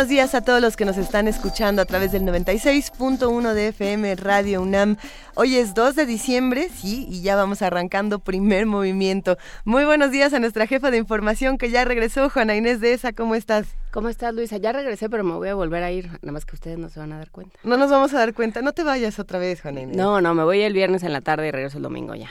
Buenos días a todos los que nos están escuchando a través del 96.1 de FM Radio UNAM. Hoy es 2 de diciembre, sí, y ya vamos arrancando primer movimiento. Muy buenos días a nuestra jefa de información que ya regresó, Juana Inés de esa, ¿cómo estás? ¿Cómo estás, Luisa? Ya regresé, pero me voy a volver a ir, nada más que ustedes no se van a dar cuenta. No nos vamos a dar cuenta, no te vayas otra vez, Juana Inés. No, no, me voy el viernes en la tarde y regreso el domingo ya.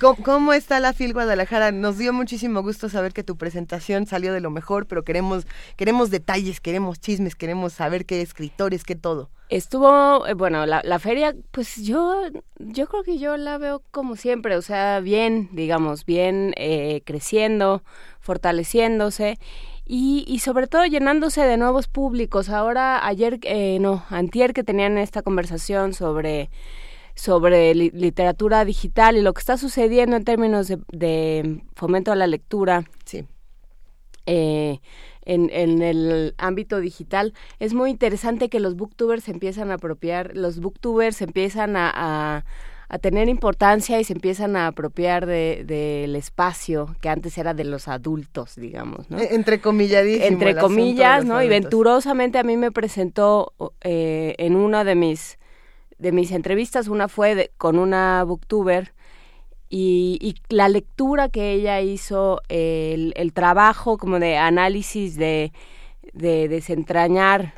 ¿Cómo, está la FIL Guadalajara? Nos dio muchísimo gusto saber que tu presentación salió de lo mejor, pero queremos, queremos detalles, queremos chismes, queremos saber qué escritores, qué todo. Estuvo, eh, bueno, la, la, feria, pues yo, yo creo que yo la veo como siempre, o sea, bien, digamos, bien eh, creciendo, fortaleciéndose y, y, sobre todo llenándose de nuevos públicos. Ahora, ayer, eh, no, antier que tenían esta conversación sobre sobre literatura digital y lo que está sucediendo en términos de, fomento a la lectura. Sí. Eh, en, en, el ámbito digital, es muy interesante que los booktubers se empiezan a apropiar, los booktubers empiezan a, a, a tener importancia y se empiezan a apropiar del de, espacio que antes era de los adultos, digamos, ¿no? E, entre comilladísimo. Entre comillas, ¿no? Y venturosamente a mí me presentó eh, en una de mis de mis entrevistas, una fue con una booktuber y, la lectura que ella hizo, el, el trabajo como de análisis de, de desentrañar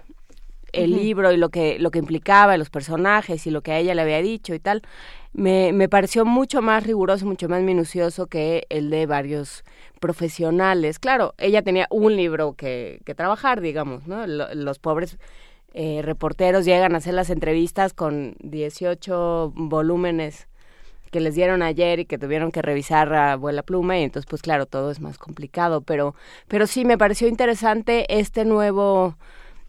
el libro y lo que, lo que implicaba, los personajes y lo que a ella le había dicho y tal, me, me pareció mucho más riguroso, mucho más minucioso que el de varios profesionales. Claro, ella tenía un libro que, que trabajar, digamos, ¿no? Los pobres eh, reporteros llegan a hacer las entrevistas con 18 volúmenes que les dieron ayer y que tuvieron que revisar a abuela pluma y entonces pues claro todo es más complicado pero pero sí me pareció interesante este nuevo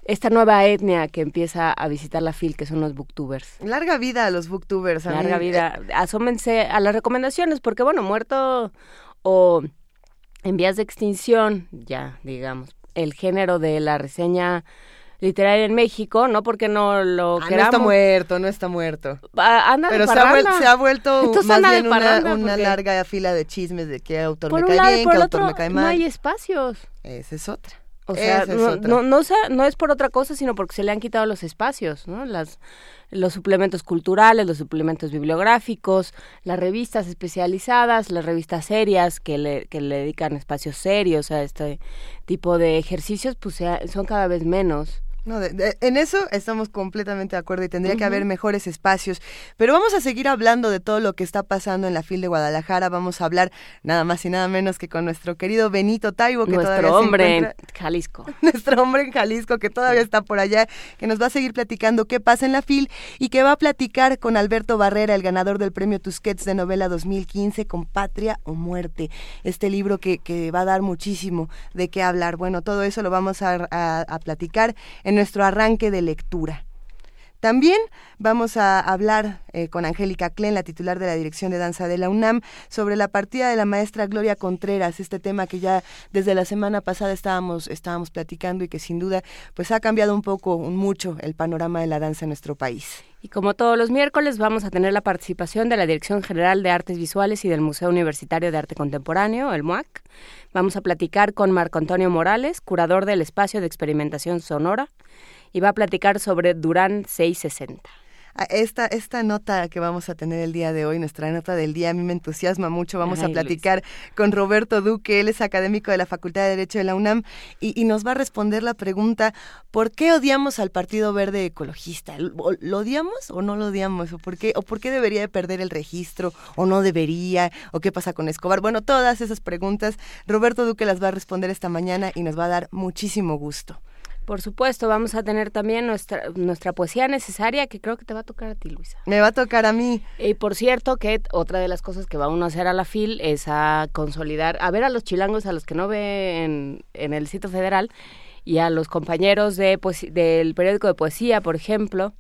esta nueva etnia que empieza a visitar la FIL, que son los booktubers. Larga vida a los booktubers. Larga vida. Asómense a las recomendaciones, porque bueno, muerto o en vías de extinción, ya digamos, el género de la reseña literaria en México, no porque no lo ah, queramos. No está muerto, no está muerto. Ah, anda Pero se ha, se ha, vuelto más bien una, una larga fila de chismes de qué autor me cae bien, qué autor me cae mal. No hay espacios. Esa es otra. O sea, no, no, no, no, es por otra cosa, sino porque se le han quitado los espacios, ¿no? Las, los suplementos culturales, los suplementos bibliográficos, las revistas especializadas, las revistas serias que le, que le dedican espacios serios a este tipo de ejercicios, pues son cada vez menos. No, en eso estamos completamente de acuerdo y tendría que haber mejores espacios. Pero vamos a seguir hablando de todo lo que está pasando en la FIL de Guadalajara. Vamos a hablar nada más y nada menos que con nuestro querido Benito Taibo, que nuestro todavía hombre en Jalisco. nuestro hombre en Jalisco, que todavía está por allá, que nos va a seguir platicando qué pasa en la FIL y que va a platicar con Alberto Barrera, el ganador del premio Tusquets de novela 2015 con Patria o Muerte. Este libro que, que va a dar muchísimo de qué hablar. Bueno, todo eso lo vamos a, a, a platicar en nuestro arranque de lectura. También vamos a hablar eh, con Angélica Klen, la titular de la Dirección de Danza de la UNAM, sobre la partida de la maestra Gloria Contreras, este tema que ya desde la semana pasada estábamos, estábamos platicando y que sin duda pues ha cambiado un poco, mucho el panorama de la danza en nuestro país. Y como todos los miércoles vamos a tener la participación de la Dirección General de Artes Visuales y del Museo Universitario de Arte Contemporáneo, el MUAC. Vamos a platicar con Marco Antonio Morales, curador del Espacio de Experimentación Sonora y va a platicar sobre Durán 660. Ah, esta, esta nota que vamos a tener el día de hoy, nuestra nota del día, a mí me entusiasma mucho. Vamos a platicar con Roberto Duque, él es académico de la Facultad de Derecho de la UNAM y, nos va a responder la pregunta, ¿por qué odiamos al Partido Verde Ecologista? ¿Lo odiamos o no lo odiamos? ¿O por qué, o por qué debería de perder el registro o no debería? ¿O qué pasa con Escobar? Bueno, todas esas preguntas, Roberto Duque las va a responder esta mañana y nos va a dar muchísimo gusto. Por supuesto, vamos a tener también nuestra, nuestra poesía necesaria, que creo que te va a tocar a ti, Luisa. Me va a tocar a mí. Y por cierto, que otra de las cosas que va uno a hacer a la FIL es a consolidar, a ver a los chilangos, a los que no ve en, en el sitio federal, y a los compañeros de del periódico de poesía, por ejemplo,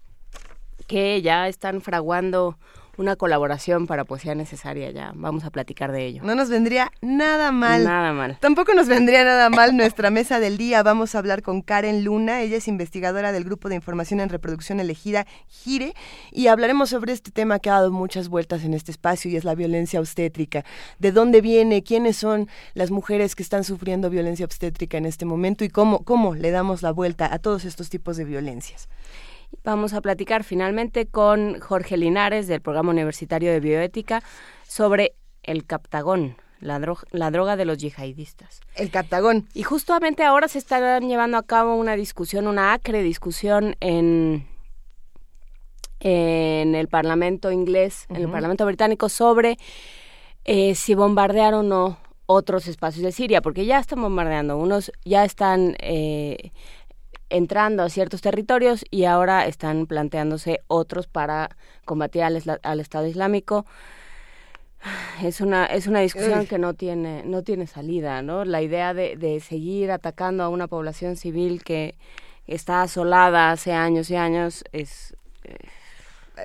que ya están fraguando una colaboración para poesía necesaria ya. Vamos a platicar de ello. No nos vendría nada mal. Nada mal. Tampoco nos vendría nada mal nuestra mesa del día. Vamos a hablar con Karen Luna. Ella es investigadora del Grupo de Información en Reproducción Elegida, GIRE, y hablaremos sobre este tema que ha dado muchas vueltas en este espacio y es la violencia obstétrica. ¿De dónde viene? ¿Quiénes son las mujeres que están sufriendo violencia obstétrica en este momento? ¿Y cómo, cómo le damos la vuelta a todos estos tipos de violencias? Vamos a platicar finalmente con Jorge Linares del Programa Universitario de Bioética sobre el captagón, la, la, droga de los yihadistas. El captagón. Y justamente ahora se está llevando a cabo una discusión, una acre discusión en, en el Parlamento inglés, en el Parlamento británico, sobre eh, si bombardear o no otros espacios de Siria, porque ya están bombardeando, unos ya están eh, entrando a ciertos territorios y ahora están planteándose otros para combatir al, al Estado Islámico. Es una, es una discusión que no tiene, no tiene salida, ¿no? La idea de, de seguir atacando a una población civil que está asolada hace años y años es, eh,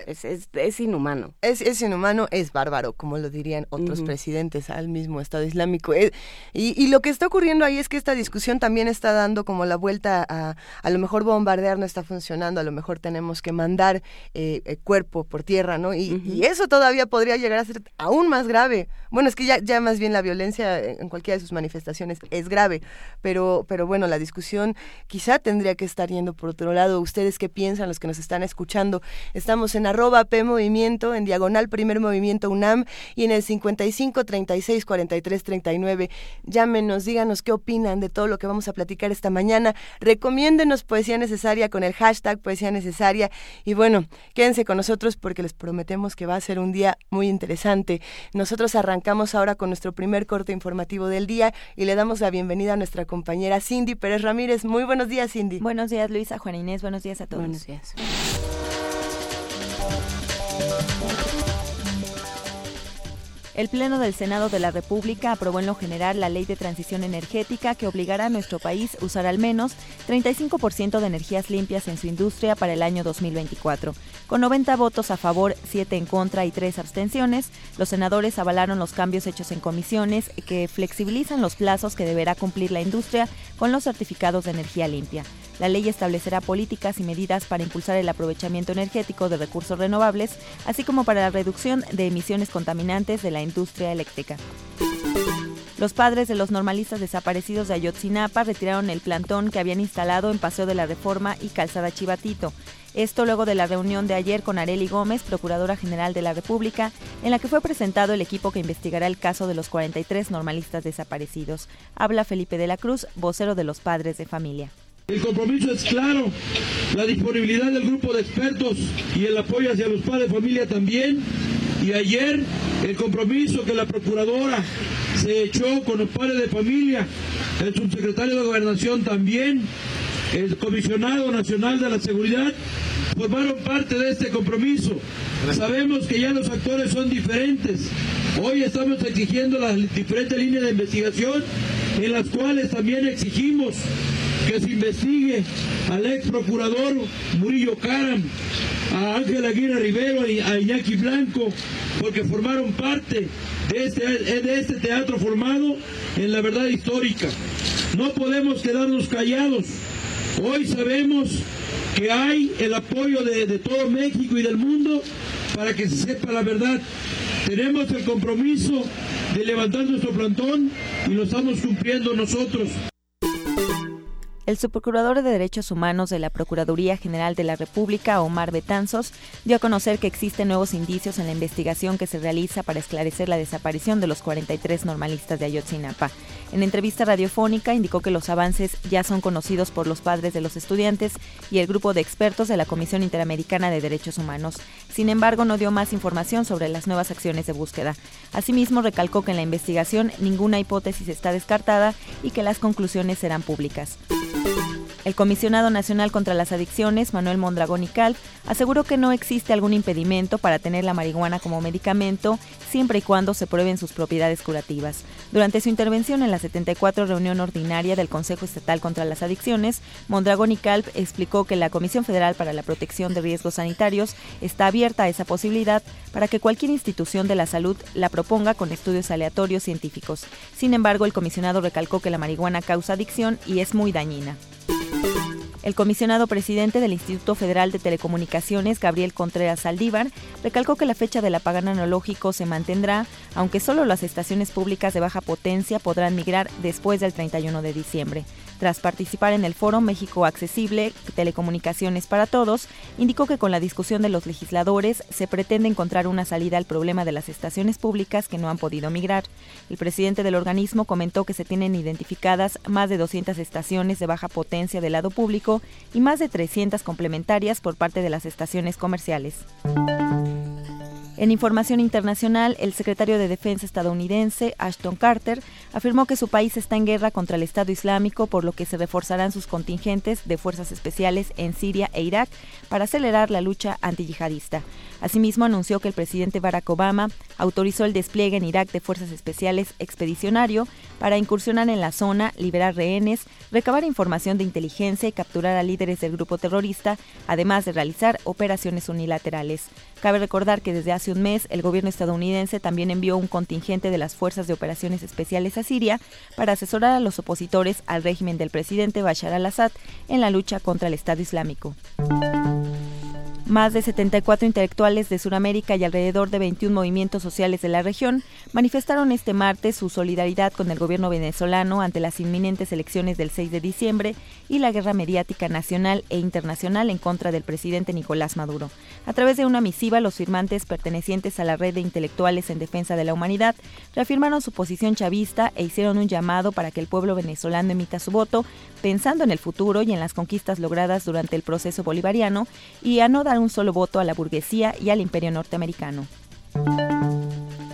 es, es, inhumano. Es, es, inhumano, es bárbaro, como lo dirían otros presidentes al mismo Estado Islámico. Eh, y, y, lo que está ocurriendo ahí es que esta discusión también está dando como la vuelta a, a lo mejor bombardear no está funcionando, a lo mejor tenemos que mandar eh, el cuerpo por tierra, ¿no? Y, y, eso todavía podría llegar a ser aún más grave. Bueno, es que ya, ya más bien la violencia en cualquiera de sus manifestaciones es grave, pero, pero bueno, la discusión quizá tendría que estar yendo por otro lado. ¿Ustedes qué piensan, los que nos están escuchando? Estamos en en arroba P Movimiento, en diagonal Primer Movimiento UNAM y en el 55 36 43 39. Llámenos, díganos qué opinan de todo lo que vamos a platicar esta mañana. Recomiéndenos Poesía Necesaria con el hashtag Poesía Necesaria. Y bueno, quédense con nosotros porque les prometemos que va a ser un día muy interesante. Nosotros arrancamos ahora con nuestro primer corte informativo del día y le damos la bienvenida a nuestra compañera Cindy Pérez Ramírez. Muy buenos días, Cindy. Buenos días, Luisa, Juan Inés. Buenos días a todos. Buenos días. El Pleno del Senado de la República aprobó en lo general la Ley de Transición Energética que obligará a nuestro país a usar al menos 35% de energías limpias en su industria para el año 2024. Con 90 votos a favor, 7 en contra y 3 abstenciones, los senadores avalaron los cambios hechos en comisiones que flexibilizan los plazos que deberá cumplir la industria con los certificados de energía limpia. La ley establecerá políticas y medidas para impulsar el aprovechamiento energético de recursos renovables, así como para la reducción de emisiones contaminantes de la industria eléctrica. Los padres de los normalistas desaparecidos de Ayotzinapa retiraron el plantón que habían instalado en Paseo de la Reforma y Calzada Chivatito. Esto luego de la reunión de ayer con Areli Gómez, Procuradora General de la República, en la que fue presentado el equipo que investigará el caso de los 43 normalistas desaparecidos. Habla Felipe de la Cruz, vocero de los padres de familia. El compromiso es claro, la disponibilidad del grupo de expertos y el apoyo hacia los padres de familia también. Y ayer el compromiso que la procuradora se echó con los padres de familia, el subsecretario de Gobernación también, el comisionado nacional de la seguridad, formaron parte de este compromiso. Sabemos que ya los actores son diferentes. Hoy estamos exigiendo las diferentes líneas de investigación en las cuales también exigimos que se investigue al ex procurador Murillo Caram, a Ángel Aguirre Rivero y a Iñaki Blanco, porque formaron parte de este, de este teatro formado en la verdad histórica. No podemos quedarnos callados. Hoy sabemos que hay el apoyo de, de todo México y del mundo para que se sepa la verdad. Tenemos el compromiso de levantar nuestro plantón y lo estamos cumpliendo nosotros. El subprocurador de Derechos Humanos de la Procuraduría General de la República, Omar Betanzos, dio a conocer que existen nuevos indicios en la investigación que se realiza para esclarecer la desaparición de los 43 normalistas de Ayotzinapa. En entrevista radiofónica indicó que los avances ya son conocidos por los padres de los estudiantes y el grupo de expertos de la Comisión Interamericana de Derechos Humanos. Sin embargo, no dio más información sobre las nuevas acciones de búsqueda. Asimismo, recalcó que en la investigación ninguna hipótesis está descartada y que las conclusiones serán públicas. El comisionado nacional contra las adicciones, Manuel Mondragón y aseguró que no existe algún impedimento para tener la marihuana como medicamento siempre y cuando se prueben sus propiedades curativas. Durante su intervención en la 74 reunión ordinaria del Consejo Estatal contra las Adicciones, Mondragón y Calp explicó que la Comisión Federal para la Protección de Riesgos Sanitarios está abierta a esa posibilidad para que cualquier institución de la salud la proponga con estudios aleatorios científicos. Sin embargo, el comisionado recalcó que la marihuana causa adicción y es muy dañina. El comisionado presidente del Instituto Federal de Telecomunicaciones, Gabriel Contreras Saldívar, recalcó que la fecha del apagón analógico se mantendrá, aunque solo las estaciones públicas de baja potencia podrán migrar después del 31 de diciembre. Tras participar en el foro México Accesible, Telecomunicaciones para Todos, indicó que con la discusión de los legisladores se pretende encontrar una salida al problema de las estaciones públicas que no han podido migrar. El presidente del organismo comentó que se tienen identificadas más de 200 estaciones de baja potencia del lado público y más de 300 complementarias por parte de las estaciones comerciales. En información internacional, el secretario de Defensa estadounidense, Ashton Carter, afirmó que su país está en guerra contra el Estado Islámico, por lo que se reforzarán sus contingentes de fuerzas especiales en Siria e Irak para acelerar la lucha antiyihadista. Asimismo, anunció que el presidente Barack Obama autorizó el despliegue en Irak de fuerzas especiales expedicionario para incursionar en la zona, liberar rehenes, recabar información de inteligencia y capturar a líderes del grupo terrorista, además de realizar operaciones unilaterales. Cabe recordar que desde hace un mes el gobierno estadounidense también envió un contingente de las Fuerzas de Operaciones Especiales a Siria para asesorar a los opositores al régimen del presidente Bashar al-Assad en la lucha contra el Estado Islámico. Más de 74 intelectuales de Sudamérica y alrededor de 21 movimientos sociales de la región manifestaron este martes su solidaridad con el gobierno venezolano ante las inminentes elecciones del 6 de diciembre y la guerra mediática nacional e internacional en contra del presidente Nicolás Maduro. A través de una misiva, los firmantes pertenecientes a la red de intelectuales en defensa de la humanidad reafirmaron su posición chavista e hicieron un llamado para que el pueblo venezolano emita su voto pensando en el futuro y en las conquistas logradas durante el proceso bolivariano y a no un solo voto a la burguesía y al imperio norteamericano.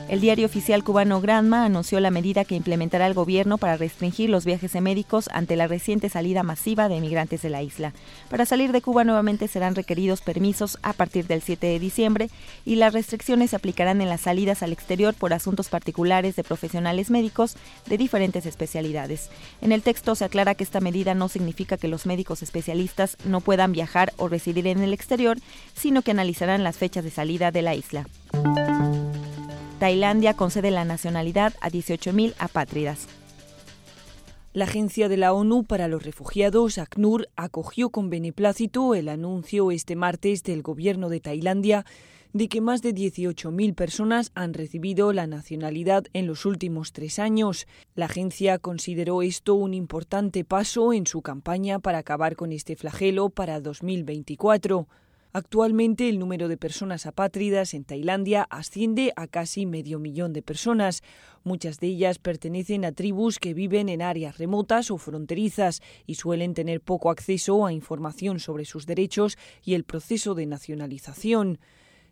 El diario oficial cubano Granma anunció la medida que implementará el gobierno para restringir los viajes de médicos ante la reciente salida masiva de emigrantes de la isla. Para salir de Cuba nuevamente serán requeridos permisos a partir del 7 de diciembre y las restricciones se aplicarán en las salidas al exterior por asuntos particulares de profesionales médicos de diferentes especialidades. En el texto se aclara que esta medida no significa que los médicos especialistas no puedan viajar o residir en el exterior, sino que analizarán las fechas de salida de la isla. Tailandia concede la nacionalidad a 18.000 apátridas. La Agencia de la ONU para los Refugiados, ACNUR, acogió con beneplácito el anuncio este martes del gobierno de Tailandia de que más de 18.000 personas han recibido la nacionalidad en los últimos tres años. La agencia consideró esto un importante paso en su campaña para acabar con este flagelo para 2024. Actualmente el número de personas apátridas en Tailandia asciende a casi medio millón de personas. Muchas de ellas pertenecen a tribus que viven en áreas remotas o fronterizas y suelen tener poco acceso a información sobre sus derechos y el proceso de nacionalización.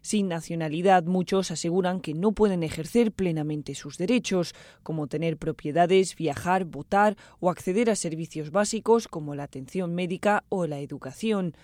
Sin nacionalidad, muchos aseguran que no pueden ejercer plenamente sus derechos, como tener propiedades, viajar, votar o acceder a servicios básicos como la atención médica o la educación.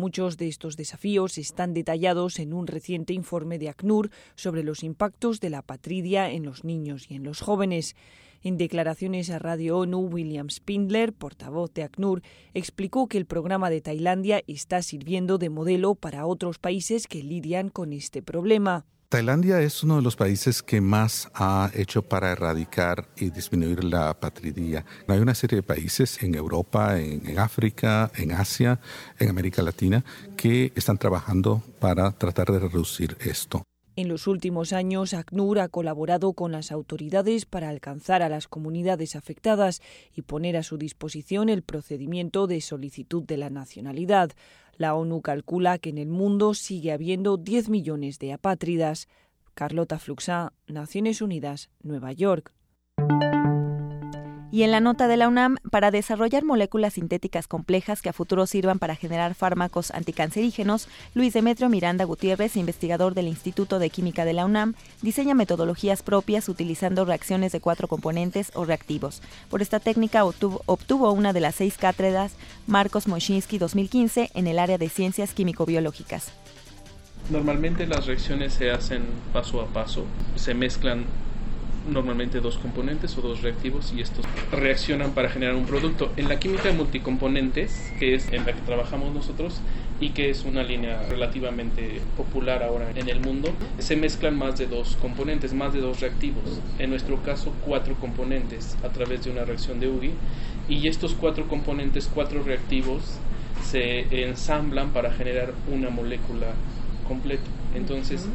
Muchos de estos desafíos están detallados en un reciente informe de ACNUR sobre los impactos de la patridia en los niños y en los jóvenes. En declaraciones a Radio ONU, William Spindler, portavoz de ACNUR, explicó que el programa de Tailandia está sirviendo de modelo para otros países que lidian con este problema. Tailandia es uno de los países que más ha hecho para erradicar y disminuir la patridía. Hay una serie de países en Europa, en, África, en Asia, en América Latina, que están trabajando para tratar de reducir esto. En los últimos años, ACNUR ha colaborado con las autoridades para alcanzar a las comunidades afectadas y poner a su disposición el procedimiento de solicitud de la nacionalidad. La ONU calcula que en el mundo sigue habiendo 10 millones de apátridas. Carlota Fluxá, Naciones Unidas, Nueva York. Y en la nota de la UNAM, para desarrollar moléculas sintéticas complejas que a futuro sirvan para generar fármacos anticancerígenos, Luis Demetrio Miranda Gutiérrez, investigador del Instituto de Química de la UNAM, diseña metodologías propias utilizando reacciones de cuatro componentes o reactivos. Por esta técnica obtuvo, una de las seis cátedras Marcos Moschinsky 2015 en el área de ciencias químico-biológicas. Normalmente las reacciones se hacen paso a paso, se mezclan normalmente dos componentes o dos reactivos y estos reaccionan para generar un producto. En la química de multicomponentes, que es en la que trabajamos nosotros y que es una línea relativamente popular ahora en el mundo, se mezclan más de dos componentes, más de dos reactivos. En nuestro caso, cuatro componentes a través de una reacción de UGI y estos cuatro componentes, cuatro reactivos, se ensamblan para generar una molécula completa. Entonces,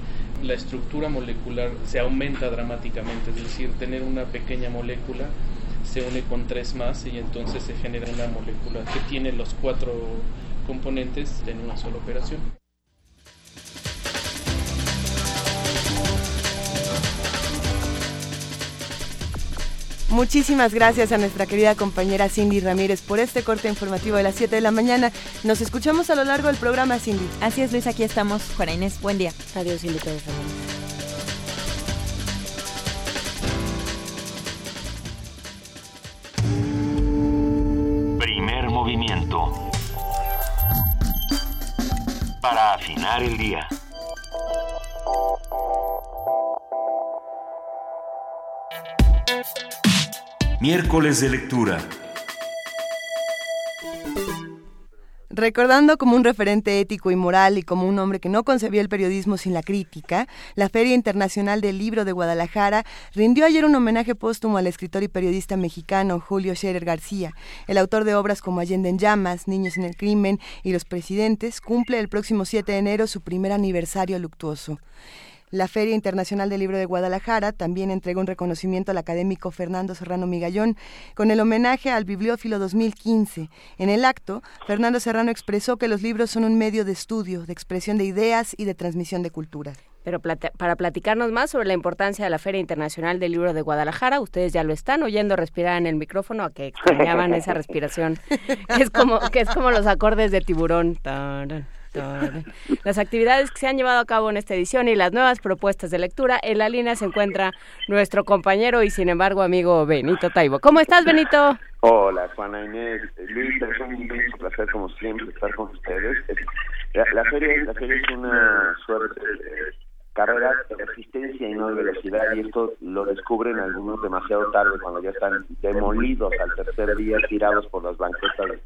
la estructura molecular se aumenta dramáticamente, es decir, tener una pequeña molécula se une con tres más y entonces se genera una molécula que tiene los cuatro componentes en una sola operación. Muchísimas gracias a nuestra querida compañera Cindy Ramírez por este corte informativo de las 7 de la mañana. Nos escuchamos a lo largo del programa, Cindy. Así es, Luis, aquí estamos. Juana Inés, buen día. Adiós, Cindy. Primer movimiento. Para afinar el día. Miércoles de lectura. Recordando como un referente ético y moral y como un hombre que no concebía el periodismo sin la crítica, la Feria Internacional del Libro de Guadalajara rindió ayer un homenaje póstumo al escritor y periodista mexicano Julio Scherer García. El autor de obras como Allende en llamas, Niños en el crimen y Los presidentes cumple el próximo 7 de enero su primer aniversario luctuoso. La Feria Internacional del Libro de Guadalajara también entregó un reconocimiento al académico Fernando Serrano Migallón con el homenaje al Bibliófilo 2015. En el acto, Fernando Serrano expresó que los libros son un medio de estudio, de expresión de ideas y de transmisión de cultura. Pero para platicarnos más sobre la importancia de la Feria Internacional del Libro de Guadalajara, ustedes ya lo están oyendo respirar en el micrófono, a que extrañaban esa respiración, que es como, que es como los acordes de tiburón. Las actividades que se han llevado a cabo en esta edición y las nuevas propuestas de lectura, en la línea se encuentra nuestro compañero y sin embargo amigo Benito Taibo. ¿Cómo estás, Benito? Hola, Juana Inés. Luis, es un placer como siempre estar con ustedes. La, feria, la feria es una suerte carrera de resistencia y no de velocidad y esto lo descubren algunos demasiado tarde cuando ya están demolidos al tercer día tirados por las banquetas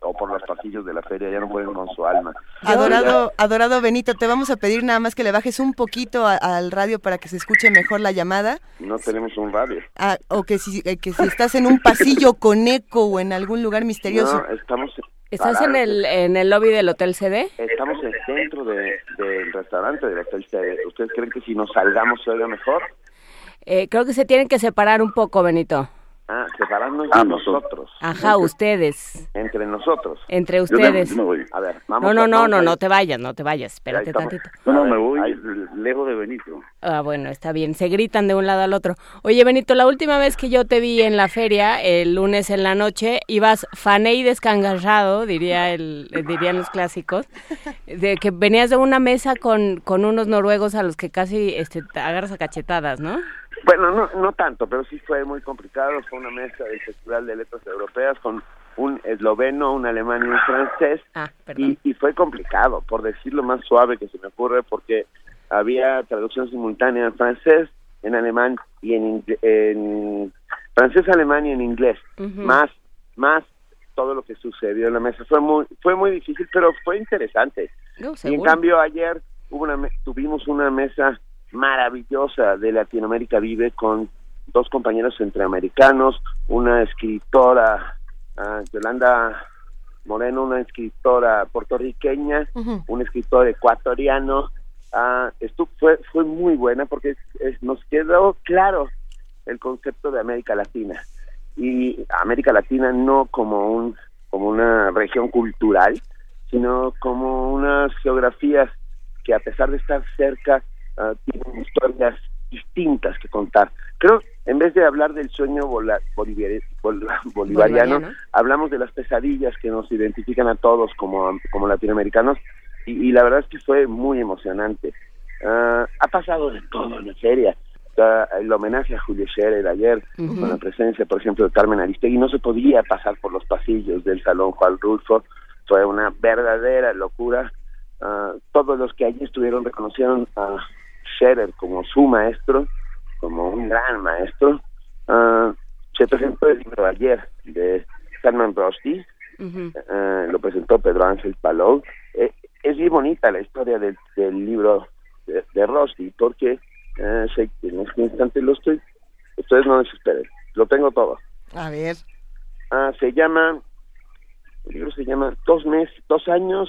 o por los pasillos de la feria ya no pueden con su alma. Adorado adorado Benito te vamos a pedir nada más que le bajes un poquito al radio para que se escuche mejor la llamada. No tenemos un radio. Ah, o que si eh, que si estás en un pasillo con eco o en algún lugar misterioso. no estamos ¿Estás en el, en el lobby del Hotel CD? Estamos dentro de, del restaurante Hotel CD. ¿Ustedes creen que si nos salgamos se oiga mejor? Eh, creo que se tienen que separar un poco, Benito. Ah, separarnos de nosotros. Ajá, ustedes. Entre nosotros. Entre ustedes. A ver, vamos. No, no, no, no, no te vayas, no te vayas. Espérate tantito. No, no, me voy lejos de Benito. Ah, bueno, está bien. Se gritan de un lado al otro. Oye, Benito, la última vez que yo te vi en la feria, el lunes en la noche, ibas fané y descangarrado, diría el, eh, dirían los clásicos, de que venías de una mesa con, con unos noruegos a los que casi este, agarras a cachetadas, ¿no? Bueno, no, no tanto, pero sí fue muy complicado. Fue una mesa del Festival de Letras Europeas con un esloveno, un alemán y un francés. Ah, y, y, fue complicado, por decirlo más suave que se me ocurre, porque había traducción simultánea en francés, en alemán y en, en francés, alemán y en inglés. Más, más todo lo que sucedió en la mesa. Fue muy, fue muy difícil, pero fue interesante. y en cambio ayer hubo una, tuvimos una mesa maravillosa de Latinoamérica Vive con dos compañeros centroamericanos, una escritora, uh, Yolanda Moreno, una escritora puertorriqueña, un escritor ecuatoriano. Uh, esto fue, fue muy buena porque nos quedó claro el concepto de América Latina. Y América Latina no como, un, como una región cultural, sino como unas geografías que a pesar de estar cerca uh, tienen historias distintas que contar. Creo, en vez de hablar del sueño bolivariano, hablamos de las pesadillas que nos identifican a todos como, como latinoamericanos y, la verdad es que fue muy emocionante. Ah, ha pasado de todo en la feria. el homenaje a Julio Scherer ayer, con la presencia, por ejemplo, de Carmen Aristegui, no se podía pasar por los pasillos del Salón Juan Rulfo. Fue una verdadera locura. Ah, todos los que allí estuvieron reconocieron a Scherer como su maestro como un gran maestro. Uh, se presentó el libro ayer de Herman Brosti, uh, lo presentó Pedro Ángel Palou. Eh, es muy bonita la historia del, del libro de, de, Rosti, porque uh, sé, en este instante lo estoy, ustedes no desesperen, lo tengo todo. A ver. Ah, se llama, el libro se llama Dos meses, dos años,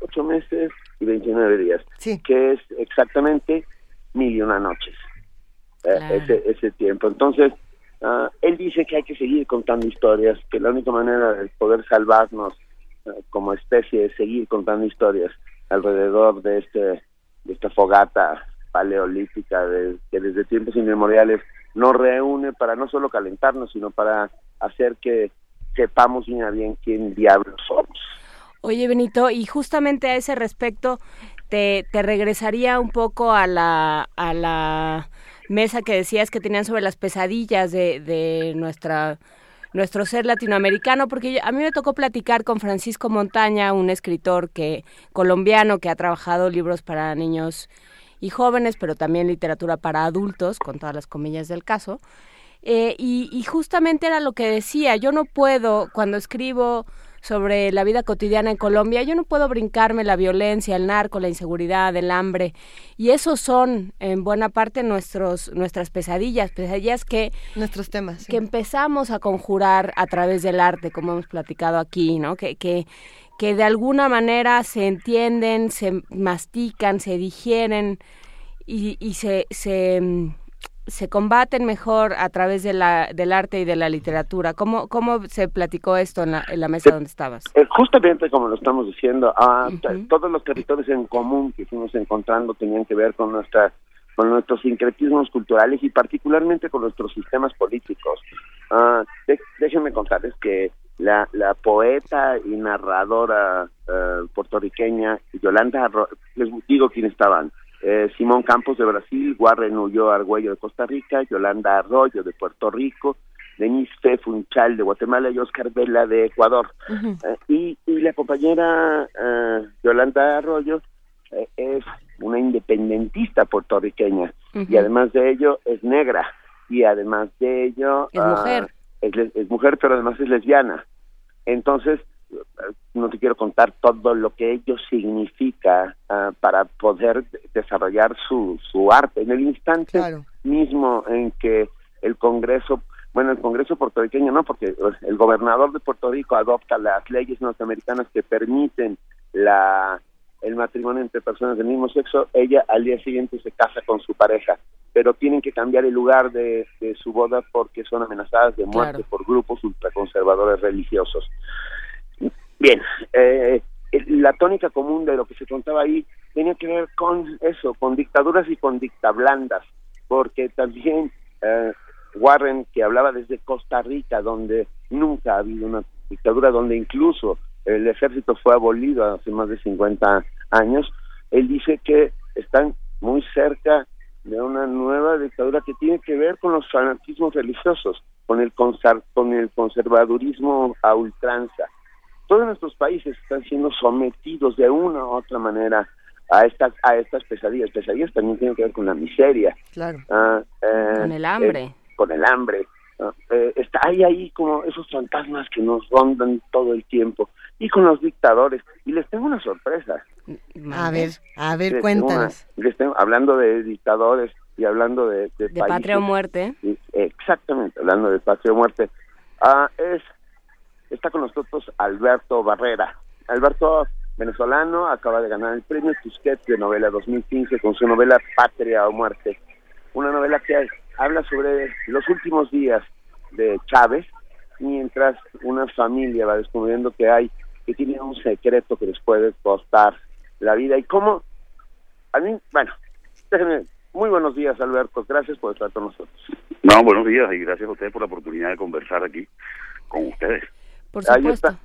ocho meses y veintinueve días, sí. que es exactamente mil y una noches. Eh, ese, ese tiempo. Entonces, uh, él dice que hay que seguir contando historias, que la única manera de poder salvarnos uh, como especie es seguir contando historias alrededor de este de esta fogata paleolítica de, que desde tiempos inmemoriales nos reúne para no solo calentarnos, sino para hacer que sepamos bien a bien quién diablos somos. Oye, Benito, y justamente a ese respecto, te, regresaría un poco a la, a la mesa que decías que tenían sobre las pesadillas de, de nuestra nuestro ser latinoamericano, porque a mí me tocó platicar con Francisco Montaña, un escritor que colombiano que ha trabajado libros para niños y jóvenes, pero también literatura para adultos, con todas las comillas del caso. Eh, y justamente era lo que decía, yo no puedo, cuando escribo sobre la vida cotidiana en Colombia, yo no puedo brincarme la violencia, el narco, la inseguridad, el hambre. Y esos son en buena parte nuestros, nuestras pesadillas, pesadillas que... Nuestros temas. Que empezamos a conjurar a través del arte, como hemos platicado aquí, ¿no? Que, que, que de alguna manera se entienden, se mastican, se digieren y, y se, se se combaten mejor a través de la, del arte y de la literatura. ¿Cómo, cómo se platicó esto en la, en la mesa donde estabas? Eh, justamente como lo estamos diciendo, ah, todos los territorios en común que fuimos encontrando tenían que ver con nuestra con nuestros sincretismos culturales y particularmente con nuestros sistemas políticos. Ah, déjenme contarles que la, la poeta y narradora eh, puertorriqueña Yolanda, les digo quién estaban, eh, Simón Campos de Brasil, Warren Ulloa Argüello de Costa Rica, Yolanda Arroyo de Puerto Rico, Denise Fe Funchal de Guatemala y Oscar Vela de Ecuador. Eh, y, y, la compañera uh, Yolanda Arroyo es una independentista puertorriqueña y además de ello es negra y además de ello es mujer. Es, es mujer pero además es lesbiana. Entonces, no te quiero contar todo lo que ello significa uh, para poder desarrollar su, su arte. En el instante claro. mismo en que el Congreso, bueno, el Congreso puertorriqueño no, porque el gobernador de Puerto Rico adopta las leyes norteamericanas que permiten la el matrimonio entre personas del mismo sexo, ella al día siguiente se casa con su pareja, pero tienen que cambiar el lugar de, de su boda porque son amenazadas de muerte Claro. por grupos ultraconservadores religiosos. Bien, eh, la tónica común de lo que se contaba ahí tenía que ver con eso, con dictaduras y con dictablandas, porque también eh, Warren, que hablaba desde Costa Rica, donde nunca ha habido una dictadura, donde incluso el ejército fue abolido hace más de 50 años, él dice que están muy cerca de una nueva dictadura que tiene que ver con los fanatismos religiosos, con el, con el conservadurismo a ultranza todos nuestros países están siendo sometidos de una u otra manera a estas a estas pesadillas. Pesadillas también tienen que ver con la miseria. Claro. Ah, eh, Con el hambre. eh, con el hambre. Ah, eh, está hay ahí como esos fantasmas que nos rondan todo el tiempo y con los dictadores. Y les tengo una sorpresa. A ver, a ver, Les tengo cuéntanos. una- les tengo- hablando de dictadores y hablando de, de, De países- patria o muerte. Exactamente, hablando de patria o muerte. Ah, es está con nosotros Alberto Barrera. Alberto, venezolano, acaba de ganar el premio Tusquets de novela 2015 con su novela Patria o Muerte. Una novela que habla sobre los últimos días de Chávez, mientras una familia va descubriendo que hay, que tiene un secreto que les puede costar la vida. Y cómo, a mí, bueno, déjenme Muy buenos días, Alberto. Gracias por estar con nosotros. No, buenos días y gracias a ustedes por la oportunidad de conversar aquí con ustedes. Por supuesto. Ahí, está,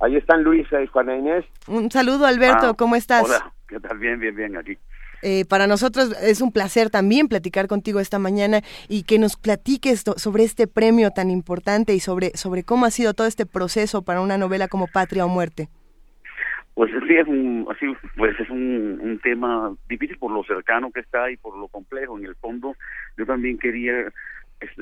ahí están Luisa y Juana Inés. Un saludo, Alberto. Ah, ¿Cómo estás? Hola, ¿qué tal? Bien, bien, bien, aquí. Eh, para nosotros es un placer también platicar contigo esta mañana y que nos platiques sobre este premio tan importante y sobre, sobre cómo ha sido todo este proceso para una novela como Patria o Muerte. Pues sí, es un, así, pues es un, un tema difícil por lo cercano que está y por lo complejo. En el fondo, yo también quería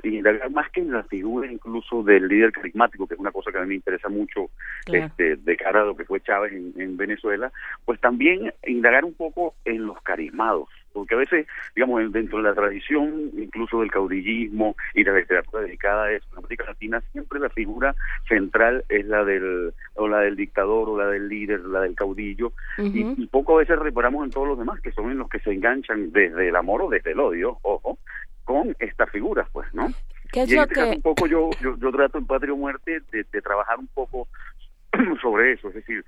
indagar más que en la figura incluso del líder carismático, que es una cosa que a mí me interesa mucho Claro. este, de cara a lo que fue Chávez en, en Venezuela, pues también indagar un poco en los carismados, porque a veces, digamos, en- dentro de la tradición, incluso del caudillismo y la literatura dedicada a eso, en América Latina siempre la figura central es la del, o la del dictador, o la del líder, la del caudillo, y, y poco a veces reparamos en todos los demás, que son en los que se enganchan desde el amor o desde el odio, ojo, con estas figuras, pues, ¿no? ¿Qué es y en lo este caso que un poco yo, yo, yo trato en Patria o Muerte de, de trabajar un poco sobre eso, es decir,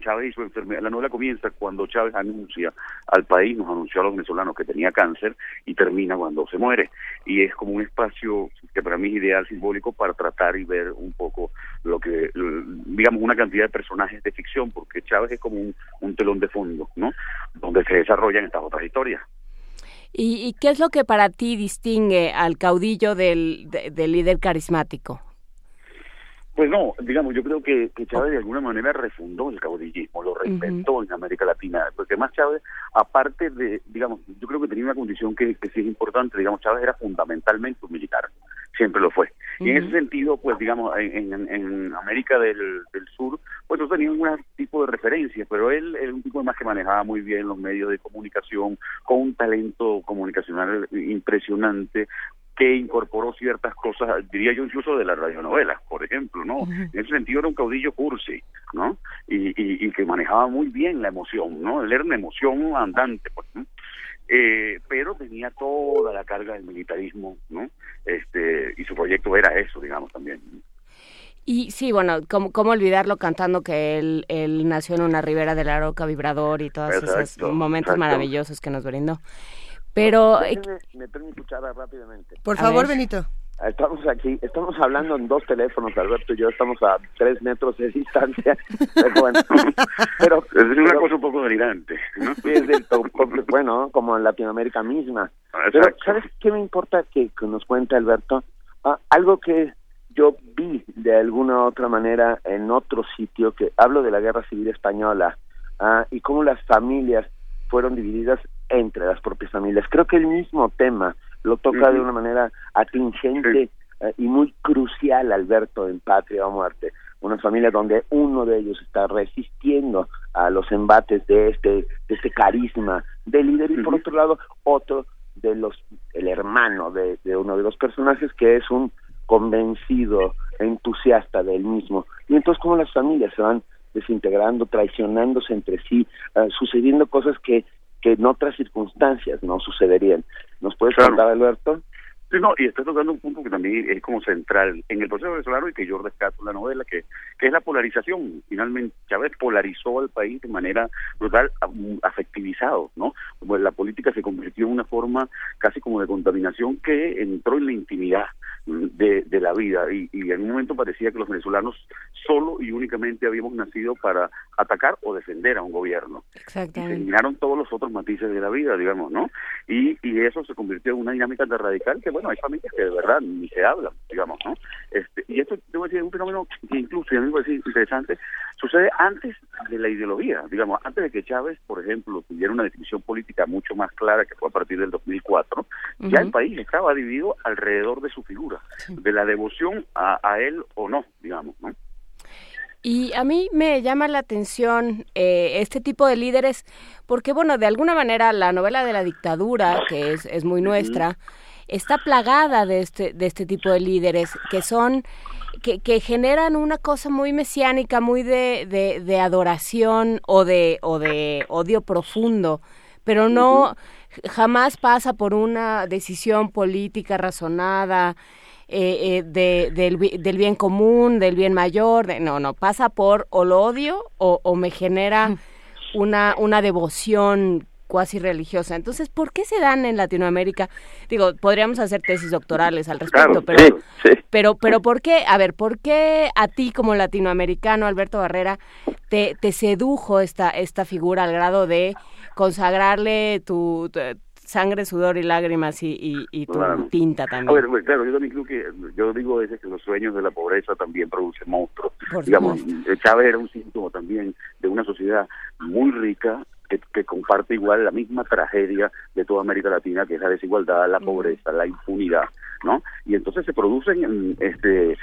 Chávez y su enfermedad. La novela comienza cuando Chávez anuncia al país, nos anunció a los venezolanos que tenía cáncer y termina cuando se muere. Y es como un espacio que para mí es ideal, simbólico, para tratar y ver un poco lo que, digamos, una cantidad de personajes de ficción, porque Chávez es como un, un telón de fondo, ¿no? Donde se desarrollan estas otras historias. ¿Y, y qué es lo que para ti distingue al caudillo del, de- del líder carismático? Pues no, digamos, yo creo que, que Chávez de alguna manera refundó el caudillismo, lo reinventó en América Latina, porque más Chávez, aparte de, digamos, yo creo que tenía una condición que, que sí es importante, digamos, Chávez era fundamentalmente un militar, siempre lo fue. Y en ese sentido, pues digamos, en, en, en América del, del Sur, pues no tenía un tipo de referencias, pero él era un tipo más que manejaba muy bien los medios de comunicación, con un talento comunicacional impresionante, que incorporó ciertas cosas, diría yo incluso de la radionovela, por ejemplo, ¿no? En ese sentido era un caudillo cursi, ¿no? Y, y, y que manejaba muy bien la emoción, ¿no? Él era una emoción andante, pues, ¿no? Eh, pero tenía toda la carga del militarismo, ¿no? Este, y su proyecto era eso, digamos, también. Y sí, bueno, ¿cómo, cómo olvidarlo cantando que él, él nació en una ribera de la roca vibrador y todos esos momentos exacto. maravillosos que nos brindó? Pero, eh, Déjenme meter mi cuchara rápidamente. Por favor, ver. Benito. Estamos aquí, estamos hablando en dos teléfonos, Alberto y yo, estamos a tres metros de distancia. Pero bueno, pero, Es una pero- cosa un poco delirante, ¿no? sí, es del to- bueno, como en Latinoamérica misma. Pero, Exacto. ¿sabes qué me importa que, que nos cuente Alberto? Ah, algo que yo vi de alguna otra manera en otro sitio, que hablo de la Guerra Civil Española ah, y cómo las familias fueron divididas entre las propias familias. Creo que el mismo tema lo toca de una manera atingente eh, y muy crucial, Alberto, en Patria o Muerte. Una familia donde uno de ellos está resistiendo a los embates de este, de este carisma del líder y por otro lado otro de los, el hermano de, de uno de los personajes que es un convencido, entusiasta del mismo. Y entonces como las familias se van desintegrando, traicionándose entre sí, eh, sucediendo cosas que, que en otras circunstancias no sucederían. ¿Nos puedes Claro. contar, Alberto? Sí, no, y está tocando un punto que también es como central en el proceso venezolano y que yo rescato en la novela, que, que es la polarización. Finalmente, Chávez polarizó al país de manera brutal, a- afectivizado, ¿no? Como la política se convirtió en una forma casi como de contaminación que entró en la intimidad mm, de, de la vida y, y en un momento parecía que los venezolanos solo y únicamente habíamos nacido para atacar o defender a un gobierno y se exactamente. eliminaron todos los otros matices de la vida, digamos, ¿no? Y, y eso se convirtió en una dinámica tan radical que, bueno, hay familias que de verdad ni se hablan, digamos, ¿no? Este, y esto, debo decir, es un fenómeno que incluso, y a mí me parece interesante, sucede antes de la ideología, digamos, antes de que Chávez, por ejemplo, tuviera una definición política mucho más clara, que fue a partir del 2004, ya el país estaba dividido alrededor de su figura, de la devoción a, a él o no, digamos, ¿no? Y a mí me llama la atención eh, este tipo de líderes, porque bueno, de alguna manera la novela de la dictadura, que es, es muy nuestra, está plagada de este, de este tipo de líderes, que son, que, que generan una cosa muy mesiánica, muy de, de, de adoración o de, o de odio profundo, pero no jamás pasa por una decisión política razonada, eh, eh, de, del, bi- del bien común, del bien mayor, de- no, no, pasa por o lo odio o, o me genera una, una devoción cuasi religiosa. Entonces, ¿por qué se dan en Latinoamérica? Digo, podríamos hacer tesis doctorales al respecto, pero, pero, pero ¿por qué? A ver, ¿por qué a ti como latinoamericano, Alberto Barrera, te, te sedujo esta, esta figura al grado de consagrarle tu sangre, sudor y lágrimas y, y, tu tinta también. A ver, claro, yo también creo que, yo digo es que los sueños de la pobreza también producen monstruos. Digamos, eh, Chávez era un síntoma también de una sociedad muy rica, que, que, comparte igual la misma tragedia de toda América Latina, que es la desigualdad, la pobreza, la impunidad, ¿no? Y entonces se producen este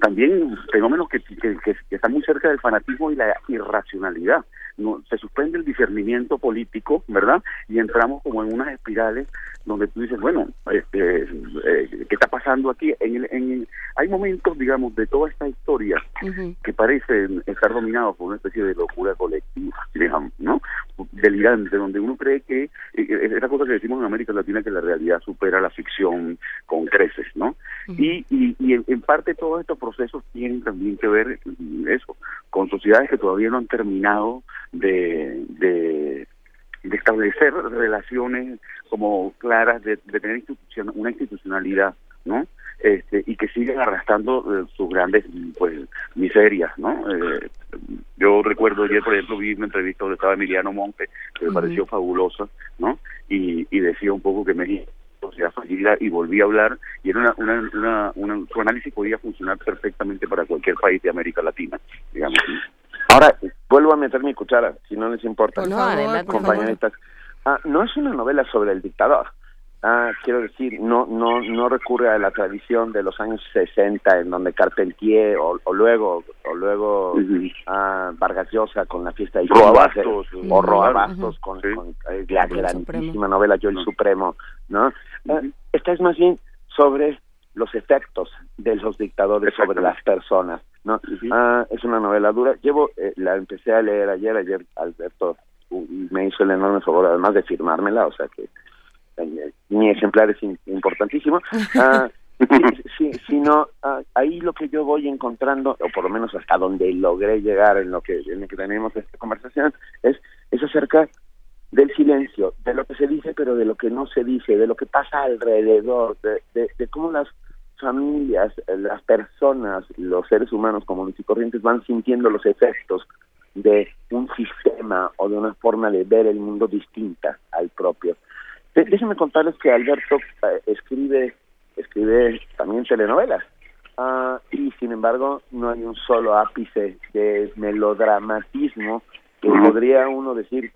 también fenómenos que, que, que, están muy cerca del fanatismo y la irracionalidad no, se suspende el discernimiento político, ¿verdad? Y entramos como en unas espirales donde tú dices, bueno, este, eh, ¿qué está pasando aquí? En, en, hay momentos, digamos, de toda esta historia que parecen estar dominados por una especie de locura colectiva, digamos, ¿no? Delirante, donde uno cree que, eh, eh, esa cosa que decimos en América Latina, que la realidad supera la ficción con creces, ¿no? Y, y, y en, parte todos estos procesos tienen también que ver eso, con sociedades que todavía no han terminado de, de, establecer relaciones como claras, de, tener institución, una institucionalidad, ¿no? Este, y que siguen arrastrando eh, sus grandes pues miserias, ¿no? Eh, yo recuerdo ayer, por ejemplo, vi una entrevista donde estaba Emiliano Monte, que me pareció fabulosa, ¿no? Y, y decía un poco que México sociedad fallida y volví a hablar y era una, una, una, su análisis podía funcionar perfectamente para cualquier país de América Latina, digamos. Ahora, vuelvo a meter mi cuchara, si no les importa. no, adelante, Ah, no es una novela sobre el dictador. Ah, quiero decir, no, no, no recurre a la tradición de los años 60 en donde Carpentier o, luego, o luego ah, Vargas Llosa con la fiesta de Roabastos, o Roabastos con, eh, la grandísima novela Yo el Supremo, ¿no? Ah, esta es más bien sobre los efectos de los dictadores sobre las personas, ¿no? ah, es una novela dura. Llevo, eh, la empecé a leer ayer, ayer Alberto me hizo el enorme favor además de firmármela, o sea que eh, mi ejemplar es importantísimo. Ah, sí, sino ah, ahí lo que yo voy encontrando, o por lo menos hasta donde logré llegar en lo que, en lo que tenemos esta conversación, es, es acerca del silencio, de lo que se dice pero de lo que no se dice, de lo que pasa alrededor, de, de, cómo las familias, las personas, los seres humanos comunes y corrientes van sintiendo los efectos de un sistema o de una forma de ver el mundo distinta al propio. Déjenme contarles que Alberto eh, escribe escribe también telenovelas uh, y sin embargo no hay un solo ápice de melodramatismo que podría uno decir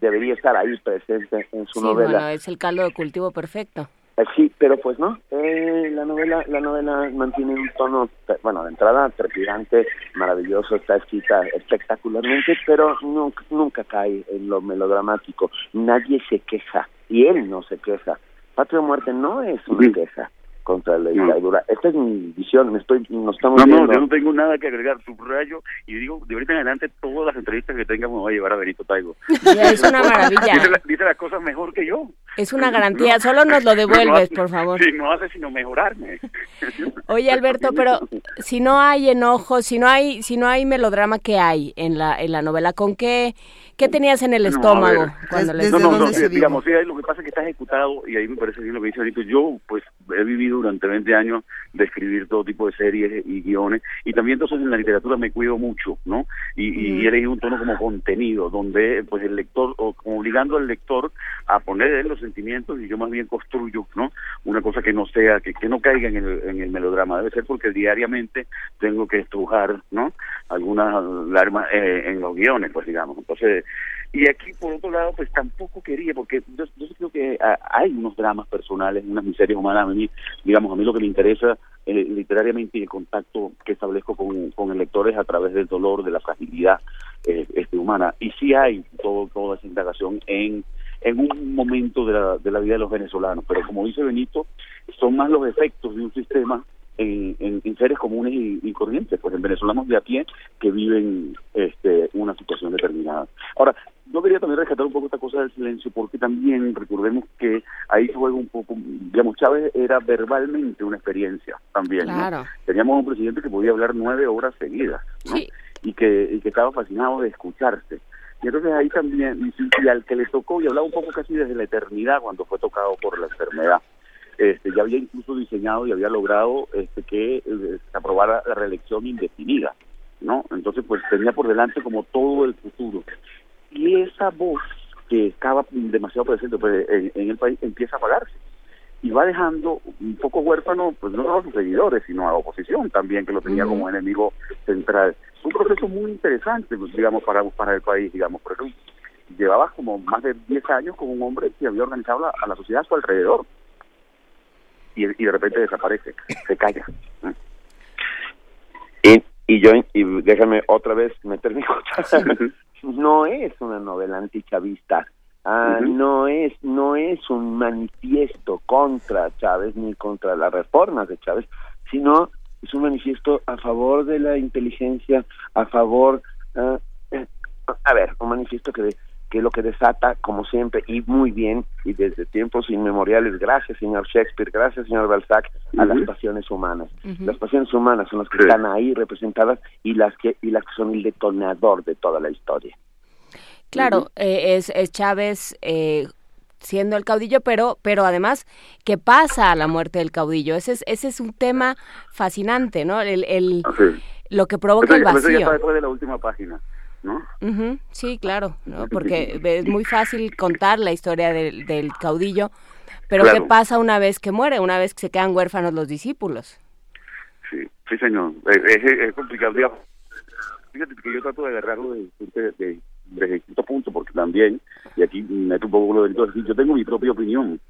debería estar ahí presente en su novela. Bueno, es el caldo de cultivo perfecto. Sí, pero pues no. Eh, la novela, la novela mantiene un tono, bueno, de entrada trepidante, maravilloso, está escrita espectacularmente, pero nunca, nunca cae en lo melodramático. Nadie se queja y él no se queja. Patria o muerte no es una queja contra la dictadura. Esta es mi visión, me estoy, nos estamos No, no, yo no tengo nada que agregar, subrayo, y digo, de ahorita en adelante todas las entrevistas que tenga me voy a llevar a Benito Taigo. es una maravilla. Dice, las cosas mejor que yo. Es una garantía, solo nos lo devuelves, por favor. Sí, no hace sino mejorarme. Oye, Alberto, pero si no hay enojo, si no hay, si no hay melodrama, ¿qué hay en la, en la novela? ¿Con qué ¿Qué tenías en el estómago cuando le No, no, no, digamos, sí, lo que pasa es que está ejecutado y ahí me parece bien lo que dice Benito. Yo, pues, he vivido durante 20 años de escribir todo tipo de series y guiones y también entonces en la literatura me cuido mucho, ¿no? Y, y he elegido un tono como contenido, donde, pues, el lector, o obligando al lector a poner en los sentimientos y yo más bien construyo, ¿no? Una cosa que no sea, que, que no caiga en el, en el melodrama. Debe ser porque diariamente tengo que estrujar, ¿no? Algunas alarmas eh, en los guiones, pues, digamos. Entonces, y aquí, por otro lado, pues tampoco quería, porque yo, creo que ah, hay unos dramas personales, unas miserias humanas. A mí, digamos, a mí lo que me interesa eh, literariamente y el contacto que establezco con, con el lector es a través del dolor, de la fragilidad eh, este, humana. Y sí hay todo, toda esa indagación en en un momento de la, de la vida de los venezolanos, pero como dice Benito, son más los efectos de un sistema en, en, seres comunes y, corrientes, pues en venezolanos de a pie que viven este, una situación determinada. Ahora, yo quería también rescatar un poco esta cosa del silencio, porque también recordemos que ahí juega un poco, digamos, Chávez era verbalmente una experiencia también. Teníamos un presidente que podía hablar nueve horas seguidas, ¿no? y, que, y que estaba fascinado de escucharse. Y entonces ahí también, y, al que le tocó, y hablaba un poco casi desde la eternidad cuando fue tocado por la enfermedad, este, ya había incluso diseñado y había logrado este, que eh, se aprobara la reelección indefinida, ¿no? Entonces, pues tenía por delante como todo el futuro. Y esa voz que estaba demasiado presente pues, en, el país empieza a apagarse y va dejando un poco huérfano, pues no solo a sus seguidores, sino a la oposición también, que lo tenía como enemigo central. Un proceso muy interesante, pues, digamos, para, para el país, digamos, por ejemplo, llevaba como más de 10 años con un hombre que había organizado a la sociedad a su alrededor, y, y de repente desaparece, se calla. Y, y yo, y déjame otra vez meter mi no es una novela antichavista, Ah, no es no es un manifiesto contra Chávez ni contra las reformas de Chávez, sino es un manifiesto a favor de la inteligencia, a favor, eh, a ver, un manifiesto que que lo que desata, como siempre, y muy bien, y desde tiempos inmemoriales, gracias señor Shakespeare, gracias señor Balzac, a las pasiones humanas. Las pasiones humanas son las que están ahí representadas y las que y las que son el detonador de toda la historia. Claro, eh, es, es, Chávez eh, siendo el caudillo, pero, pero además, ¿qué pasa a la muerte del caudillo? Ese es, ese es un tema fascinante, ¿no? El, el Lo que provoca el vacío. Ya después de la última página. ¿No? sí, claro, porque es muy fácil contar la historia del, del caudillo, pero ¿qué pasa una vez que muere, una vez que se quedan huérfanos los discípulos? Sí, sí, señor. Es, es, complicado. Fíjate que yo trato de agarrarlo de, de, desde distinto punto, porque también, y aquí meto un poco lo delito, yo tengo mi propia opinión.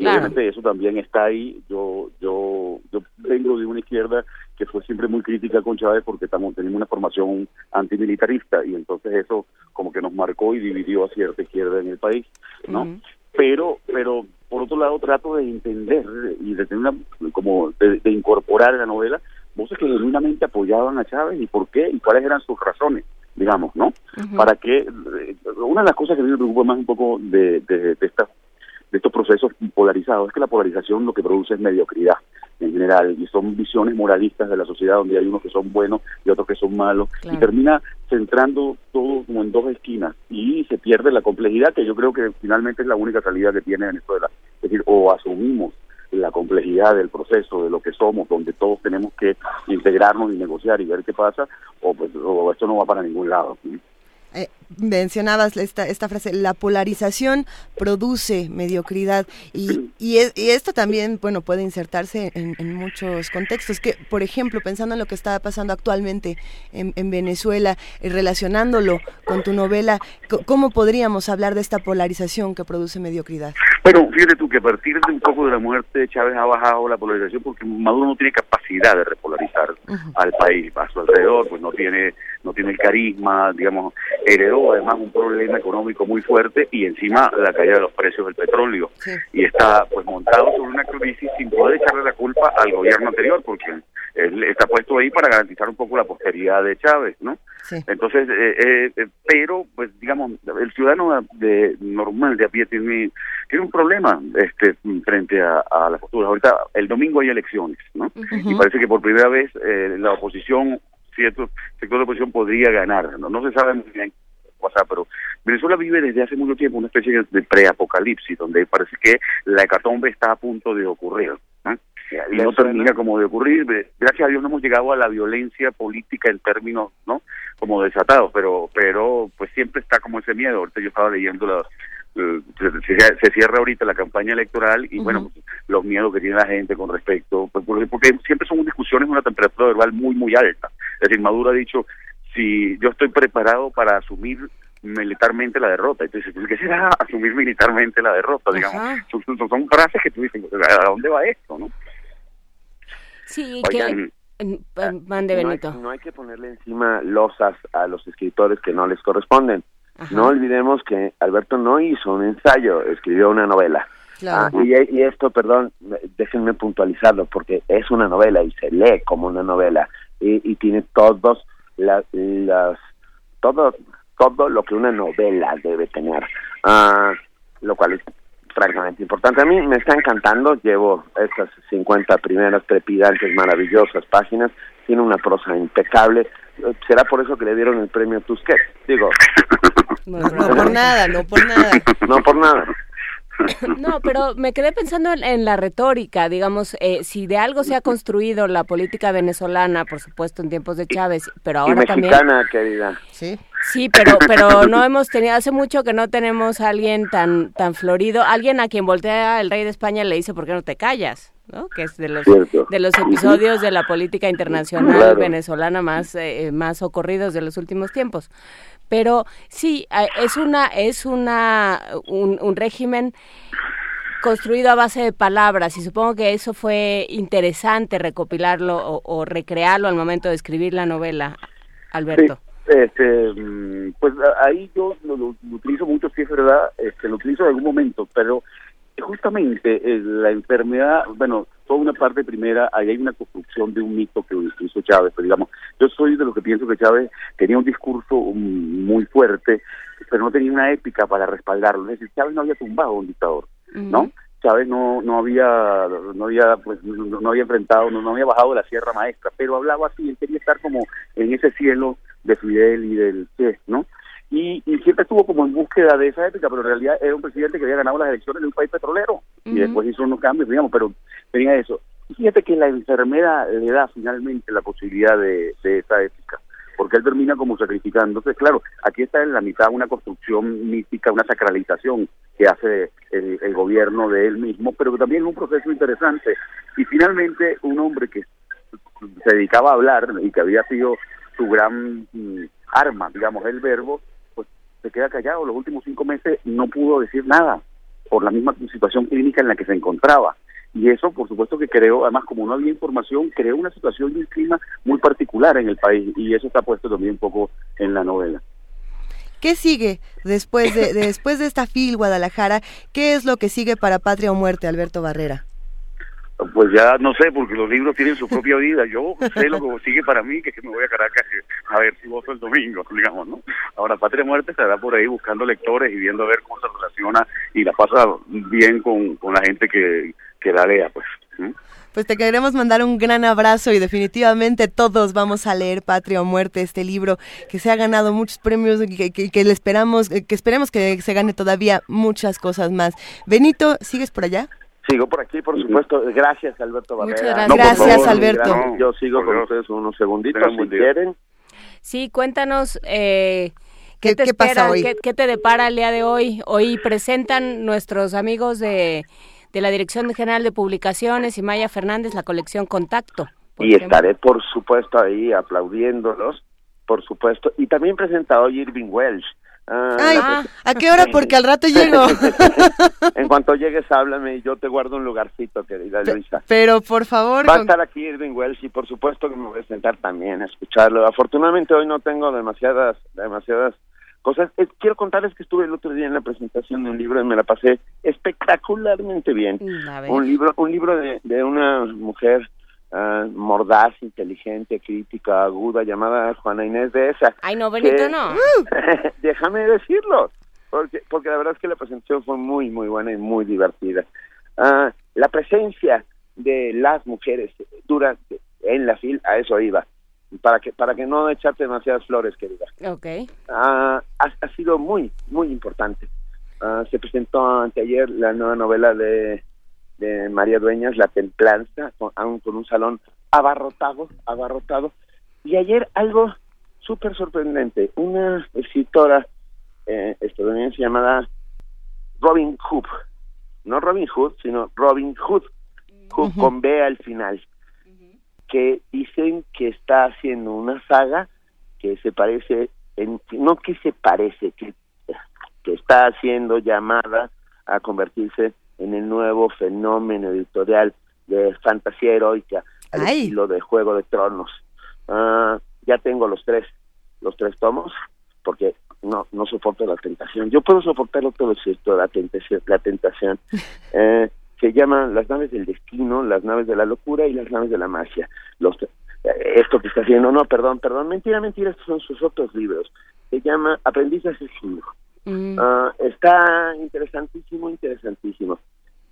Y obviamente eso también está ahí. Yo, yo, yo vengo de una izquierda que fue siempre muy crítica con Chávez porque estamos, tenemos una formación antimilitarista y entonces eso como que nos marcó y dividió a cierta izquierda en el país, ¿no? Pero, pero por otro lado trato de entender y de tener una, como de, de incorporar en la novela voces que genuinamente apoyaban a Chávez y por qué y cuáles eran sus razones digamos, ¿no? Para que, eh, una de las cosas que a mí me preocupa más un poco de, de, de, de estos procesos polarizados es que la polarización lo que produce es mediocridad en general y son visiones moralistas de la sociedad donde hay unos que son buenos y otros que son malos y termina centrando todo como en dos esquinas y se pierde la complejidad que yo creo que finalmente es la única salida que tiene Venezuela es decir o asumimos la complejidad del proceso, de lo que somos, donde todos tenemos que integrarnos y negociar y ver qué pasa, o pues o esto no va para ningún lado. Eh, mencionabas esta, esta frase, la polarización produce mediocridad y, y, esto también, bueno, puede insertarse en, muchos contextos, que por ejemplo, pensando en lo que está pasando actualmente en, en Venezuela, y eh, relacionándolo con tu novela, ¿cómo podríamos hablar de esta polarización que produce mediocridad? Bueno, fíjate tú que a partir de un poco de la muerte de Chávez ha bajado la polarización porque Maduro no tiene capacidad de repolarizar al país a su alrededor, pues no tiene, no tiene el carisma, digamos, heredó además un problema económico muy fuerte y encima la caída de los precios del petróleo. Y está pues montado sobre una crisis sin poder echarle la culpa al gobierno anterior porque él está puesto ahí para garantizar un poco la posteridad de Chávez, ¿no? Entonces, eh, eh, eh, pero, pues, digamos, el ciudadano de normal de a pie tiene, tiene un problema este frente a, a las posturas. Ahorita, el domingo hay elecciones, ¿no? Y parece que por primera vez la oposición, cierto sector de oposición podría ganar, ¿no? No se sabe muy bien pasar, pero Venezuela vive desde hace mucho tiempo una especie de preapocalipsis, donde parece que la hecatombe está a punto de ocurrir y no termina como de ocurrir. Gracias a Dios no hemos llegado a la violencia política en términos, ¿no? Como desatados, pero pero pues siempre está como ese miedo. Ahorita yo estaba leyendo la, se, cierra ahorita la campaña electoral y bueno, pues, los miedos que tiene la gente con respecto, pues, porque siempre son discusiones una temperatura verbal muy, muy alta. Es decir, Maduro ha dicho, si yo estoy preparado para asumir militarmente la derrota. Entonces, ¿qué será asumir militarmente la derrota? Digamos, son, son, frases que tú dices, ¿a dónde va esto? no Sí, que... Mande Benito. No hay, que ponerle encima losas a los escritores que no les corresponden. No olvidemos que Alberto no hizo un ensayo, escribió una novela. Ah, y, esto, perdón, déjenme puntualizarlo, porque es una novela y se lee como una novela y, tiene todos las, todo, todo lo que una novela debe tener, ah, lo cual es francamente importante. A mí me está encantando, llevo estas 50 primeras trepidantes, maravillosas páginas, tiene una prosa impecable, será por eso que le dieron el premio Tusquets, digo, No, por nada, no por nada. No por nada. No, pero me quedé pensando en, la retórica, digamos, eh, si de algo se ha construido la política venezolana, por supuesto en tiempos de Chávez, pero ahora y mexicana, querida. Sí. Sí, pero pero no hemos tenido hace mucho que no tenemos a alguien tan tan florido, alguien a quien voltea el rey de España le dice, "¿Por qué no te callas?" ¿no? Que es de los de los episodios de la política internacional venezolana más eh, más ocurridos de los últimos tiempos pero sí es una es una un, régimen construido a base de palabras y supongo que eso fue interesante recopilarlo o, recrearlo al momento de escribir la novela, Alberto. este, mm, pues ahí yo lo, utilizo mucho, sí es verdad, este, lo utilizo en algún momento, pero justamente eh, la enfermedad, bueno, toda una parte primera, ahí hay una construcción de un mito que hizo Chávez, pero digamos, yo soy de los que pienso que Chávez tenía un discurso muy fuerte, pero no tenía una épica para respaldarlo, es decir, Chávez no había tumbado a un dictador, ¿no? Chávez no no había no había pues no, había enfrentado no, no había bajado de la sierra maestra pero hablaba así él quería estar como en ese cielo de Fidel y del Che no y, siempre estuvo como en búsqueda de esa ética, pero en realidad era un presidente que había ganado las elecciones de un país petrolero y después hizo unos cambios, digamos, pero tenía eso. Y fíjate que la enfermedad le da finalmente la posibilidad de, esa ética, porque él termina como sacrificándose. Claro, aquí está en la mitad una construcción mística, una sacralización que hace el, el gobierno de él mismo, pero que también es un proceso interesante. Y finalmente un hombre que se dedicaba a hablar y que había sido su gran mm, arma, digamos, el verbo, se queda callado. Los últimos cinco meses no pudo decir nada por la misma situación clínica en la que se encontraba. Y eso, por supuesto, que creó, además, como no había información, creó una situación y un clima muy particular en el país. Y eso está puesto también un poco en la novela. ¿Qué sigue después de, después de esta FIL Guadalajara? ¿Qué es lo que sigue para Patria o Muerte, Alberto Barrera? Pues ya no sé, porque los libros tienen su propia vida. Yo sé lo que sigue para mí, que es que me voy a Caracas a ver si voto el domingo, digamos, ¿no? Ahora, Patria Muerte estará por ahí buscando lectores y viendo a ver cómo se relaciona y la pasa bien con, con la gente que, que la lea, pues. Pues te queremos mandar un gran abrazo y definitivamente todos vamos a leer Patria o Muerte, este libro que se ha ganado muchos premios y que, que, le esperamos, que esperemos que se gane todavía muchas cosas más. Benito, ¿sigues por allá? Sigo por aquí, por supuesto. Gracias, Alberto Barrera. gracias. Alberto. Yo sigo con ustedes unos segunditos, si quieren. Sí, cuéntanos... Eh, ¿Qué, te pasa hoy? ¿Qué, te depara el día de hoy? Hoy presentan nuestros amigos de, de la Dirección General de Publicaciones y Maya Fernández la colección Contacto. Y estaré, por supuesto, ahí aplaudiéndolos, por supuesto. Y también presenta hoy Irving Welsh, Ah, Ay, ¿a qué hora? Porque al rato llego. en cuanto llegues, háblame y yo te guardo un lugarcito, querida Luisa. Pero por favor. Va a estar aquí Irving Wells y por supuesto que me voy a sentar también a escucharlo. Afortunadamente hoy no tengo demasiadas, demasiadas cosas. Eh, quiero contarles que estuve el otro día en la presentación de un libro y me la pasé espectacularmente bien. Mm, un libro, un libro de, de una mujer uh, mordaz, inteligente, crítica, aguda, llamada Juana Inés de esa. Ay, no, Benito, no. déjame decirlo, porque, porque la verdad es que la presentación fue muy, muy buena y muy divertida. Uh, la presencia de las mujeres durante en la fila, a eso iba, para que para que no echarte demasiadas flores, querida. Okay. Uh, ha, ha, sido muy, muy importante. se presentó anteayer la nueva novela de de María Dueñas, La Templanza, con, con un salón abarrotado, abarrotado. Y ayer algo súper sorprendente, una escritora eh, estadounidense llamada Robin Hood, no Robin Hood, sino Robin Hood, Hood con B al final, que dicen que está haciendo una saga que se parece, en, no que se parece, que, que está haciendo llamada a convertirse en el nuevo fenómeno editorial de fantasía heroica al estilo de Juego de Tronos. Ah, ya tengo los tres, los tres tomos, porque no no soporto la tentación. Yo puedo soportarlo todo cierto, la tentación, la tentación. Eh, se llaman las naves del destino, las naves de la locura y las naves de la magia. Los, eh, esto que está haciendo, no, perdón, perdón, mentira, mentira, estos son sus otros libros. Se llama Aprendiz Asesino. Mm. Ah, está interesantísimo, interesantísimo.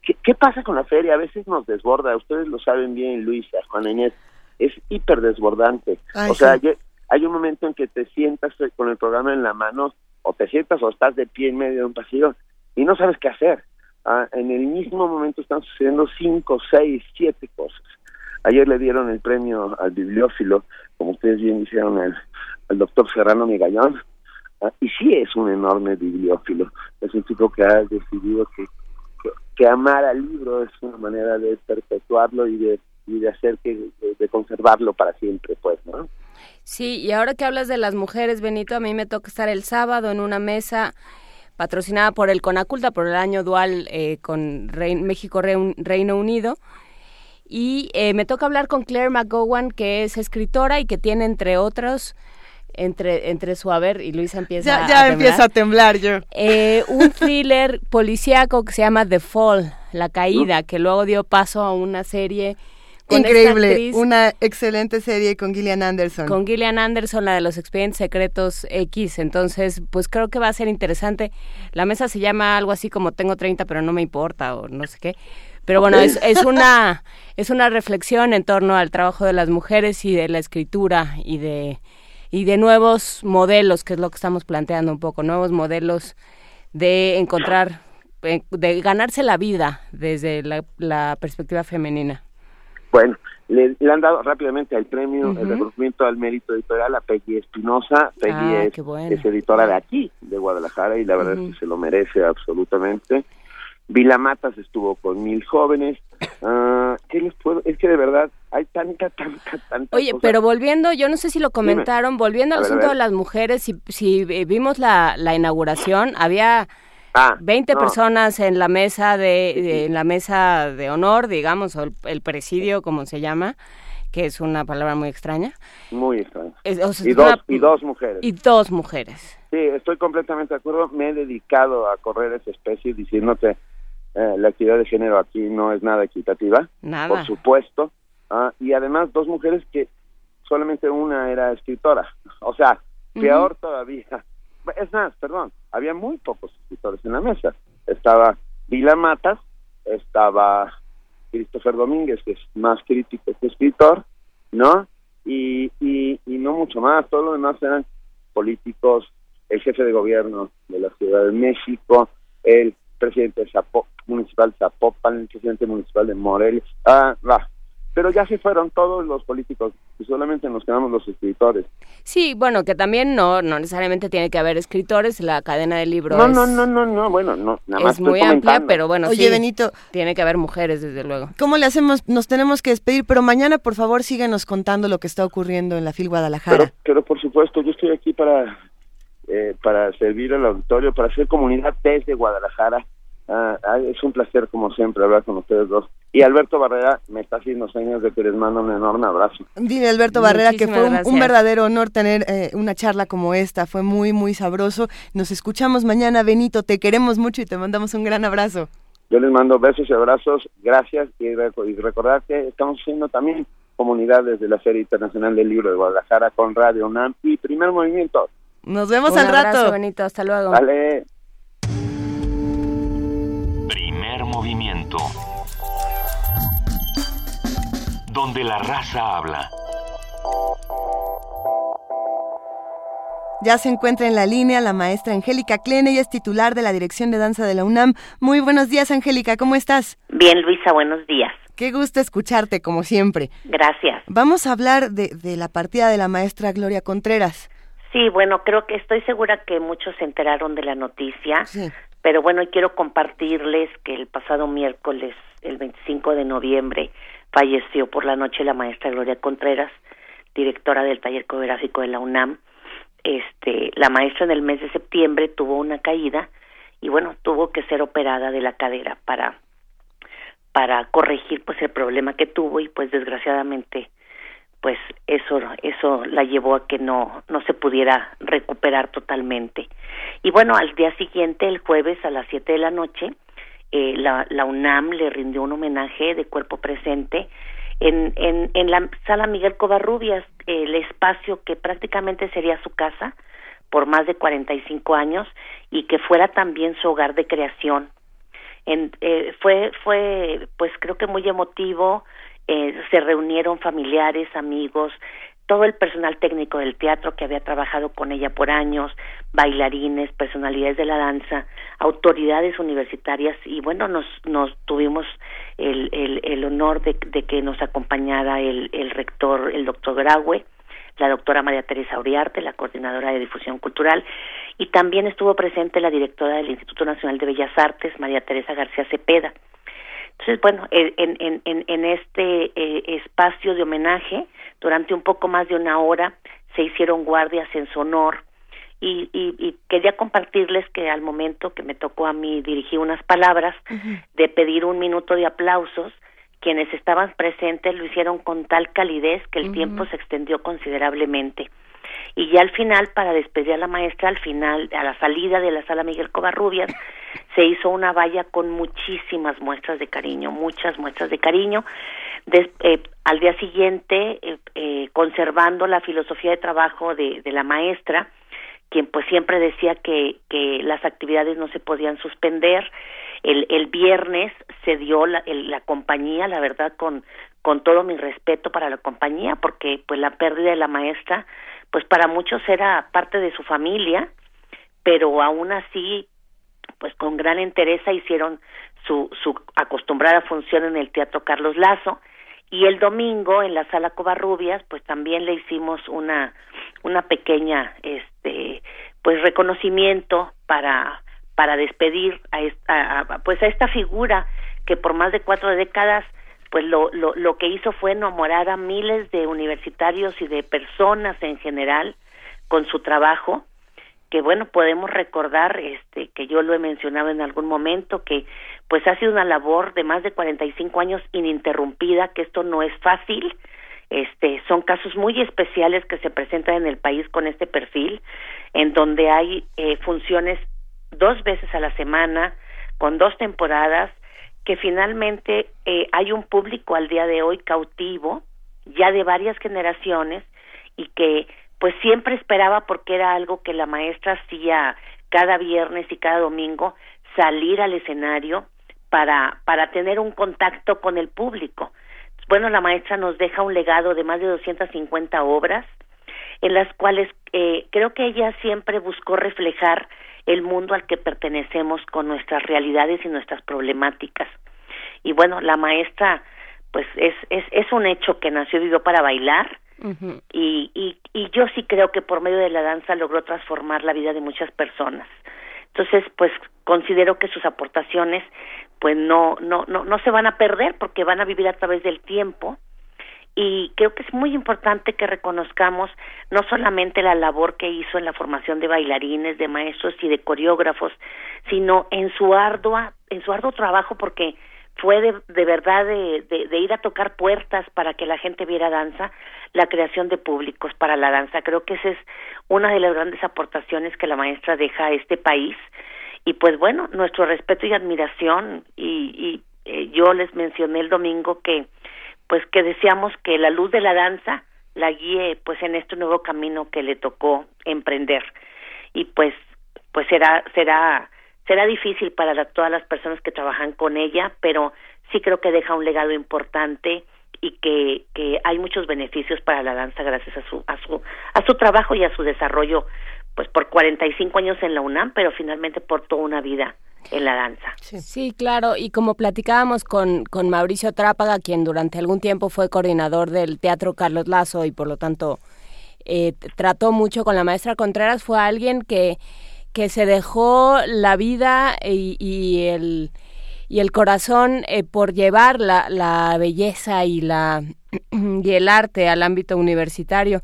¿Qué, pasa con la feria? A veces nos desborda, ustedes lo saben bien, Luisa, Juan Inés, es hiper desbordante. o sea, hay, un momento en que te sientas con el programa en la mano o te sientas o estás de pie en medio de un pasillo y no sabes qué hacer. Ah, en el mismo momento están sucediendo cinco, seis, siete cosas. Ayer le dieron el premio al bibliófilo, como ustedes bien dijeron, al, doctor Serrano Migallón, ah, y sí es un enorme bibliófilo. Es un tipo que ha decidido que, que, amar al libro es una manera de perpetuarlo y de, y de hacer que, de, conservarlo para siempre, pues, ¿no? Sí, y ahora que hablas de las mujeres, Benito, a mí me toca estar el sábado en una mesa patrocinada por el Conaculta por el año dual eh, con México Reino Unido y eh, me toca hablar con Claire McGowan que es escritora y que tiene entre otros entre entre su haber y Luisa empieza ya, ya empieza a temblar yo eh, un thriller policíaco que se llama The Fall la caída que luego dio paso a una serie Increíble, una excelente serie con Gillian Anderson. Con Gillian Anderson, la de los expedientes secretos X. Entonces, pues creo que va a ser interesante. La mesa se llama algo así como Tengo 30, pero no me importa, o no sé qué. Pero bueno, es, es, una, es una reflexión en torno al trabajo de las mujeres y de la escritura y de, y de nuevos modelos, que es lo que estamos planteando un poco, nuevos modelos de encontrar, eh, de ganarse la vida desde la perspectiva femenina. Bueno, le, han dado rápidamente el premio, el reconocimiento al mérito editorial a Peggy Espinosa. Peggy ah, es, editora de aquí, de Guadalajara, y la verdad es que se lo merece absolutamente. Vila Matas estuvo con mil jóvenes. Uh, ¿Qué les puedo? Es que de verdad hay tanta, tanta, tanta. Oye, pero volviendo, yo no sé si lo comentaron, volviendo al asunto de las mujeres, si, si vimos la, la inauguración, había Ah, 20 personas en la mesa de, en la mesa de honor, digamos, o el, presidio, como se llama, que es una palabra muy extraña. Muy extraña. y, dos, y dos mujeres. Y dos mujeres. Sí, estoy completamente de acuerdo. Me he dedicado a correr esa especie diciéndote eh, la actividad de género aquí no es nada equitativa. Nada. Por supuesto. Ah, y además dos mujeres que solamente una era escritora. O sea, peor todavía es más, perdón, había muy pocos escritores en la mesa. Estaba Vila Matas, estaba Christopher Domínguez, que es más crítico que escritor, ¿no? Y, y, no mucho más, todo lo demás eran políticos, el jefe de gobierno de la Ciudad de México, el presidente municipal de Zapopan, el presidente municipal de Morelia, ah, va, pero ya se fueron todos los políticos y solamente nos quedamos los escritores. Sí, bueno, que también no no necesariamente tiene que haber escritores, la cadena de libros No, no, no, no, no, bueno, no, nada más Es muy amplia, pero bueno, Oye, Benito, tiene que haber mujeres desde luego. ¿Cómo le hacemos? Nos tenemos que despedir, pero mañana por favor síguenos contando lo que está ocurriendo en la FIL Guadalajara. Pero, por supuesto, yo estoy aquí para eh, para servir al auditorio, para hacer comunidad desde Guadalajara Ah, ah, es un placer, como siempre, hablar con ustedes dos. Y Alberto Barrera me está haciendo señas de que les mando un enorme abrazo. Dime, Alberto Barrera, que fue un, verdadero honor tener eh, una charla como esta. Fue muy, muy sabroso. Nos escuchamos mañana, Benito. Te queremos mucho y te mandamos un gran abrazo. Yo les mando besos y abrazos. Gracias. Y, recordar que estamos haciendo también comunidad desde la Serie Internacional del Libro de Guadalajara con Radio UNAM y Primer Movimiento. Nos vemos al rato. Benito. Hasta luego. Vale. movimiento. Donde la raza habla. Ya se encuentra en la línea la maestra Angélica Klene, ella es titular de la Dirección de Danza de la UNAM. Muy buenos días, Angélica, ¿cómo estás? Bien, Luisa, buenos días. Qué gusto escucharte, como siempre. Gracias. Vamos a hablar de, de la partida de la maestra Gloria Contreras. Sí, bueno, creo que estoy segura que muchos se enteraron de la noticia. Sí. Pero bueno, quiero compartirles que el pasado miércoles, el 25 de noviembre, falleció por la noche la maestra Gloria Contreras, directora del taller coreográfico de la UNAM. Este, la maestra en el mes de septiembre tuvo una caída y bueno, tuvo que ser operada de la cadera para para corregir pues el problema que tuvo y pues desgraciadamente pues eso eso la llevó a que no no se pudiera recuperar totalmente. Y bueno al día siguiente el jueves a las siete de la noche eh, la, la UNAM le rindió un homenaje de cuerpo presente en, en, en la sala Miguel Covarrubias el espacio que prácticamente sería su casa por más de 45 años y que fuera también su hogar de creación. En, eh, fue fue pues creo que muy emotivo eh, se reunieron familiares, amigos, todo el personal técnico del teatro que había trabajado con ella por años, bailarines, personalidades de la danza, autoridades universitarias y bueno, nos, nos tuvimos el, el, el honor de, que nos acompañara el, el rector, el doctor Graue, la doctora María Teresa Uriarte, la coordinadora de difusión cultural, y también estuvo presente la directora del Instituto Nacional de Bellas Artes, María Teresa García Cepeda. Entonces, bueno, en, en, en, en este eh, espacio de homenaje, durante un poco más de una hora, se hicieron guardias en su honor. Y, y, y, quería compartirles que al momento que me tocó a mí dirigir unas palabras de pedir un minuto de aplausos, quienes estaban presentes lo hicieron con tal calidez que el tiempo se extendió considerablemente. Y ya al final, para despedir a la maestra, al final, a la salida de la sala Miguel Covarrubias, se hizo una valla con muchísimas muestras de cariño, muchas muestras de cariño. Eh, al día siguiente, eh, eh, conservando la filosofía de trabajo de, de la maestra, quien pues siempre decía que, que las actividades no se podían suspender. El, el viernes se dio la, la compañía, la verdad, con, con todo mi respeto para la compañía, porque pues la pérdida de la maestra, pues para muchos era parte de su familia, pero aún así, pues con gran entereza hicieron su, su acostumbrada función en el Teatro Carlos Lazo, y el domingo en la sala Covarrubias pues también le hicimos una una pequeña este pues reconocimiento para para despedir a, esta, pues a esta figura que por más de cuatro décadas pues lo, lo, lo que hizo fue enamorar a miles de universitarios y de personas en general con su trabajo que bueno podemos recordar este que yo lo he mencionado en algún momento que pues ha sido una labor de más de 45 años ininterrumpida que esto no es fácil. Este son casos muy especiales que se presentan en el país con este perfil en donde hay eh, funciones dos veces a la semana con dos temporadas que finalmente eh, hay un público al día de hoy cautivo ya de varias generaciones y que pues siempre esperaba porque era algo que la maestra hacía cada viernes y cada domingo salir al escenario para para tener un contacto con el público. Bueno, la maestra nos deja un legado de más de 250 obras en las cuales eh, creo que ella siempre buscó reflejar el mundo al que pertenecemos con nuestras realidades y nuestras problemáticas. Y bueno, la maestra pues es es es un hecho que nació y vivió para bailar y, y, y yo sí creo que por medio de la danza logró transformar la vida de muchas personas. Entonces, pues considero que sus aportaciones pues no no no no se van a perder porque van a vivir a través del tiempo y creo que es muy importante que reconozcamos no solamente la labor que hizo en la formación de bailarines, de maestros y de coreógrafos, sino en su ardua en su arduo trabajo porque fue de, de verdad de, de, ir a tocar puertas para que la gente viera danza, la creación de públicos para la danza. Creo que esa es una de las grandes aportaciones que la maestra deja a este país. Y pues bueno, nuestro respeto y admiración. Y, y eh, yo les mencioné el domingo que pues que deseamos que la luz de la danza la guíe pues en este nuevo camino que le tocó emprender. Y pues pues será será será difícil para todas las personas que trabajan con ella, pero sí creo que deja un legado importante y que, que hay muchos beneficios para la danza gracias a su, a su, a su trabajo y a su desarrollo, pues por 45 años en la UNAM, pero finalmente por toda una vida en la danza. Sí, claro, y como platicábamos con, con Mauricio Trápaga, quien durante algún tiempo fue coordinador del Teatro Carlos Lazo y por lo tanto eh, trató mucho con la maestra Contreras, fue alguien que que se dejó la vida y, el y el corazón eh, por llevar la, la belleza y la y el arte al ámbito universitario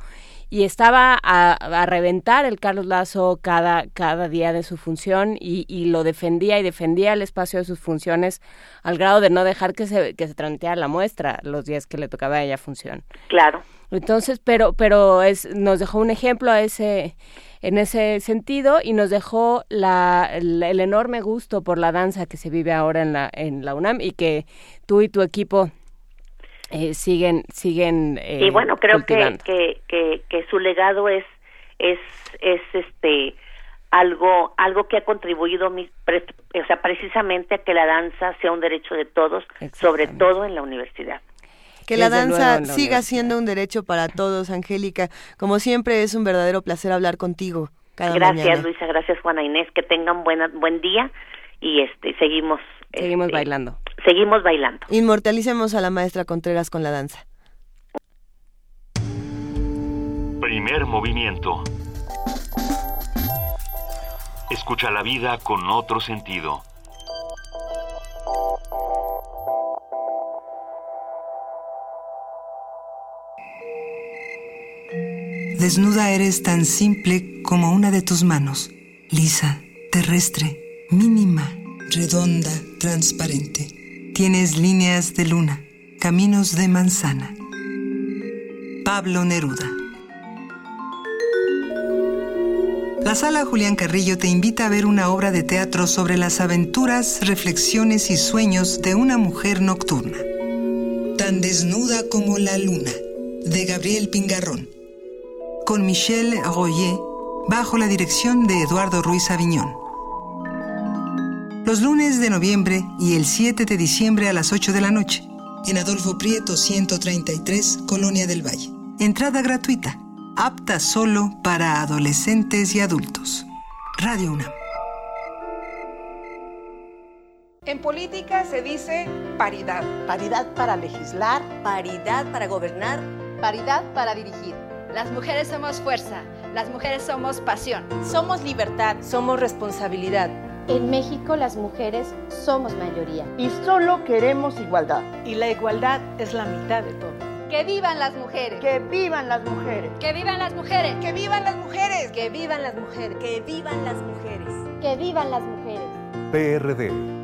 y estaba a, reventar el Carlos Lazo cada, cada día de su función y, y, lo defendía y defendía el espacio de sus funciones al grado de no dejar que se, que se tranteara la muestra los días que le tocaba a ella función. Claro. Entonces, pero, pero es, nos dejó un ejemplo a ese, en ese sentido y nos dejó la, el, enorme gusto por la danza que se vive ahora en la, en la UNAM y que tú y tu equipo eh, siguen siguen eh, y bueno creo que, que, que, su legado es es es este algo algo que ha contribuido o sea precisamente a que la danza sea un derecho de todos sobre todo en la universidad Que la danza siga siendo un derecho para todos, Angélica. Como siempre, es un verdadero placer hablar contigo. Cada gracias, Luisa. Gracias, Juana Inés. Que tengan buena, buen día y este seguimos. Seguimos este, bailando. Seguimos bailando. Inmortalicemos a la maestra Contreras con la danza. Primer movimiento. Escucha la vida con otro sentido. Desnuda eres tan simple como una de tus manos, lisa, terrestre, mínima, redonda, transparente. Tienes líneas de luna, caminos de manzana. Pablo Neruda. La sala Julián Carrillo te invita a ver una obra de teatro sobre las aventuras, reflexiones y sueños de una mujer nocturna. Tan desnuda como la luna, de Gabriel Pingarrón con Michel Royer, bajo la dirección de Eduardo Ruiz Aviñón. Los lunes de noviembre y el 7 de diciembre a las 8 de la noche, en Adolfo Prieto 133, Colonia del Valle. Entrada gratuita, apta solo para adolescentes y adultos. Radio UNAM. En política se dice paridad. Paridad para legislar. Paridad para gobernar. Paridad para dirigir. Las mujeres somos fuerza, las mujeres somos pasión. Somos libertad, somos responsabilidad. En México las mujeres somos mayoría. Y solo queremos igualdad. Y la igualdad es la mitad de todo. Que vivan las mujeres. Que vivan las mujeres. Que vivan las mujeres. Que vivan las mujeres. Que vivan las mujeres. Que vivan las mujeres. Que vivan las mujeres. PRD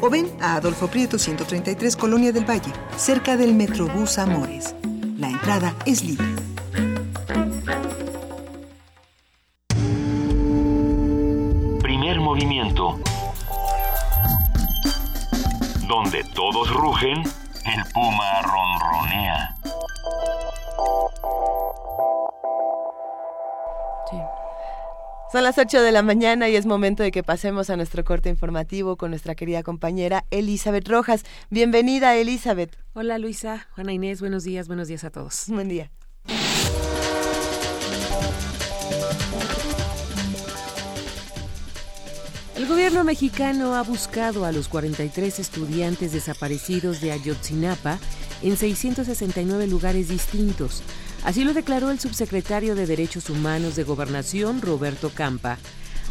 o ven a Adolfo Prieto 133 Colonia del Valle, cerca del Metrobús Amores. La entrada es libre. Primer movimiento. Donde todos rugen, el puma ronronea. Son las 8 de la mañana y es momento de que pasemos a nuestro corte informativo con nuestra querida compañera Elizabeth Rojas. Bienvenida, Elizabeth. Hola, Luisa. Juana Inés, buenos días, buenos días a todos. Buen día. El gobierno mexicano ha buscado a los 43 estudiantes desaparecidos de Ayotzinapa en 669 lugares distintos Así lo declaró el subsecretario de Derechos Humanos de Gobernación, Roberto Campa.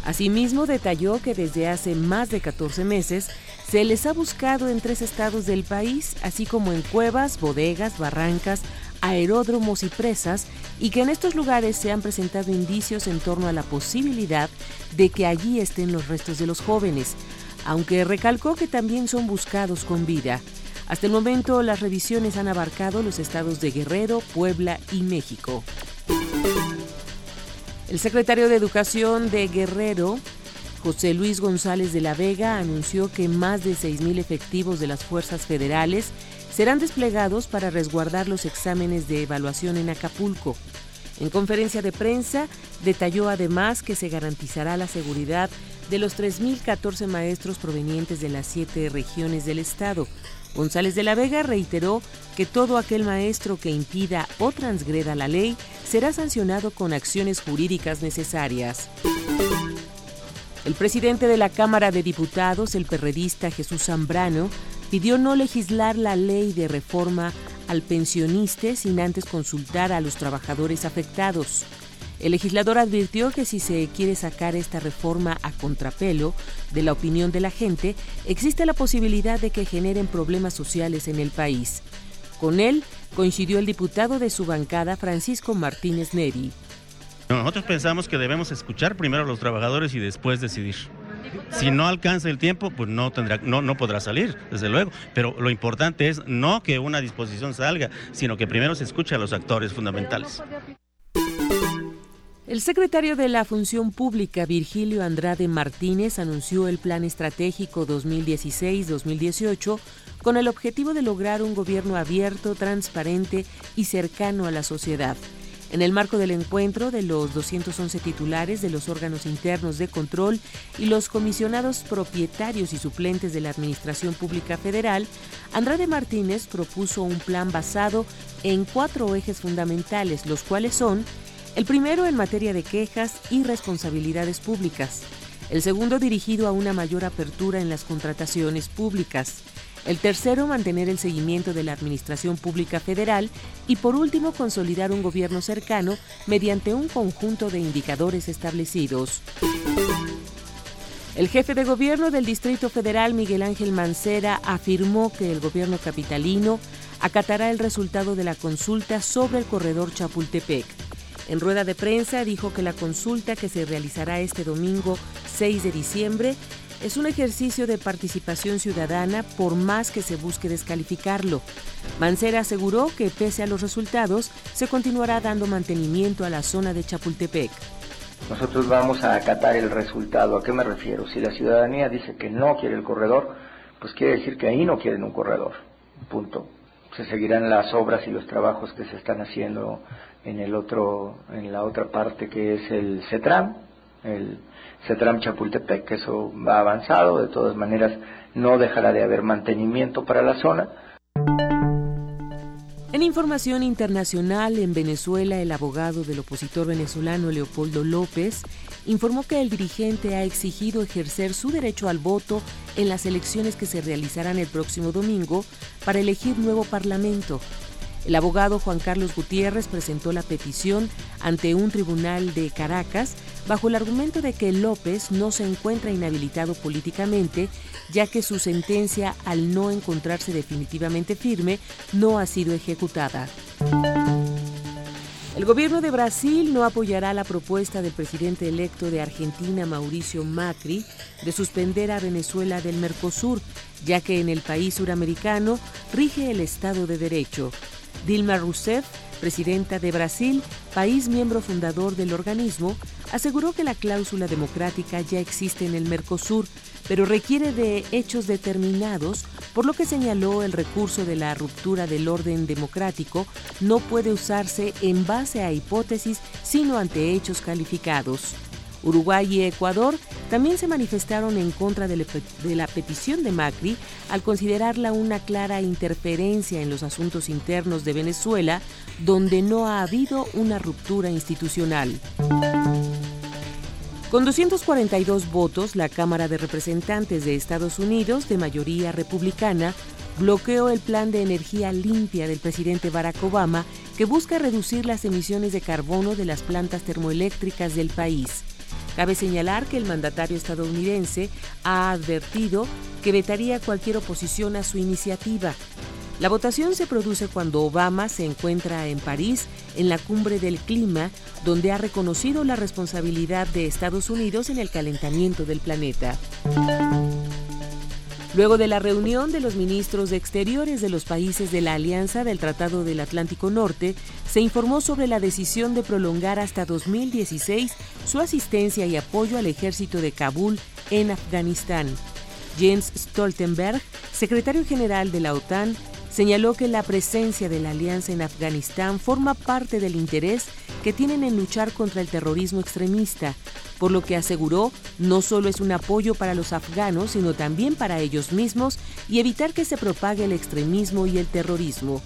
Asimismo, detalló que desde hace más de 14 meses se les ha buscado en tres estados del país, así como en cuevas, bodegas, barrancas, aeródromos y presas, y que en estos lugares se han presentado indicios en torno a la posibilidad de que allí estén los restos de los jóvenes, aunque recalcó que también son buscados con vida. Hasta el momento, las revisiones han abarcado los estados de Guerrero, Puebla y México. El secretario de Educación de Guerrero, José Luis González de la Vega, anunció que más de 6.000 efectivos de las fuerzas federales serán desplegados para resguardar los exámenes de evaluación en Acapulco. En conferencia de prensa, detalló además que se garantizará la seguridad de los 3.014 maestros provenientes de las siete regiones del Estado, González de la Vega reiteró que todo aquel maestro que impida o transgreda la ley será sancionado con acciones jurídicas necesarias. El presidente de la Cámara de Diputados, el perredista Jesús Zambrano, pidió no legislar la ley de reforma al pensionista sin antes consultar a los trabajadores afectados. El legislador advirtió que si se quiere sacar esta reforma a contrapelo de la opinión de la gente, existe la posibilidad de que generen problemas sociales en el país. Con él coincidió el diputado de su bancada, Francisco Martínez Neri. Nosotros pensamos que debemos escuchar primero a los trabajadores y después decidir. Si no alcanza el tiempo, pues no tendrá, no, no podrá salir, desde luego. Pero lo importante es no que una disposición salga, sino que primero se escuche a los actores fundamentales. El secretario de la Función Pública, Virgilio Andrade Martínez, anunció el Plan Estratégico 2016-2018 con el objetivo de lograr un gobierno abierto, transparente y cercano a la sociedad. En el marco del encuentro de los 211 titulares de los órganos internos de control y los comisionados propietarios y suplentes de la Administración Pública Federal, Andrade Martínez propuso un plan basado en cuatro ejes fundamentales, los cuales son el primero en materia de quejas y responsabilidades públicas, el segundo dirigido a una mayor apertura en las contrataciones públicas, el tercero, mantener el seguimiento de la Administración Pública Federal y por último, consolidar un gobierno cercano mediante un conjunto de indicadores establecidos. El jefe de gobierno del Distrito Federal, Miguel Ángel Mancera, afirmó que el gobierno capitalino acatará el resultado de la consulta sobre el corredor Chapultepec. En rueda de prensa dijo que la consulta que se realizará este domingo 6 de diciembre es un ejercicio de participación ciudadana por más que se busque descalificarlo. Mancera aseguró que pese a los resultados, se continuará dando mantenimiento a la zona de Chapultepec. Nosotros vamos a acatar el resultado. ¿A qué me refiero? Si la ciudadanía dice que no quiere el corredor, pues quiere decir que ahí no quieren un corredor. Punto. Se seguirán las obras y los trabajos que se están haciendo en el otro, en la otra parte que es el CETRAM, el CETRAM Chapultepec, que eso va avanzado, de todas maneras no dejará de haber mantenimiento para la zona. En información internacional, en Venezuela, el abogado del opositor venezolano Leopoldo López informó que el dirigente ha exigido ejercer su derecho al voto en las elecciones que se realizarán el próximo domingo para elegir nuevo parlamento. El abogado Juan Carlos Gutiérrez presentó la petición ante un tribunal de Caracas bajo el argumento de que López no se encuentra inhabilitado políticamente, ya que su sentencia, al no encontrarse definitivamente firme, no ha sido ejecutada. El gobierno de Brasil no apoyará la propuesta del presidente electo de Argentina, Mauricio Macri, de suspender a Venezuela del Mercosur, ya que en el país suramericano rige el Estado de Derecho. Dilma Rousseff, presidenta de Brasil, país miembro fundador del organismo, aseguró que la cláusula democrática ya existe en el Mercosur, pero requiere de hechos determinados, por lo que señaló el recurso de la ruptura del orden democrático no puede usarse en base a hipótesis, sino ante hechos calificados. Uruguay y Ecuador también se manifestaron en contra de, la petición de Macri al considerarla una clara interferencia en los asuntos internos de Venezuela, donde no ha habido una ruptura institucional. Con 242 votos, la Cámara de Representantes de Estados Unidos, de mayoría republicana, bloqueó el plan de energía limpia del presidente Barack Obama que busca reducir las emisiones de carbono de las plantas termoeléctricas del país. Cabe señalar que el mandatario estadounidense ha advertido que vetaría cualquier oposición a su iniciativa. La votación se produce cuando Obama se encuentra en París en la cumbre del clima, donde ha reconocido la responsabilidad de Estados Unidos en el calentamiento del planeta. Luego de la reunión de los ministros de Exteriores de los países de la Alianza del Tratado del Atlántico Norte, se informó sobre la decisión de prolongar hasta 2016 su asistencia y apoyo al ejército de Kabul en Afganistán. Jens Stoltenberg, secretario general de la OTAN, señaló que la presencia de la alianza en Afganistán forma parte del interés que tienen en luchar contra el terrorismo extremista, por lo que aseguró no solo es un apoyo para los afganos, sino también para ellos mismos y evitar que se propague el extremismo y el terrorismo.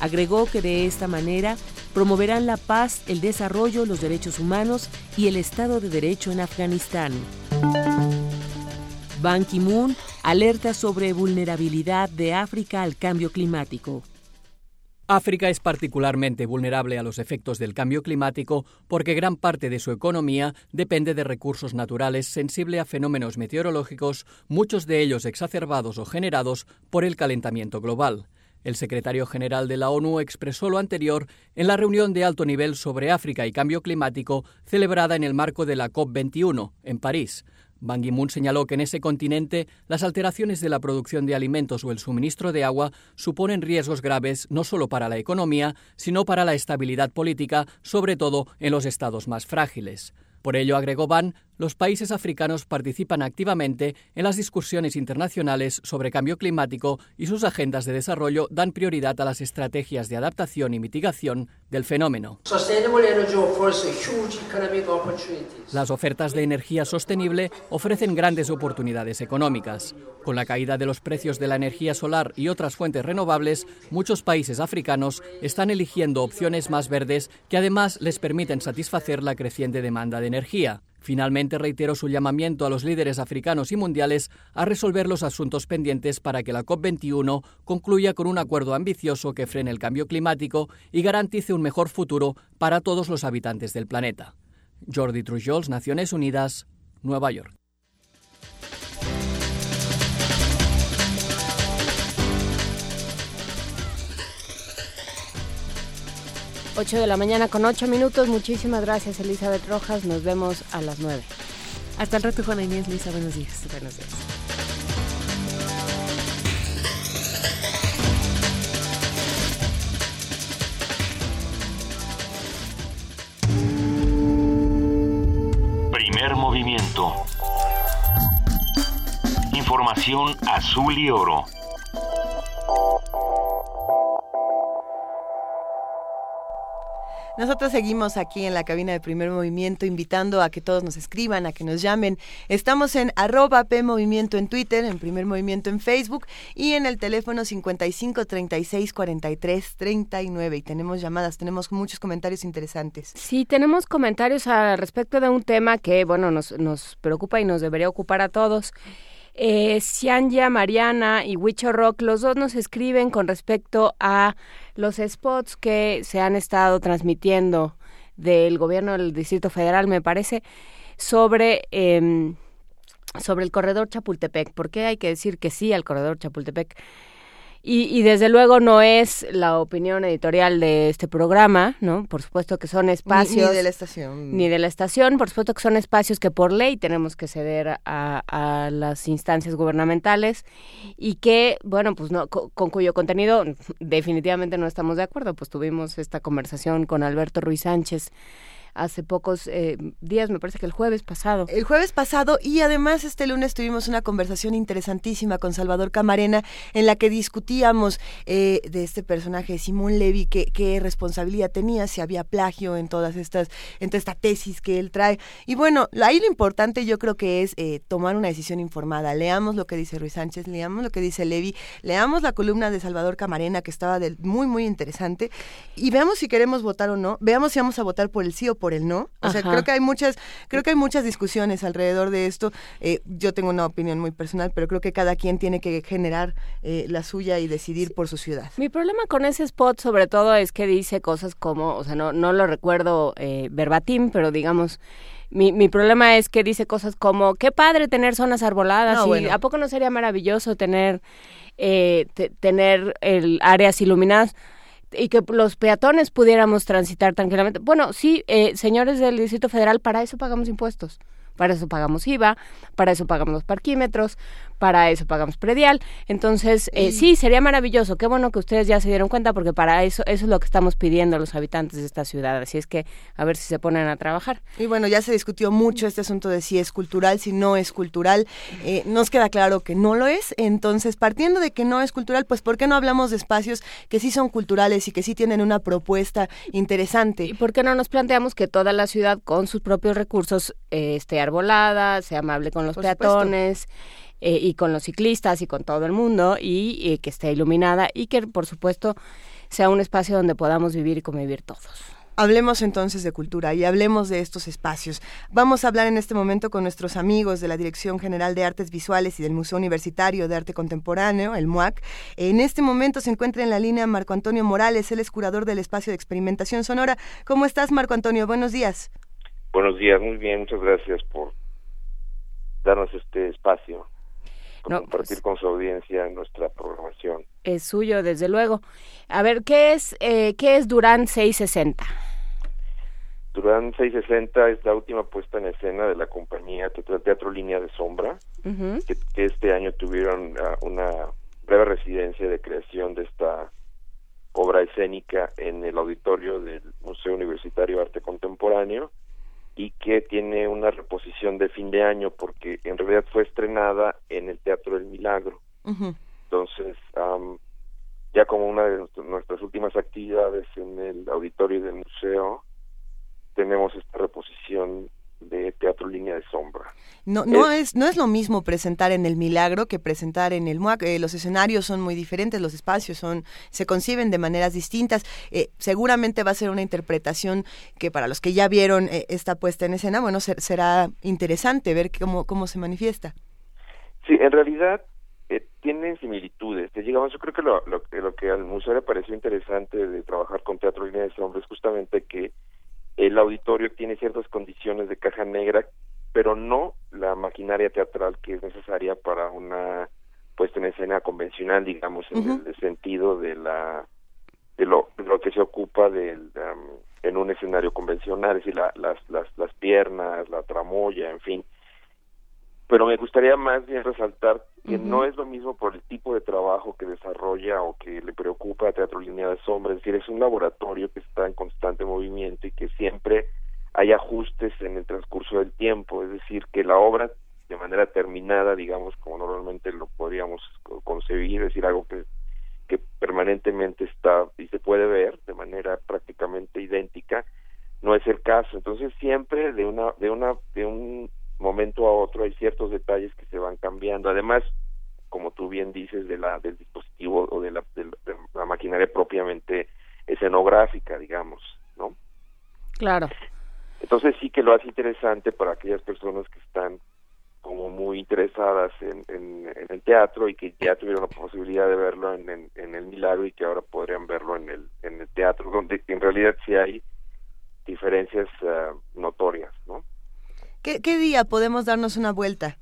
Agregó que de esta manera promoverán la paz, el desarrollo, los derechos humanos y el Estado de Derecho en Afganistán. Ban Ki-moon alerta sobre vulnerabilidad de África al cambio climático. África es particularmente vulnerable a los efectos del cambio climático porque gran parte de su economía depende de recursos naturales sensible a fenómenos meteorológicos, muchos de ellos exacerbados o generados por el calentamiento global. El secretario general de la ONU expresó lo anterior en la reunión de alto nivel sobre África y cambio climático celebrada en el marco de la COP21 en París. Ban Ki-moon señaló que en ese continente las alteraciones de la producción de alimentos o el suministro de agua suponen riesgos graves no solo para la economía, sino para la estabilidad política, sobre todo en los estados más frágiles. Por ello, agregó Ban, los países africanos participan activamente en las discusiones internacionales sobre cambio climático y sus agendas de desarrollo dan prioridad a las estrategias de adaptación y mitigación del fenómeno. Las ofertas de energía sostenible ofrecen grandes oportunidades económicas. Con la caída de los precios de la energía solar y otras fuentes renovables, muchos países africanos están eligiendo opciones más verdes que además les permiten satisfacer la creciente demanda de energía. Finalmente reiteró su llamamiento a los líderes africanos y mundiales a resolver los asuntos pendientes para que la COP21 concluya con un acuerdo ambicioso que frene el cambio climático y garantice un mejor futuro para todos los habitantes del planeta. Jordi Trujols, Naciones Unidas, Nueva York. 8 de la mañana con 8 minutos. Muchísimas gracias, Elizabeth Rojas. Nos vemos a las 9. Hasta el rato, Juana Inés. Lisa, buenos días. Buenos días. Primer movimiento. Información azul y oro. Nosotros seguimos aquí en la cabina de primer movimiento invitando a que todos nos escriban, a que nos llamen. Estamos en arroba P Movimiento en Twitter, en primer movimiento en Facebook y en el teléfono 55 36 43 39. Y tenemos llamadas, tenemos muchos comentarios interesantes. Sí, tenemos comentarios al respecto de un tema que, bueno, nos, nos preocupa y nos debería ocupar a todos. Eh, Mariana y Wicho Rock, los dos nos escriben con respecto a los spots que se han estado transmitiendo del gobierno del Distrito Federal, me parece, sobre, eh, sobre el corredor Chapultepec. ¿Por qué hay que decir que sí al corredor Chapultepec? Y, y, desde luego no es la opinión editorial de este programa, ¿no? Por supuesto que son espacios... Ni, de la estación. Ni de la estación, por supuesto que son espacios que por ley tenemos que ceder a, a las instancias gubernamentales y que, bueno, pues no, con, con, cuyo contenido definitivamente no estamos de acuerdo. Pues tuvimos esta conversación con Alberto Ruiz Sánchez hace pocos eh, días, me parece que el jueves pasado. El jueves pasado y además este lunes tuvimos una conversación interesantísima con Salvador Camarena en la que discutíamos eh, de este personaje Simón Levy, qué, qué responsabilidad tenía, si había plagio en todas estas, en toda esta tesis que él trae. Y bueno, ahí lo importante yo creo que es eh, tomar una decisión informada. Leamos lo que dice Ruiz Sánchez, leamos lo que dice Levy, leamos la columna de Salvador Camarena que estaba de, muy, muy interesante y veamos si queremos votar o no, veamos si vamos a votar por el sí o por el no. O sea, Ajá. creo que hay muchas, creo que hay muchas discusiones alrededor de esto. Eh, yo tengo una opinión muy personal, pero creo que cada quien tiene que generar eh, la suya y decidir sí. por su ciudad. Mi problema con ese spot, sobre todo, es que dice cosas como, o sea, no, no lo recuerdo eh, verbatim, pero digamos. Mi, mi, problema es que dice cosas como, qué padre tener zonas arboladas, no, y bueno. ¿a poco no sería maravilloso tener, eh, tener el, áreas iluminadas? Y que los peatones pudiéramos transitar tranquilamente. Bueno, sí, eh, señores del Distrito Federal, para eso pagamos impuestos. Para eso pagamos IVA, para eso pagamos los parquímetros, para eso pagamos predial. Entonces, eh, sí, sería maravilloso. Qué bueno que ustedes ya se dieron cuenta porque para eso eso es lo que estamos pidiendo a los habitantes de esta ciudad. Así es que a ver si se ponen a trabajar. Y bueno, ya se discutió mucho este asunto de si es cultural, si no es cultural. Eh, nos queda claro que no lo es. Entonces, partiendo de que no es cultural, pues ¿por qué no hablamos de espacios que sí son culturales y que sí tienen una propuesta interesante? ¿Y por qué no nos planteamos que toda la ciudad con sus propios recursos eh, esté arbolada, sea amable con los por peatones? Eh, y con los ciclistas y con todo el mundo y, y, que esté iluminada y que por supuesto sea un espacio donde podamos vivir y convivir todos. Hablemos entonces de cultura y hablemos de estos espacios. Vamos a hablar en este momento con nuestros amigos de la Dirección General de Artes Visuales y del Museo Universitario de Arte Contemporáneo, el MUAC. En este momento se encuentra en la línea Marco Antonio Morales, él es curador del espacio de experimentación sonora. ¿Cómo estás, Marco Antonio? Buenos días. Buenos días, muy bien, muchas gracias por darnos este espacio compartir pues con su audiencia nuestra programación. Es suyo, desde luego. A ver, ¿qué es, eh, ¿qué es Durán 660? Durán 660 es la última puesta en escena de la compañía Teatro, Línea de Sombra, que, este año tuvieron ah, una breve residencia de creación de esta obra escénica en el auditorio del Museo Universitario de Arte Contemporáneo y que tiene una reposición de fin de año porque en realidad fue estrenada en el Teatro del Milagro. Entonces, ya como una de nuestras últimas actividades en el auditorio del museo, tenemos esta reposición de teatro línea de sombra. No, no es, no es lo mismo presentar en el Milagro que presentar en el MUAC. Eh, los escenarios son muy diferentes, los espacios son, se conciben de maneras distintas. Eh, seguramente va a ser una interpretación que para los que ya vieron eh, esta puesta en escena, bueno, será interesante ver cómo, cómo se manifiesta. Sí, en realidad tienen similitudes. Digamos, yo creo que lo, lo, lo que al museo le pareció interesante de trabajar con teatro línea de sombra es justamente que el auditorio tiene ciertas condiciones de caja negra, pero no la maquinaria teatral que es necesaria para una puesta en escena convencional, digamos, en el sentido de la de lo, lo que se ocupa del en un escenario convencional, es decir, la, las, las, las piernas, la tramoya, en fin, pero me gustaría más bien resaltar que no es lo mismo por el tipo de trabajo que desarrolla o que le preocupa a Teatro Línea de Sombra, es decir, es un laboratorio que está en constante movimiento y que siempre hay ajustes en el transcurso del tiempo, es decir, que la obra de manera terminada, digamos, como normalmente lo podríamos concebir, es decir, algo que, que permanentemente está y se puede ver de manera prácticamente idéntica, no es el caso. Entonces siempre de una de una de un momento a otro hay ciertos detalles que se van cambiando. Además, como tú bien dices, de la, del dispositivo o de la, de la maquinaria propiamente escenográfica, digamos, ¿no? Claro. Entonces sí que lo hace interesante para aquellas personas que están como muy interesadas en, en, el teatro y que ya tuvieron la posibilidad de verlo en, en, el Milagro y que ahora podrían verlo en el, en el teatro, donde en realidad sí hay diferencias ah, notorias, ¿no? ¿Qué, día podemos darnos una vuelta?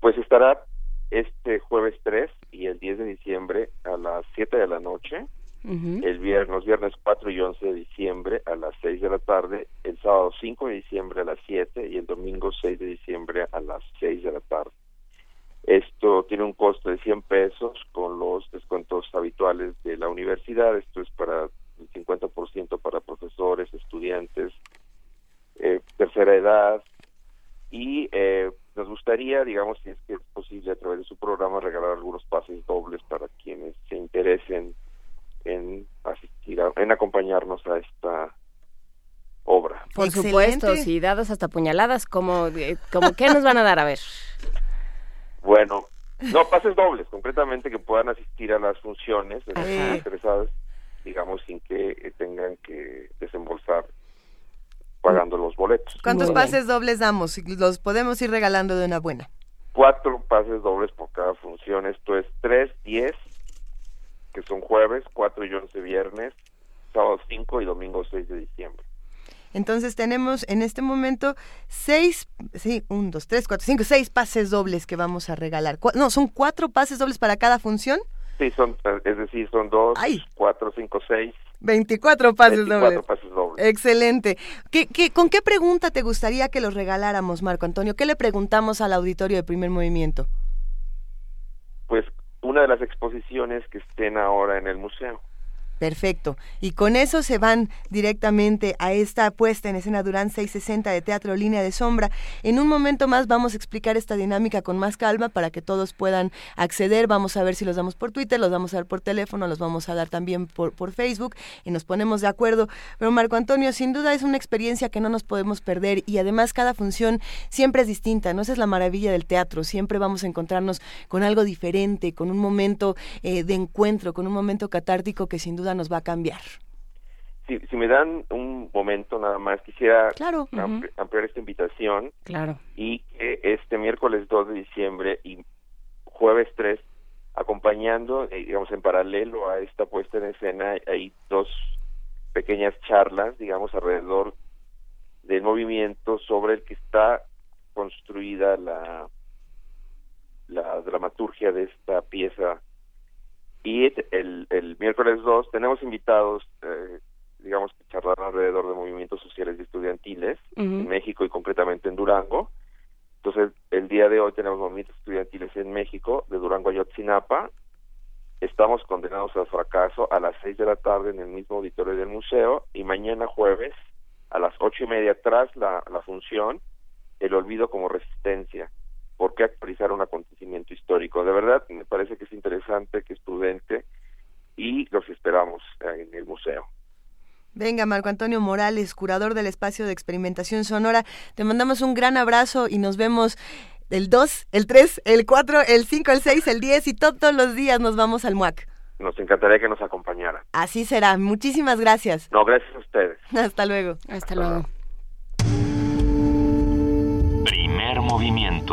Pues estará este jueves 3 y el 10 de diciembre a las 7 de la noche, el viernes, viernes 4 y 11 de diciembre a las 6 de la tarde, el sábado 5 de diciembre a las 7 y el domingo 6 de diciembre a las 6 de la tarde. Esto tiene un costo de 100 pesos con los descuentos habituales de la universidad. Esto es para el 50% para profesores, estudiantes, eh, tercera edad y eh, nos gustaría, digamos, si es que es posible a través de su programa, regalar algunos pases dobles para quienes se interesen en asistir, en acompañarnos a esta obra. Por supuesto, si dados hasta puñaladas, como, eh, como ¿qué nos van a dar? A ver. Bueno, no, pases dobles, concretamente que puedan asistir a las funciones, de interesadas, digamos, sin que tengan que desembolsar pagando los boletos. ¿Cuántos pases dobles damos? Los podemos ir regalando de una buena. Cuatro pases dobles por cada función. Esto es tres, diez, que son jueves, cuatro y once viernes, sábado cinco y domingo seis de diciembre. Entonces tenemos en este momento seis, sí, un, dos, tres, cuatro, cinco, seis pases dobles que vamos a regalar. no, son cuatro pases dobles para cada función. Sí, son, es decir, son dos, cuatro, cinco, seis, 24 pases 24 Pases dobles. Excelente. ¿Qué, qué, con qué pregunta te gustaría que los regaláramos, Marco Antonio? ¿Qué le preguntamos al auditorio de primer movimiento? Pues una de las exposiciones que estén ahora en el museo. Perfecto. Y con eso se van directamente a esta puesta en escena Durán 660 de Teatro Línea de Sombra. En un momento más vamos a explicar esta dinámica con más calma para que todos puedan acceder. Vamos a ver si los damos por Twitter, los vamos a dar por teléfono, los vamos a dar también por, por Facebook y nos ponemos de acuerdo. Pero Marco Antonio, sin duda es una experiencia que no nos podemos perder y además cada función siempre es distinta. ¿no? Esa es la maravilla del teatro. Siempre vamos a encontrarnos con algo diferente, con un momento eh, de encuentro, con un momento catártico que sin duda nos va a cambiar. si, me dan un momento nada más, quisiera claro. ampliar esta invitación. Claro. Y que este miércoles 2 de diciembre y jueves 3, acompañando, eh, digamos, en paralelo a esta puesta en escena, hay dos pequeñas charlas, digamos, alrededor del movimiento sobre el que está construida la, la dramaturgia de esta pieza. Y el, el miércoles 2 tenemos invitados, eh, digamos, que charlar alrededor de movimientos sociales y estudiantiles en México y concretamente en Durango. Entonces, el día de hoy tenemos movimientos estudiantiles en México, de Durango a Yotzinapa. Estamos condenados al fracaso a las seis de la tarde en el mismo auditorio del museo y mañana jueves a las ocho y media tras la, la función el olvido como resistencia. ¿Por qué actualizar un acontecimiento histórico? De verdad, me parece que es interesante, que es prudente y los esperamos en el museo. Venga, Marco Antonio Morales, curador del espacio de experimentación sonora, te mandamos un gran abrazo y nos vemos el 2, el 3, el 4, el 5, el 6, el 10 y todos los días nos vamos al MUAC. Nos encantaría que nos acompañaran. Así será. Muchísimas gracias. No, gracias a ustedes. Hasta luego. Hasta luego. Primer movimiento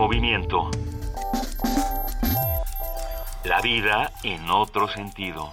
Movimiento. La vida en otro sentido.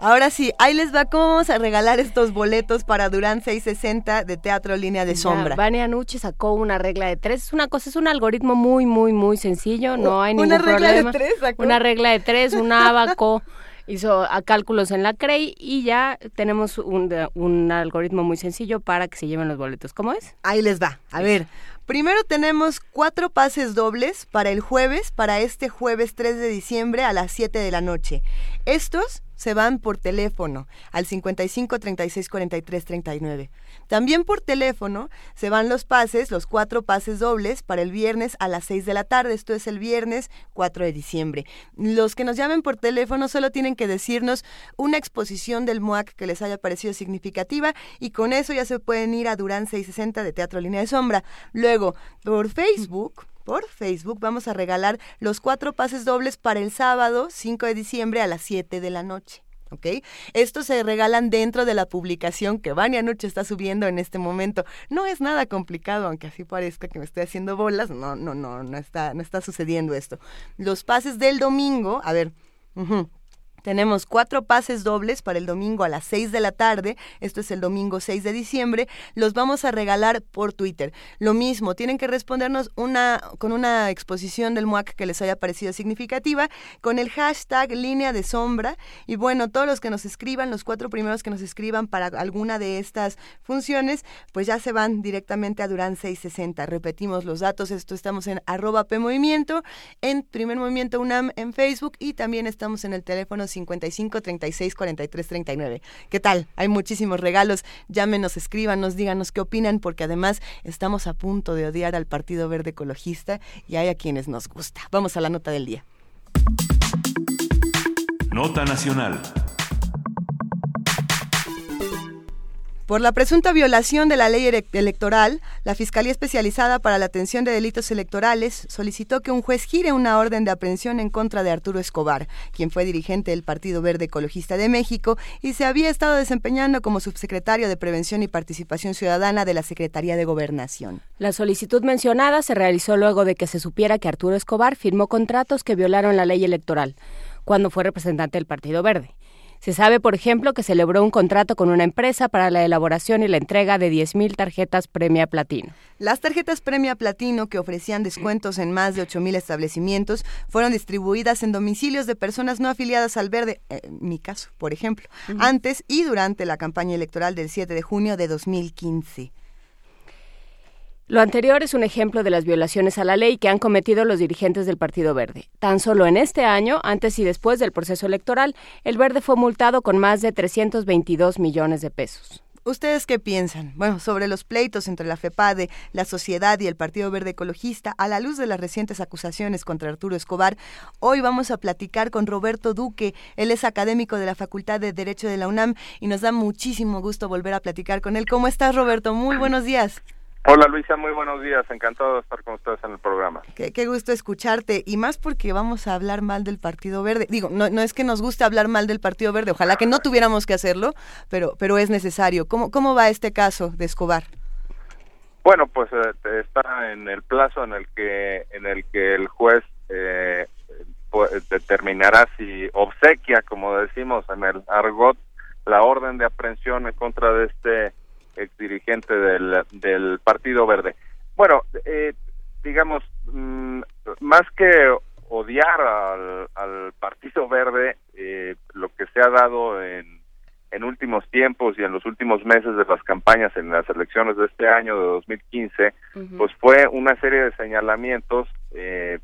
Ahora sí, ahí les va cómo vamos a regalar estos boletos para Durán 660 de Teatro Línea de Sombra. Vania Nucci sacó una regla de tres. Es una cosa, es un algoritmo muy, muy, muy sencillo. No hay ningún problema. Una regla de tres, sacó. Una regla de tres, un abaco. hizo cálculos en la CREI y ya tenemos un, un, algoritmo muy sencillo para que se lleven los boletos. ¿Cómo es? Ahí les va. A ver, primero tenemos cuatro pases dobles para el jueves, para este jueves 3 de diciembre a las 7 de la noche. Estos se van por teléfono al 55 36 43 39. También por teléfono se van los pases, los cuatro pases dobles para el viernes a las 6 de la tarde. Esto es el viernes 4 de diciembre. Los que nos llamen por teléfono solo tienen que decirnos una exposición del MOAC que les haya parecido significativa y con eso ya se pueden ir a Durán 660 de Teatro Línea de Sombra. Luego, por Facebook por Facebook vamos a regalar los cuatro pases dobles para el sábado 5 de diciembre a las 7 de la noche. ¿ok? Estos se regalan dentro de la publicación que Vania Noche está subiendo en este momento. No es nada complicado, aunque así parezca que me estoy haciendo bolas. No, no, no, no está, no está sucediendo esto. Los pases del domingo, a ver, tenemos cuatro pases dobles para el domingo a las 6 de la tarde. Esto es el domingo 6 de diciembre. Los vamos a regalar por Twitter. Lo mismo, tienen que respondernos una, con una exposición del MUAC que les haya parecido significativa, con el hashtag línea de sombra. Y bueno, todos los que nos escriban, los cuatro primeros que nos escriban para alguna de estas funciones, pues ya se van directamente a Durán 660. Repetimos los datos. Esto estamos en arroba PMovimiento, en Primer Movimiento UNAM en Facebook y también estamos en el teléfono 55 36 43 39. ¿Qué tal? Hay muchísimos regalos. Llámenos, escríbanos, díganos qué opinan, porque además estamos a punto de odiar al Partido Verde Ecologista y hay a quienes nos gusta. Vamos a la nota del día. Nota Nacional. Por la presunta violación de la ley electoral, la Fiscalía Especializada para la Atención de Delitos Electorales solicitó que un juez gire una orden de aprehensión en contra de Arturo Escobar, quien fue dirigente del Partido Verde Ecologista de México y se había estado desempeñando como subsecretario de Prevención y Participación Ciudadana de la Secretaría de Gobernación. La solicitud mencionada se realizó luego de que se supiera que Arturo Escobar firmó contratos que violaron la ley electoral cuando fue representante del Partido Verde. Se sabe, por ejemplo, que celebró un contrato con una empresa para la elaboración y la entrega de 10.000 tarjetas Premia Platino. Las tarjetas Premia Platino, que ofrecían descuentos en más de 8.000 establecimientos, fueron distribuidas en domicilios de personas no afiliadas al Verde, en eh, mi caso, por ejemplo, antes y durante la campaña electoral del 7 de junio de 2015. Lo anterior es un ejemplo de las violaciones a la ley que han cometido los dirigentes del Partido Verde. Tan solo en este año, antes y después del proceso electoral, el Verde fue multado con más de 322 millones de pesos. ¿Ustedes qué piensan? Bueno, sobre los pleitos entre la FEPADE, la sociedad y el Partido Verde Ecologista, a la luz de las recientes acusaciones contra Arturo Escobar, hoy vamos a platicar con Roberto Duque. Él es académico de la Facultad de Derecho de la UNAM y nos da muchísimo gusto volver a platicar con él. ¿Cómo estás, Roberto? Muy buenos días. Hola Luisa, muy buenos días, encantado de estar con ustedes en el programa. Qué, gusto escucharte y más porque vamos a hablar mal del Partido Verde. Digo, no, no es que nos guste hablar mal del Partido Verde, ojalá que no tuviéramos que hacerlo, pero, pero es necesario. ¿Cómo, cómo va este caso de Escobar? Bueno, pues eh, está en el plazo en el que en el que el juez eh, determinará si obsequia, como decimos en el argot, la orden de aprehensión en contra de este ex dirigente del, del Partido Verde. Bueno, eh, digamos, mm, más que odiar al, al Partido Verde, eh, lo que se ha dado en, en últimos tiempos y en los últimos meses de las campañas en las elecciones de este año, de 2015, pues fue una serie de señalamientos eh,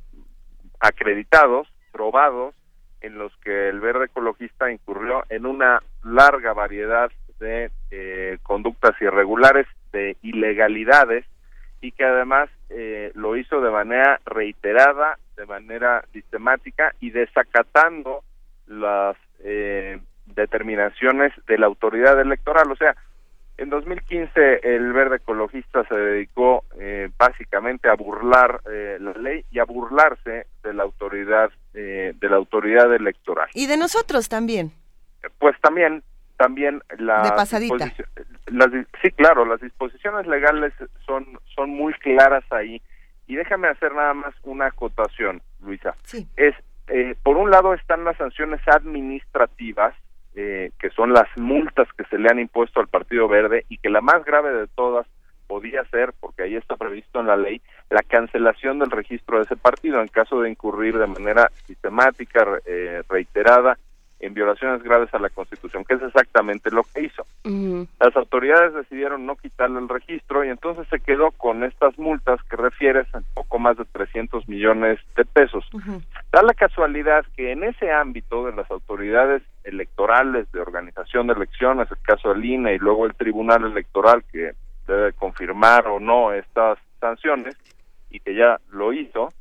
acreditados, probados, en los que el verde ecologista incurrió en una larga variedad de eh, conductas irregulares, de ilegalidades y que además eh, lo hizo de manera reiterada, de manera sistemática y desacatando las eh, determinaciones de la autoridad electoral. O sea, en 2015 el verde ecologista se dedicó básicamente a burlar la ley y a burlarse de la autoridad de la autoridad electoral y de nosotros también. Pues también también la las, sí, claro, las disposiciones legales son, son muy claras ahí. Y déjame hacer nada más una acotación, Luisa. Sí. Es, eh, por un lado están las sanciones administrativas, eh, que son las multas que se le han impuesto al Partido Verde y que la más grave de todas podía ser, porque ahí está previsto en la ley, la cancelación del registro de ese partido en caso de incurrir de manera sistemática, eh, reiterada, en violaciones graves a la Constitución, que es exactamente lo que hizo. Las autoridades decidieron no quitarle el registro y entonces se quedó con estas multas que refieres a poco más de 300 millones de pesos. Da la casualidad que en ese ámbito de las autoridades electorales de organización de elecciones, el caso del INE y luego el Tribunal Electoral que debe confirmar o no estas sanciones y que ya lo hizo,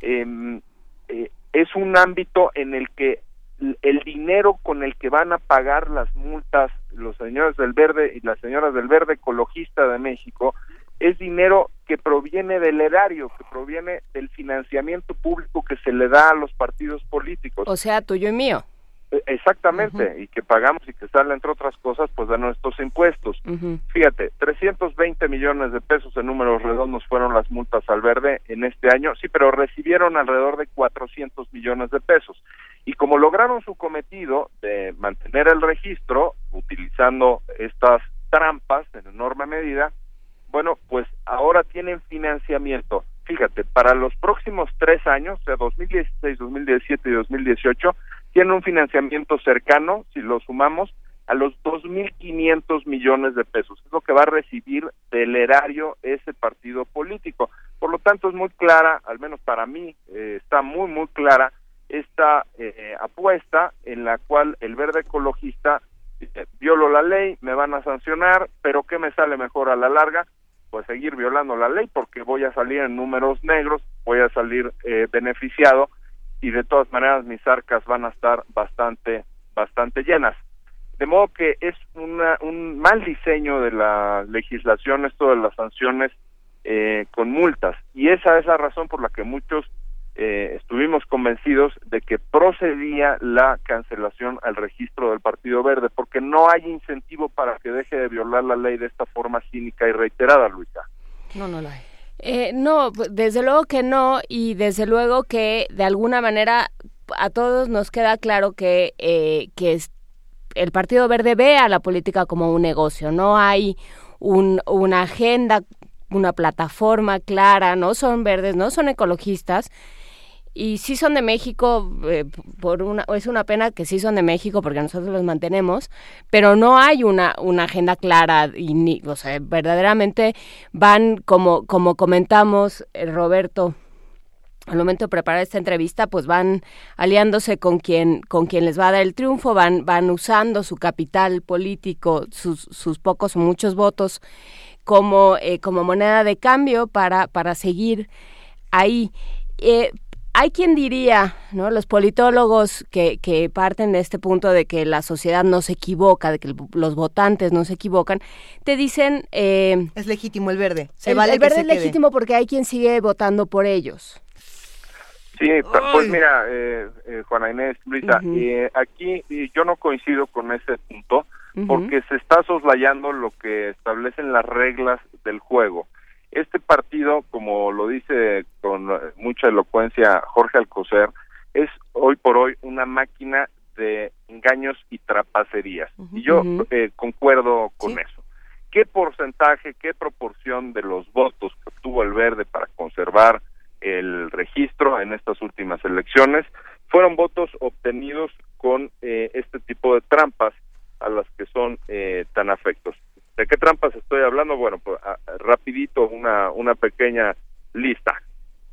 em, eh, es un ámbito en el que el dinero con el que van a pagar las multas los señores del verde y las señoras del verde ecologista de México es dinero que proviene del erario, que proviene del financiamiento público que se le da a los partidos políticos. O sea, tuyo y mío. Exactamente, y que pagamos y que sale entre otras cosas pues de nuestros impuestos. Fíjate, 320 millones de pesos en números redondos fueron las multas al verde en este año, sí, pero recibieron alrededor de 400 millones de pesos. Y como lograron su cometido de mantener el registro utilizando estas trampas en enorme medida, bueno, pues ahora tienen financiamiento. Fíjate, para los próximos tres años, o sea, 2016, 2017 y 2018, tiene un financiamiento cercano, si lo sumamos, a los 2.500 millones de pesos. Es lo que va a recibir del erario ese partido político. Por lo tanto, es muy clara, al menos para mí, eh, está muy, muy clara esta eh, apuesta en la cual el verde ecologista dice, violo la ley, me van a sancionar, pero ¿qué me sale mejor a la larga? Pues seguir violando la ley porque voy a salir en números negros, voy a salir eh, beneficiado y de todas maneras mis arcas van a estar bastante bastante llenas. De modo que es una, un mal diseño de la legislación esto de las sanciones eh, con multas y esa es la razón por la que muchos eh, estuvimos convencidos de que procedía la cancelación al registro del Partido Verde porque no hay incentivo para que deje de violar la ley de esta forma cínica y reiterada, Luisa. No, no la hay. Eh, no, desde luego que no y desde luego que de alguna manera a todos nos queda claro que, eh, que el Partido Verde ve a la política como un negocio, no hay un, una agenda, una plataforma clara, no son verdes, no son ecologistas y sí son de México, eh, por una, es una pena que sí son de México porque nosotros los mantenemos, pero no hay una, una agenda clara y ni, o sea, verdaderamente van como, como comentamos eh, Roberto al momento de preparar esta entrevista, pues van aliándose con quien, con quien les va a dar el triunfo, van, van usando su capital político, sus, sus pocos o muchos votos como, eh, como moneda de cambio para, para seguir ahí. Eh, hay quien diría, ¿no? Los politólogos que, que parten de este punto de que la sociedad no se equivoca, de que los votantes no se equivocan, te dicen... Eh, es legítimo el verde. el, verde es legítimo porque hay quien sigue votando por ellos. Sí, pues mira, eh, eh, Juana Inés, Luisa, eh, aquí yo no coincido con ese punto porque se está soslayando lo que establecen las reglas del juego. Este partido, como lo dice con mucha elocuencia Jorge Alcocer, es hoy por hoy una máquina de engaños y trapacerías. Y yo eh, concuerdo con eso. ¿Qué porcentaje, qué proporción de los votos que obtuvo el verde para conservar el registro en estas últimas elecciones fueron votos obtenidos con eh, este tipo de trampas a las que son eh, tan afectos? ¿De qué trampas estoy hablando? Bueno, pues rapidito una, una pequeña lista.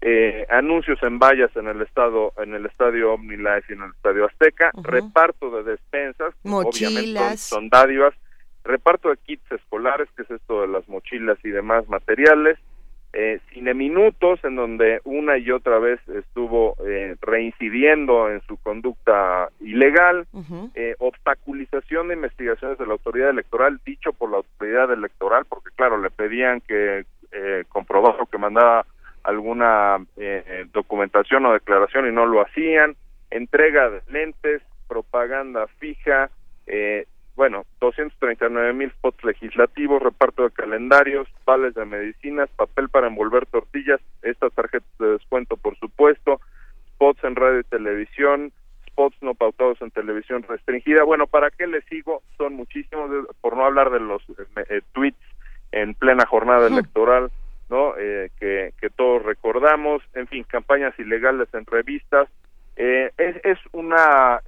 Eh, anuncios en vallas en el estado en el estadio OmniLife y en el estadio Azteca, reparto de despensas, obviamente son, dádivas, reparto de kits escolares, que es esto de las mochilas y demás materiales, eh, cine minutos en donde una y otra vez estuvo eh, reincidiendo en su conducta ilegal, eh, obstaculización de investigaciones de la autoridad electoral, dicho por la autoridad electoral, porque claro, le pedían que eh, comprobara que mandaba alguna eh, documentación o declaración y no lo hacían, entrega de lentes, propaganda fija, bueno, 239 mil spots legislativos, reparto de calendarios, vales de medicinas, papel para envolver tortillas, estas tarjetas de descuento, por supuesto, spots en radio y televisión, spots no pautados en televisión restringida. Bueno, ¿para qué les sigo? Son muchísimos, por no hablar de los eh, eh, tweets en plena jornada electoral, ¿no? Eh, que, que todos recordamos, en fin, campañas ilegales en revistas. Es, es una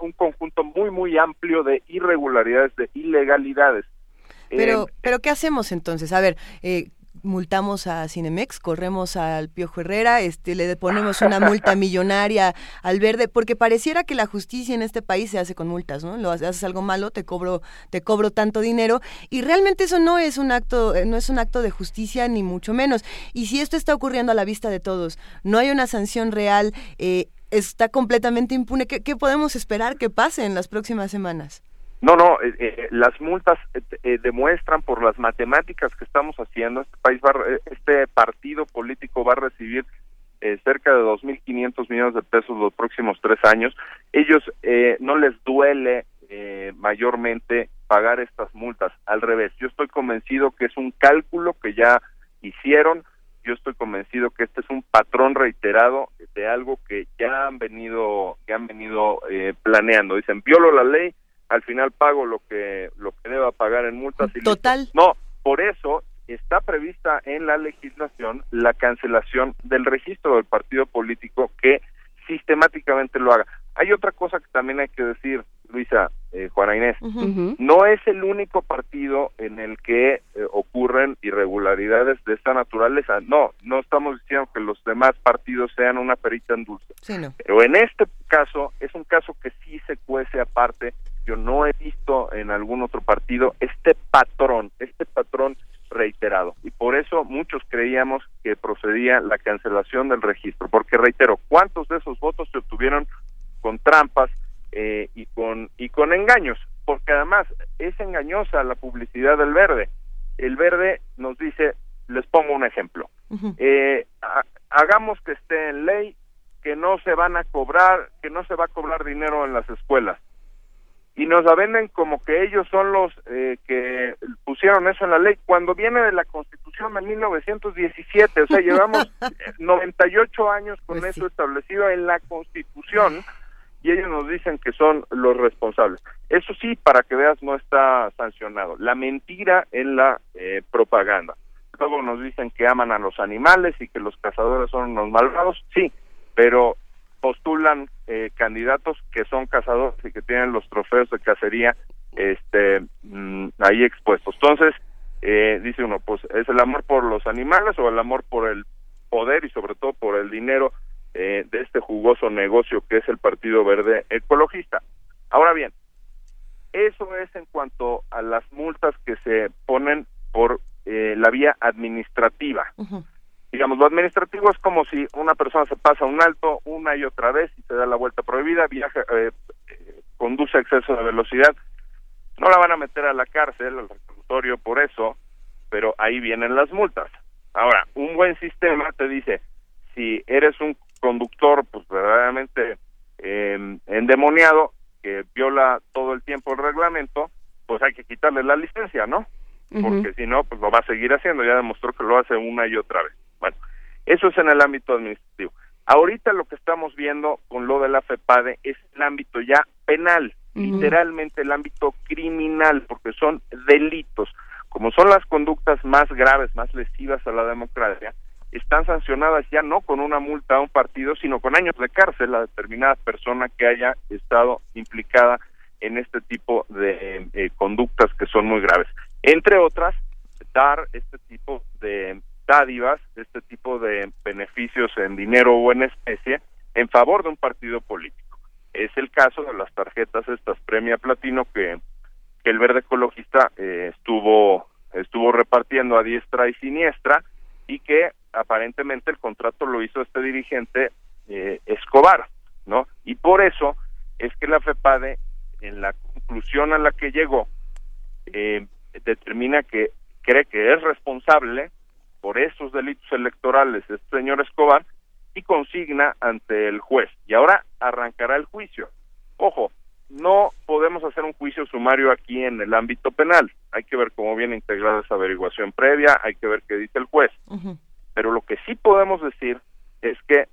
un conjunto muy muy amplio de irregularidades, de ilegalidades. Pero, pero ¿qué hacemos entonces? A ver, eh, multamos a Cinemex, corremos al Piojo Herrera, este, le ponemos una multa millonaria al verde, porque pareciera que la justicia en este país se hace con multas, ¿no? Lo haces algo malo, te cobro, te cobro tanto dinero, y realmente eso no es un acto, eh, no es un acto de justicia ni mucho menos. Y si esto está ocurriendo a la vista de todos, no hay una sanción real, eh, está completamente impune, ¿qué, qué podemos esperar que pase en las próximas semanas? No, no, eh, eh, las multas eh, demuestran por las matemáticas que estamos haciendo, este país va, este partido político va a recibir cerca de 2.500 millones de pesos los próximos tres años. Ellos no les duele mayormente pagar estas multas, al revés. Yo estoy convencido que es un cálculo que ya hicieron. Yo estoy convencido que este es un patrón reiterado de algo que ya han venido, que han venido planeando. Dicen violo la ley al final pago lo que lo que deba pagar en multas y total. No por eso está prevista en la legislación la cancelación del registro del partido político que sistemáticamente lo haga hay otra cosa que también hay que decir Luisa eh, Juana Inés. No es el único partido en el que eh, ocurren irregularidades de esta naturaleza. No no estamos diciendo que los demás partidos sean una perita en dulce. Pero en este caso es un caso que sí se cuece aparte. Yo no he visto en algún otro partido este patrón, este patrón reiterado. Y por eso muchos creíamos que procedía la cancelación del registro, porque reitero, ¿cuántos de esos votos se obtuvieron con trampas eh, y con y con engaños? Porque además es engañosa la publicidad del verde. El verde nos dice, les pongo un ejemplo, eh, hagamos que esté en ley que no se van a cobrar, que no se va a cobrar dinero en las escuelas y nos la venden como que ellos son los eh, que pusieron eso en la ley, cuando viene de la Constitución de 1917, o sea, llevamos 98 años con pues eso establecido en la Constitución y ellos nos dicen que son los responsables. Eso sí, para que veas, no está sancionado. La mentira en la eh, propaganda. Luego nos dicen que aman a los animales y que los cazadores son unos malvados, sí, pero postulan eh, candidatos que son cazadores y que tienen los trofeos de cacería este mm, ahí expuestos. Entonces, eh, dice uno, pues es el amor por los animales o el amor por el poder y sobre todo por el dinero eh, de este jugoso negocio que es el Partido Verde Ecologista. Ahora bien, eso es en cuanto a las multas que se ponen por la vía administrativa digamos, lo administrativo es como si una persona se pasa un alto una y otra vez y se da la vuelta prohibida, viaja, eh, eh, conduce a exceso de velocidad, no la van a meter a la cárcel, al reclusorio por eso, pero ahí vienen las multas. Ahora, un buen sistema te dice, si eres un conductor, pues verdaderamente eh, endemoniado, que viola todo el tiempo el reglamento, pues hay que quitarle la licencia, ¿no? Porque si no, pues lo va a seguir haciendo, ya demostró que lo hace una y otra vez. Bueno, eso es en el ámbito administrativo. Ahorita lo que estamos viendo con lo de la FEPADE es el ámbito ya penal, literalmente el ámbito criminal, porque son delitos. Como son las conductas más graves, más lesivas a la democracia, están sancionadas ya no con una multa a un partido, sino con años de cárcel a determinada persona que haya estado implicada en este tipo de eh, conductas que son muy graves. Entre otras, dar este tipo de dádivas, este tipo de beneficios en dinero o en especie en favor de un partido político. Es el caso de las tarjetas estas Premia Platino que, que el Verde Ecologista eh, estuvo estuvo repartiendo a diestra y siniestra y que aparentemente el contrato lo hizo este dirigente eh, Escobar, ¿no? Y por eso es que la FEPADE en la conclusión a la que llegó eh, determina que cree que es responsable por esos delitos electorales este señor Escobar y consigna ante el juez. Y ahora arrancará el juicio. Ojo, no podemos hacer un juicio sumario aquí en el ámbito penal. Hay que ver cómo viene integrada esa averiguación previa, hay que ver qué dice el juez. Pero lo que sí podemos decir es que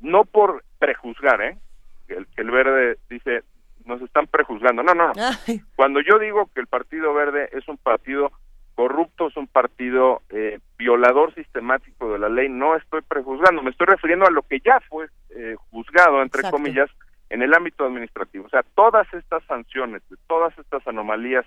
no por prejuzgar, ¿eh? El, que el verde dice nos están prejuzgando. No, no. Cuando yo digo que el Partido Verde es un partido corrupto, es un partido eh, violador sistemático de la ley, no estoy prejuzgando, me estoy refiriendo a lo que ya fue eh, juzgado, entre comillas, en el ámbito administrativo. O sea, todas estas sanciones, todas estas anomalías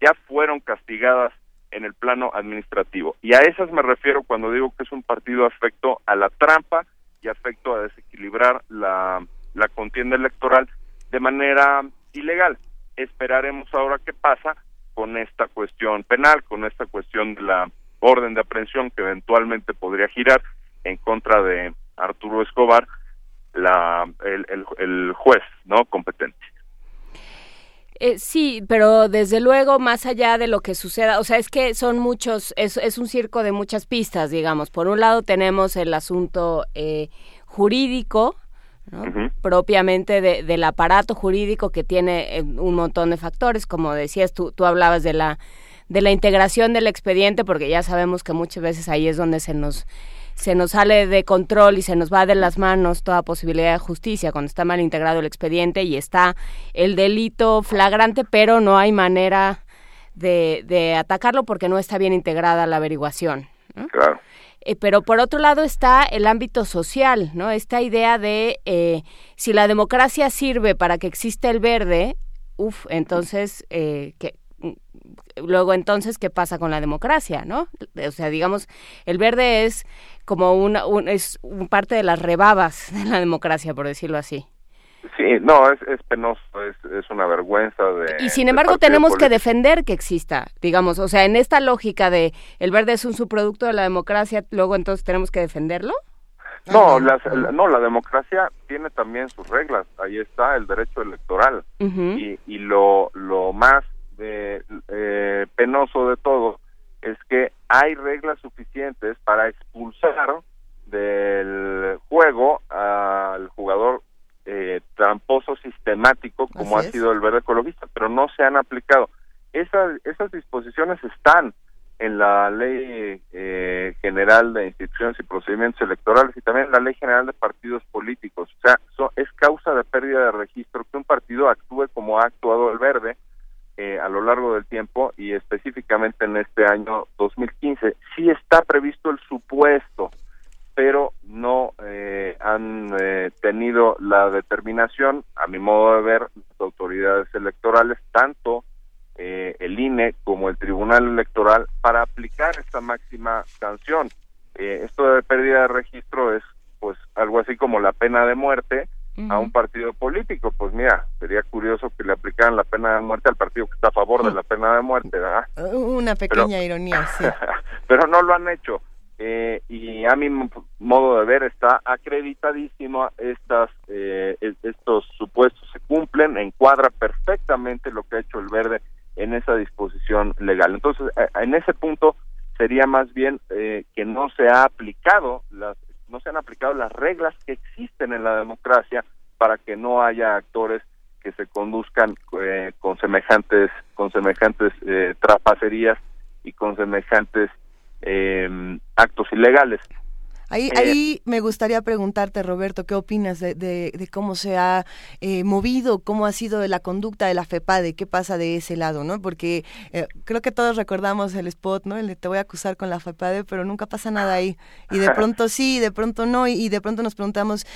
ya fueron castigadas en el plano administrativo. Y a esas me refiero cuando digo que es un partido afecto a la trampa y afecto a desequilibrar la, la contienda electoral de manera ilegal. Esperaremos ahora qué pasa con esta cuestión penal, con esta cuestión de la orden de aprehensión que eventualmente podría girar en contra de Arturo Escobar, la, el, juez no competente. Eh, sí, pero desde luego, más allá de lo que suceda, o sea, es que son muchos, es, es un circo de muchas pistas, digamos. Por un lado tenemos el asunto eh, jurídico, propiamente del aparato jurídico que tiene eh, un montón de factores, como decías tú, tú hablabas de la de la integración del expediente, porque ya sabemos que muchas veces ahí es donde se nos se nos sale de control y se nos va de las manos toda posibilidad de justicia cuando está mal integrado el expediente y está el delito flagrante, pero no hay manera de, de atacarlo porque no está bien integrada la averiguación. Claro. Eh, pero por otro lado está el ámbito social, ¿no? Esta idea de eh, si la democracia sirve para que exista el verde, uff, entonces, eh, que, luego entonces, ¿qué pasa con la democracia, no? O sea, digamos, el verde es como una, es un parte de las rebabas de la democracia, por decirlo así. Sí, no, es, es penoso, es, es una vergüenza de... Y sin embargo tenemos que defender que exista, digamos, o sea, en esta lógica de el verde es un subproducto de la democracia, luego entonces tenemos que defenderlo. No, la, no, la democracia tiene también sus reglas, ahí está el derecho electoral y, y lo, lo más de, eh, penoso de todo es que hay reglas suficientes para expulsar del juego al jugador eh, tramposo sistemático como ha sido el verde ecologista, pero no se han aplicado. Esas, esas disposiciones están en la Ley eh, General de Instituciones y Procedimientos Electorales y también en la Ley General de Partidos Políticos. O sea, es causa de pérdida de registro que un partido actúe como ha actuado el verde eh, a lo largo del tiempo y específicamente en este año 2015. Sí está previsto el supuesto pero no eh, han eh, tenido la determinación, a mi modo de ver, las autoridades electorales, tanto eh, el INE como el Tribunal Electoral, para aplicar esta máxima sanción. esto de pérdida de registro es pues algo así como la pena de muerte a un partido político. Pues mira, sería curioso que le aplicaran la pena de muerte al partido que está a favor de la pena de muerte, ¿verdad? Una pequeña ironía, sí. pero no lo han hecho eh, y a mi modo de ver está acreditadísimo estas eh, estos supuestos se cumplen encuadra perfectamente lo que ha hecho el verde en esa disposición legal entonces eh, en ese punto sería más bien que no se ha aplicado las no se han aplicado las reglas que existen en la democracia para que no haya actores que se conduzcan con semejantes con semejantes trapacerías y con semejantes eh, actos ilegales. Ahí, eh, ahí me gustaría preguntarte, Roberto, ¿qué opinas de, de, cómo se ha eh, movido, cómo ha sido la conducta de la FEPADE, qué pasa de ese lado, ¿no? Porque eh, creo que todos recordamos el spot, ¿no? El de te voy a acusar con la FEPADE, pero nunca pasa nada ahí. Y de pronto sí, de pronto no, y, de pronto nos preguntamos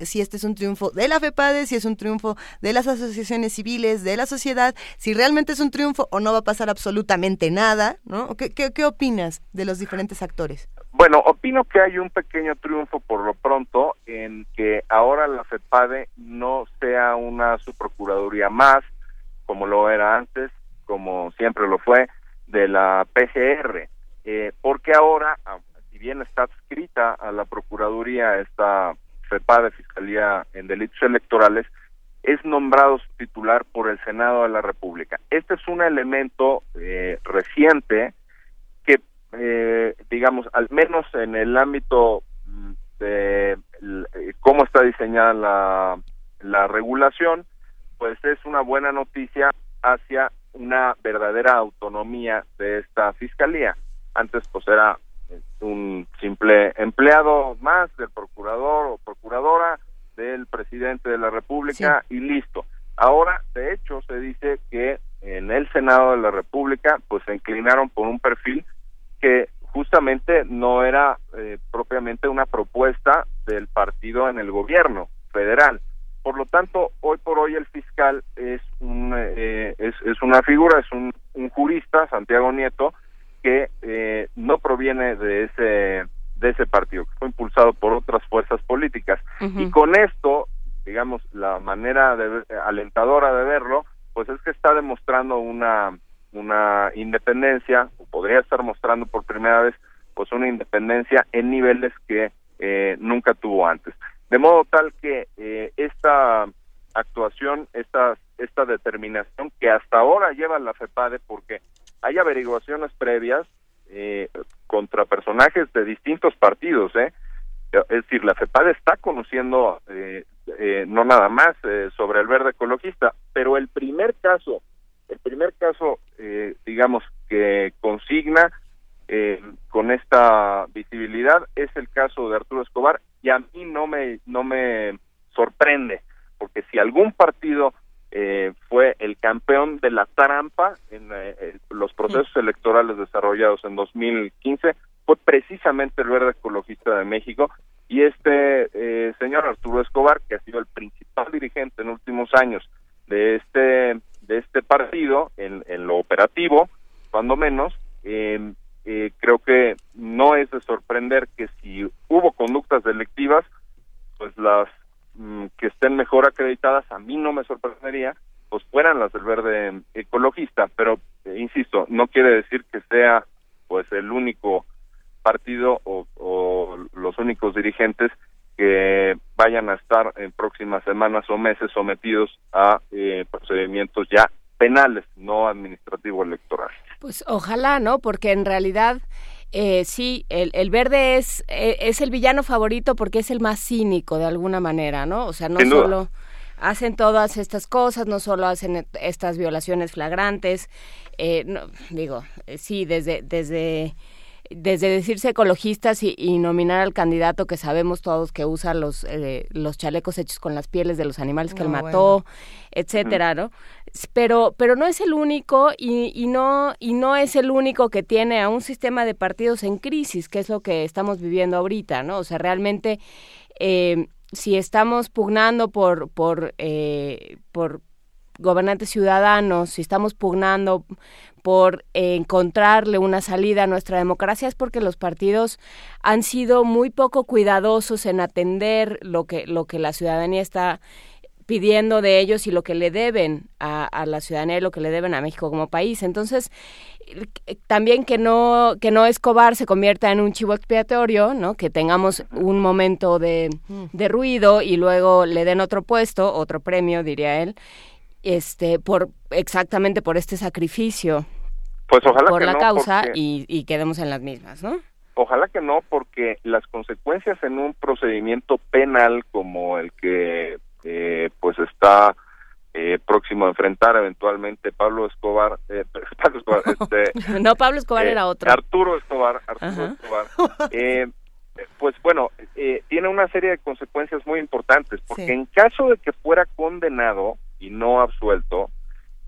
si este es un triunfo de la FEPADE, si es un triunfo de las asociaciones civiles, de la sociedad, si realmente es un triunfo o no va a pasar absolutamente nada, ¿no? ¿Qué, qué, qué opinas de los diferentes actores? Bueno, opino que hay un pequeño triunfo por lo pronto en que ahora la FEPADE no sea una subprocuraduría más, como lo era antes, como siempre lo fue, de la PGR, eh, porque ahora, si bien está adscrita a la Procuraduría esta FEPADE, Fiscalía en Delitos Electorales, es nombrado titular por el Senado de la República. Este es un elemento eh, reciente eh, digamos, al menos en el ámbito mm, de cómo está diseñada la, la regulación, pues es una buena noticia hacia una verdadera autonomía de esta fiscalía. Antes pues era eh, un simple empleado más del procurador o procuradora del presidente de la República y listo. Ahora, de hecho, se dice que en el Senado de la República pues se inclinaron por un perfil que justamente no era eh, propiamente una propuesta del partido en el gobierno federal. Por lo tanto, hoy por hoy el fiscal es, un, eh, es, es, una figura, es un, un jurista, Santiago Nieto, que eh, no proviene de ese de ese partido, que fue impulsado por otras fuerzas políticas. Y con esto, digamos, la manera de, alentadora de verlo, pues es que está demostrando una una independencia, o podría estar mostrando por primera vez, pues una independencia en niveles que eh, nunca tuvo antes. De modo tal que eh, esta actuación, esta, esta determinación que hasta ahora lleva la FEPADE, porque hay averiguaciones previas eh, contra personajes de distintos partidos, ¿eh? Es decir, la FEPADE está conociendo eh, no nada más sobre el verde ecologista, pero el primer caso el primer caso, eh, digamos, que consigna eh, con esta visibilidad es el caso de Arturo Escobar y a mí no me no me sorprende porque si algún partido eh, fue el campeón de la trampa en los procesos electorales desarrollados en 2015 fue precisamente el Verde Ecologista de México y este señor Arturo Escobar que ha sido el principal dirigente en últimos años de este partido en, lo operativo, cuando menos, eh, eh, creo que no es de sorprender que si hubo conductas delictivas, pues las mm, que estén mejor acreditadas, a mí no me sorprendería, pues fueran las del verde ecologista, pero eh, insisto, no quiere decir que sea pues el único partido o, o los únicos dirigentes que vayan a estar en próximas semanas o meses sometidos a eh, procedimientos ya penales, no administrativo electoral. Pues ojalá, ¿no? Porque en realidad eh, sí, el, el verde es, eh, es el villano favorito porque es el más cínico de alguna manera, ¿no? O sea, no solo hacen todas estas cosas, no solo hacen estas violaciones flagrantes, eh, no, digo, eh, sí, desde, desde desde decirse ecologistas y, nominar al candidato que sabemos todos que usa los eh, los chalecos hechos con las pieles de los animales que él mató, etcétera, ¿no? Pero pero no es el único y, y no y no es el único que tiene a un sistema de partidos en crisis, que es lo que estamos viviendo ahorita, ¿no? O sea, realmente eh, si estamos pugnando por por eh, por gobernantes ciudadanos, si estamos pugnando por encontrarle una salida a nuestra democracia es porque los partidos han sido muy poco cuidadosos en atender lo que lo que la ciudadanía está pidiendo de ellos y lo que le deben a, la ciudadanía y lo que le deben a México como país. Entonces, también que no que no Escobar se convierta en un chivo expiatorio, ¿no? Que tengamos un momento de, de ruido y luego le den otro puesto, otro premio, diría él, este por exactamente por este sacrificio pues ojalá por la causa y, quedemos en las mismas, ¿no? Ojalá que no, porque las consecuencias en un procedimiento penal como el que eh, pues está eh, próximo a enfrentar eventualmente Pablo Escobar, eh, Pablo Escobar este, no Pablo Escobar era otro. Arturo Escobar, Arturo Escobar, pues bueno, tiene una serie de consecuencias muy importantes, porque en caso de que fuera condenado y no absuelto,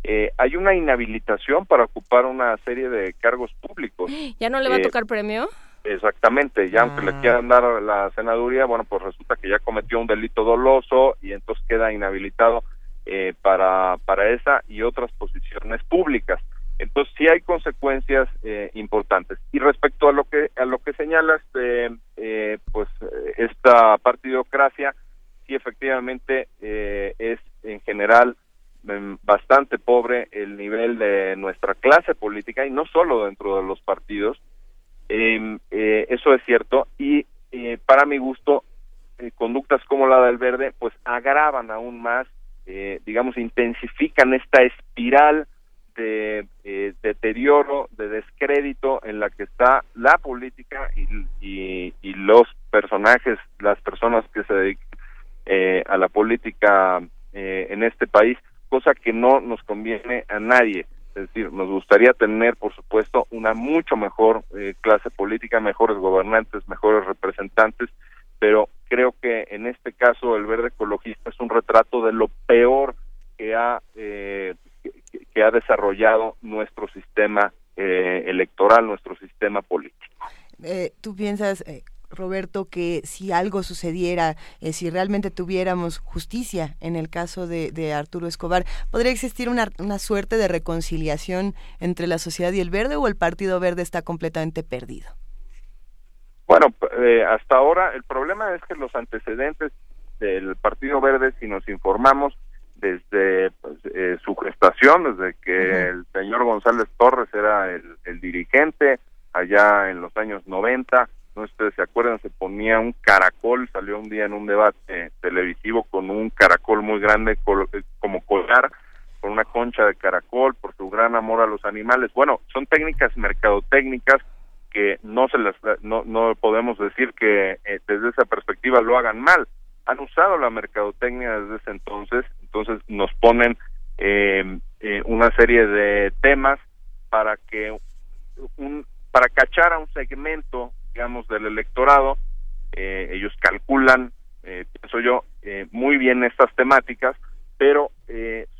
eh, hay una inhabilitación para ocupar una serie de cargos públicos. ¿Ya no le va a eh, tocar premio? Exactamente, ya aunque le ah. quieran dar la senaduría, bueno, pues resulta que ya cometió un delito doloso y entonces queda inhabilitado eh, para, para esa y otras posiciones públicas. Entonces sí hay consecuencias importantes. Y respecto a lo que a lo que señalas, pues esta partidocracia sí efectivamente es en general bastante pobre el nivel de nuestra clase política y no solo dentro de los partidos. Em, eh, eso es cierto y eh, para mi gusto eh, conductas como la del verde pues agravan aún más, digamos, intensifican esta espiral de deterioro, de descrédito en la que está la política y, y los personajes, las personas que se dedican a la política en este país cosa que no nos conviene a nadie. Es decir, nos gustaría tener, por supuesto, una mucho mejor eh, clase política, mejores gobernantes, mejores representantes, pero creo que en este caso el verde ecologista es un retrato de lo peor que ha eh, que, ha desarrollado nuestro sistema eh, electoral, nuestro sistema político. ¿Tú piensas, Roberto, que si algo sucediera, eh, si realmente tuviéramos justicia en el caso de, Arturo Escobar, ¿podría existir una, suerte de reconciliación entre la sociedad y el verde o el Partido Verde está completamente perdido? Bueno, eh, hasta ahora el problema es que los antecedentes del Partido Verde, si nos informamos desde pues, eh, su gestación, desde que el señor González Torres era el, el dirigente allá en los años 90, no ustedes se acuerdan, se ponía un caracol, salió un día en un debate televisivo con un caracol muy grande eh, como collar, con una concha de caracol, por su gran amor a los animales. Bueno, son técnicas mercadotécnicas que no se las no, no podemos decir que eh, desde esa perspectiva lo hagan mal. Han usado la mercadotecnia desde ese entonces, entonces nos ponen eh, una serie de temas para que un para cachar a un segmento digamos, del electorado. Eh, ellos calculan, eh, pienso yo, eh, muy bien estas temáticas, pero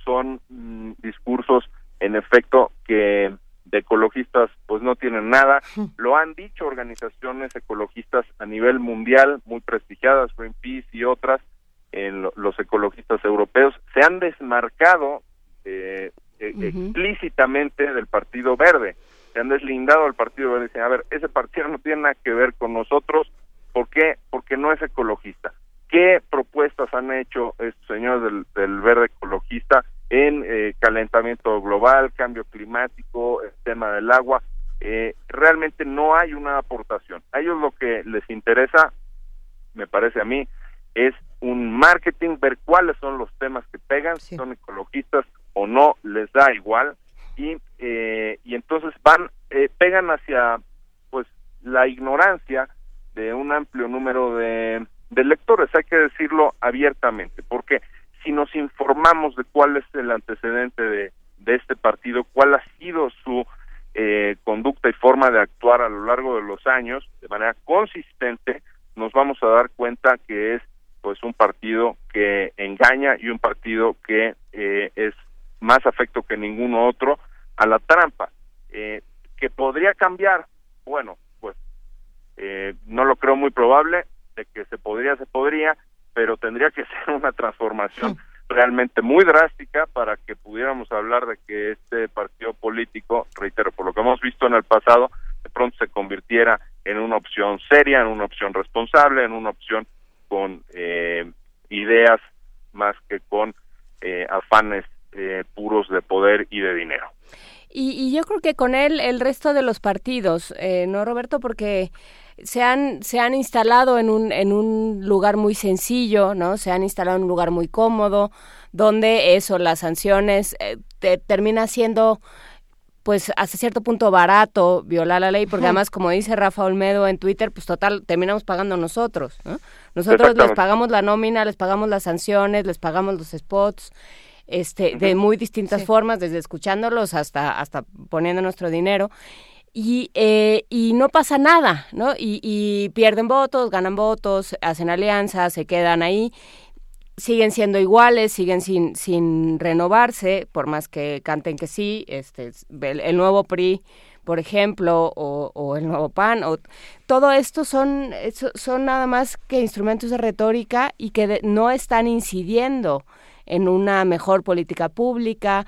son mm, discursos, en efecto, que de ecologistas pues no tienen nada. Lo han dicho organizaciones ecologistas a nivel mundial, muy prestigiadas, Greenpeace y otras, en los ecologistas europeos, se han desmarcado explícitamente del Partido Verde se han deslindado al Partido Verde y dicen, a ver, ese partido no tiene nada que ver con nosotros, ¿por qué? Porque no es ecologista. ¿Qué propuestas han hecho estos señores del, Verde ecologista en eh, calentamiento global, cambio climático, el tema del agua? Eh, realmente no hay una aportación. A ellos lo que les interesa, me parece a mí, es un marketing, ver cuáles son los temas que pegan, si son ecologistas o no, les da igual y, eh, y entonces van, eh, pegan hacia pues la ignorancia de un amplio número de, de lectores, hay que decirlo abiertamente, porque si nos informamos de cuál es el antecedente de, de este partido, cuál ha sido su eh, conducta y forma de actuar a lo largo de los años, de manera consistente, nos vamos a dar cuenta que es pues un partido que engaña y un partido que eh, es más afecto que ninguno otro a la trampa. Eh, que podría cambiar, bueno, pues eh, no lo creo muy probable, de que se podría, se podría, pero tendría que ser una transformación realmente muy drástica para que pudiéramos hablar de que este partido político, reitero, por lo que hemos visto en el pasado, de pronto se convirtiera en una opción seria, en una opción responsable, en una opción con eh, ideas más que con eh, afanes eh, puros de poder y de dinero. Y, yo creo que con él el resto de los partidos, eh, ¿no, Roberto? Porque se han, se han instalado en un, en un lugar muy sencillo, ¿no? Se han instalado en un lugar muy cómodo, donde eso, las sanciones, eh, termina siendo pues hasta cierto punto barato violar la ley, porque además, como dice Rafa Olmedo en Twitter, pues total, terminamos pagando nosotros, ¿no? Nosotros les pagamos la nómina, les pagamos las sanciones, les pagamos los spots, este, de muy distintas formas, desde escuchándolos hasta, hasta poniendo nuestro dinero. Y, eh, y no pasa nada, ¿no? Y, y pierden votos, ganan votos, hacen alianzas, se quedan ahí siguen siendo iguales, siguen sin, sin renovarse, por más que canten que sí, este, el, nuevo PRI, por ejemplo, o, o, el nuevo PAN, o todo esto son, son nada más que instrumentos de retórica y que no están incidiendo en una mejor política pública,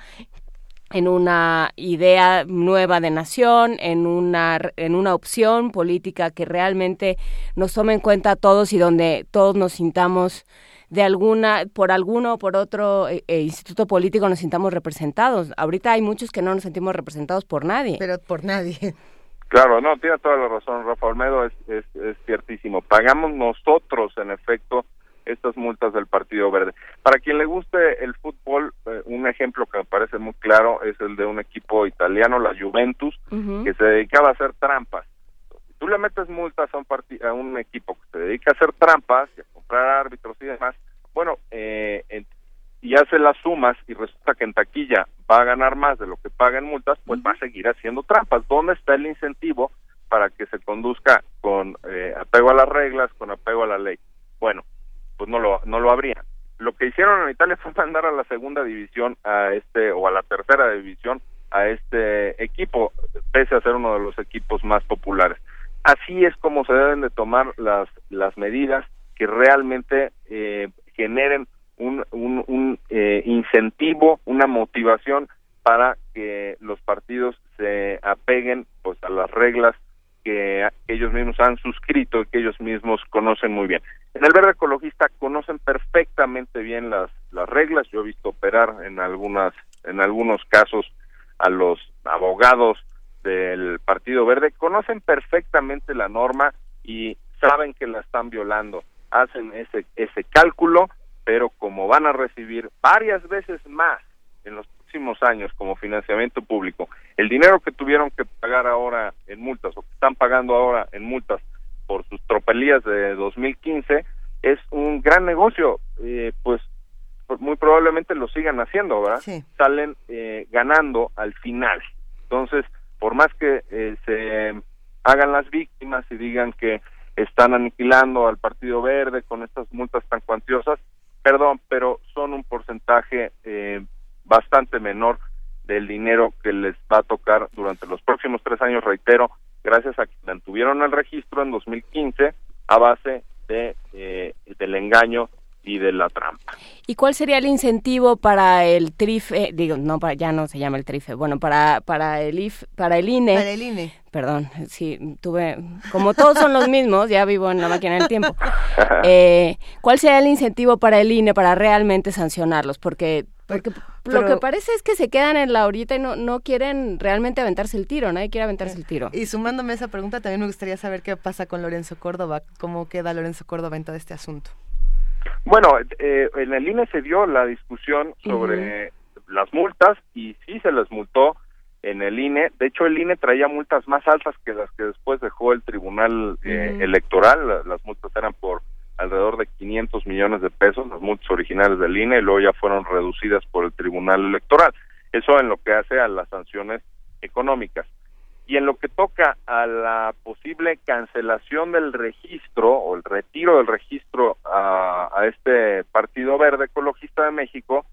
en una idea nueva de nación, en una, en una opción política que realmente nos tome en cuenta a todos y donde todos nos sintamos de alguna, por alguno o por otro eh, eh, instituto político nos sintamos representados. Ahorita hay muchos que no nos sentimos representados por nadie. Pero por nadie. Claro, no, tiene toda la razón, Rafa Olmedo, es, es, es ciertísimo. Pagamos nosotros, en efecto, estas multas del Partido Verde. Para quien le guste el fútbol, eh, un ejemplo que me parece muy claro es el de un equipo italiano, la Juventus, que se dedicaba a hacer trampas. Si tú le metes multas a un, a un equipo que se dedica a hacer trampas y a comprar árbitros y demás, bueno, eh, y hace las sumas y resulta que en taquilla va a ganar más de lo que paga en multas, pues va a seguir haciendo trampas. ¿Dónde está el incentivo para que se conduzca con eh, apego a las reglas, con apego a la ley? Bueno, pues no lo, no lo habría. Lo que hicieron en Italia fue mandar a la segunda división a este, o a la tercera división a este equipo, pese a ser uno de los equipos más populares. Así es como se deben de tomar las, las medidas que realmente eh, generen un, un, eh, incentivo, una motivación para que los partidos se apeguen pues a las reglas que, ellos mismos han suscrito y que ellos mismos conocen muy bien. En el verde ecologista conocen perfectamente bien las, las reglas. Yo he visto operar en algunas en algunos casos a los abogados del Partido Verde conocen perfectamente la norma y saben que la están violando. Hacen ese ese cálculo pero como van a recibir varias veces más en los próximos años como financiamiento público, el dinero que tuvieron que pagar ahora en multas o que están pagando ahora en multas por sus tropelías de 2015 es un gran negocio, eh, pues muy probablemente lo sigan haciendo, ¿verdad? Salen eh, ganando al final. Entonces, por más que eh, se hagan las víctimas y digan que están aniquilando al Partido Verde con estas multas tan cuantiosas, perdón, pero son un porcentaje eh, bastante menor del dinero que les va a tocar durante los próximos tres años, reitero, gracias a que mantuvieron el registro en 2015 a base de eh, del engaño y de la trampa. ¿Y cuál sería el incentivo para el TRIFE? Digo, no, para, ya no se llama el TRIFE. Bueno, para, para, el, IF, para el INE. Para el INE. Perdón, sí, tuve... Como todos son los mismos, ya vivo en la máquina del tiempo. Eh, ¿Cuál sería el incentivo para el INE para realmente sancionarlos? Porque... Porque lo que parece es que se quedan en la orilla y no, no quieren realmente aventarse el tiro, nadie quiere aventarse el tiro. Y sumándome a esa pregunta, también me gustaría saber qué pasa con Lorenzo Córdoba, cómo queda Lorenzo Córdoba en todo este asunto. Bueno, eh, en el INE se dio la discusión sobre las multas y sí se les multó en el INE. De hecho, el INE traía multas más altas que las que después dejó el Tribunal eh, Electoral. Las multas eran por alrededor de 500 millones de pesos, las multas originales del INE, y luego ya fueron reducidas por el Tribunal Electoral. Eso en lo que hace a las sanciones económicas. Y en lo que toca a la posible cancelación del registro o el retiro del registro a, este Partido Verde Ecologista de México,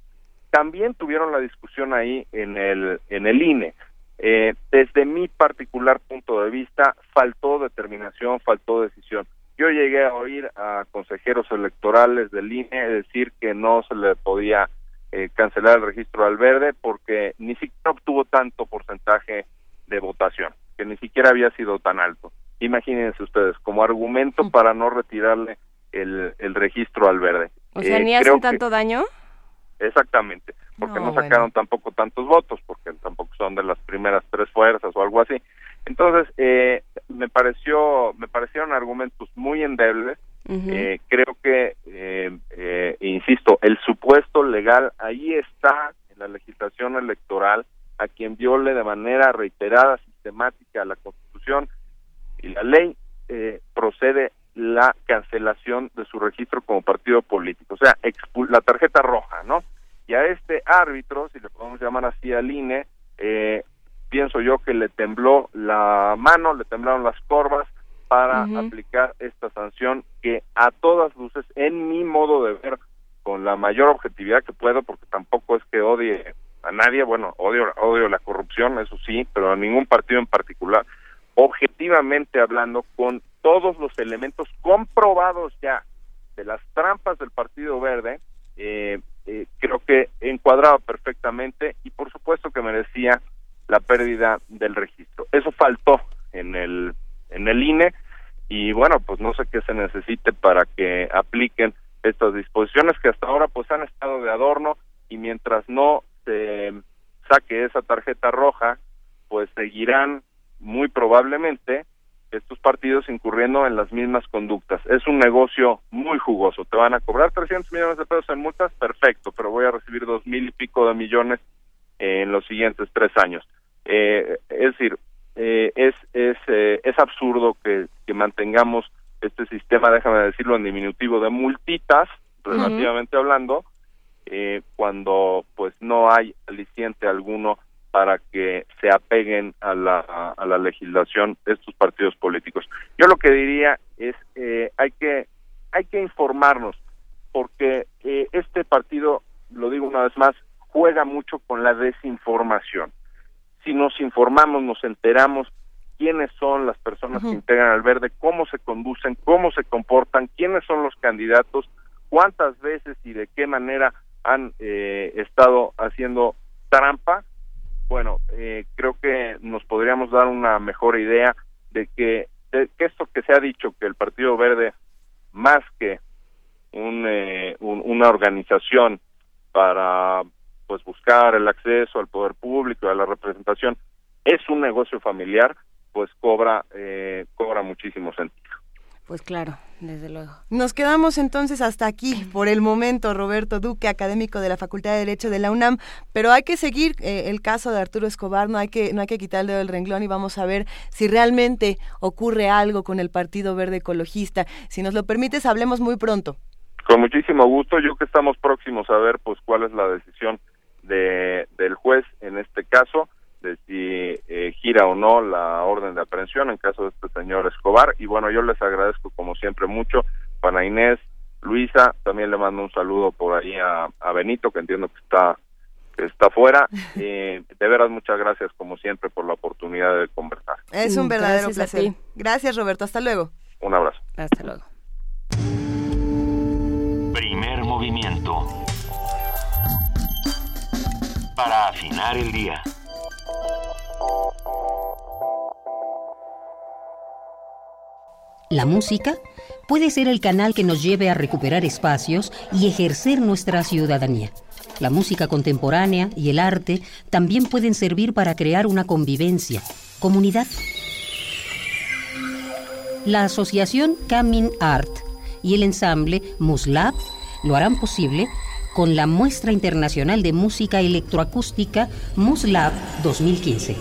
también tuvieron la discusión ahí en el, en el INE. Eh, desde mi particular punto de vista, faltó determinación, faltó decisión. Yo llegué a oír a consejeros electorales del INE decir que no se le podía eh, cancelar el registro al verde porque ni siquiera obtuvo tanto porcentaje de votación, que ni siquiera había sido tan alto. Imagínense ustedes, como argumento mm. para no retirarle el, el registro al verde. O sea, ni eh, hacen tanto daño. Exactamente, porque no, sacaron tampoco tantos votos, porque tampoco son de las primeras tres fuerzas o algo así. Entonces, eh, me pareció, me parecieron argumentos muy endebles. eh, creo que, eh, eh, insisto, el supuesto legal ahí está en la legislación electoral a quien viole de manera reiterada, sistemática la Constitución y la ley, eh, procede la cancelación de su registro como partido político, o sea, la tarjeta roja, ¿no? Y a este árbitro, si le podemos llamar así al INE, eh, pienso yo que le tembló la mano, le temblaron las corvas para aplicar esta sanción que a todas luces, en mi modo de ver, con la mayor objetividad que puedo, porque tampoco es que odie a nadie, bueno, odio, odio la corrupción, eso sí, pero a ningún partido en particular, objetivamente hablando, con todos los elementos comprobados ya de las trampas del Partido Verde, eh, eh, creo que encuadraba perfectamente y por supuesto que merecía la pérdida del registro. Eso faltó en el en el INE y bueno, pues no sé qué se necesite para que apliquen estas disposiciones que hasta ahora pues han estado de adorno y mientras no se saque esa tarjeta roja, pues seguirán muy probablemente estos partidos incurriendo en las mismas conductas. Es un negocio muy jugoso. Te van a cobrar 300 millones de pesos en multas, perfecto, pero voy a recibir dos mil y pico de millones en los siguientes tres años. Eh, es decir, eh, es es eh, es absurdo que, que mantengamos este sistema, déjame decirlo en diminutivo, de multitas, relativamente hablando, eh, cuando pues no hay aliciente alguno para que se apeguen a la, a la legislación de estos partidos políticos. Yo lo que diría es eh, hay que hay que informarnos porque eh, este partido, lo digo una vez más, juega mucho con la desinformación. Si nos informamos, nos enteramos quiénes son las personas que integran al verde, cómo se conducen, cómo se comportan, quiénes son los candidatos, cuántas veces y de qué manera han eh, estado haciendo trampa, bueno, eh, creo que nos podríamos dar una mejor idea de que, esto que se ha dicho, que el Partido Verde, más que un, eh, una organización para pues buscar el acceso al poder público, a la representación, es un negocio familiar, pues cobra eh, cobra muchísimo sentido. Pues claro, desde luego. Nos quedamos entonces hasta aquí por el momento, Roberto Duque, académico de la Facultad de Derecho de la UNAM, pero hay que seguir eh, el caso de Arturo Escobar, no hay que no hay que quitar el dedo del renglón y vamos a ver si realmente ocurre algo con el Partido Verde Ecologista. Si nos lo permites, hablemos muy pronto. Con muchísimo gusto, yo que estamos próximos a ver pues cuál es la decisión de, del juez en este caso de si eh, gira o no la orden de aprehensión en caso de este señor Escobar. Y bueno, yo les agradezco como siempre mucho. Pana Inés, Luisa, también le mando un saludo por ahí a, Benito, que entiendo que está está fuera. Eh, de veras, muchas gracias como siempre por la oportunidad de conversar. Es un verdadero placer. Gracias, Roberto. Hasta luego. Un abrazo. Hasta luego. Primer movimiento. Para afinar el día. La música puede ser el canal que nos lleve a recuperar espacios y ejercer nuestra ciudadanía. La música contemporánea y el arte también pueden servir para crear una convivencia, comunidad. La asociación Camin Art y el ensamble Muslab lo harán posible con la muestra internacional de música electroacústica Muslab 2015.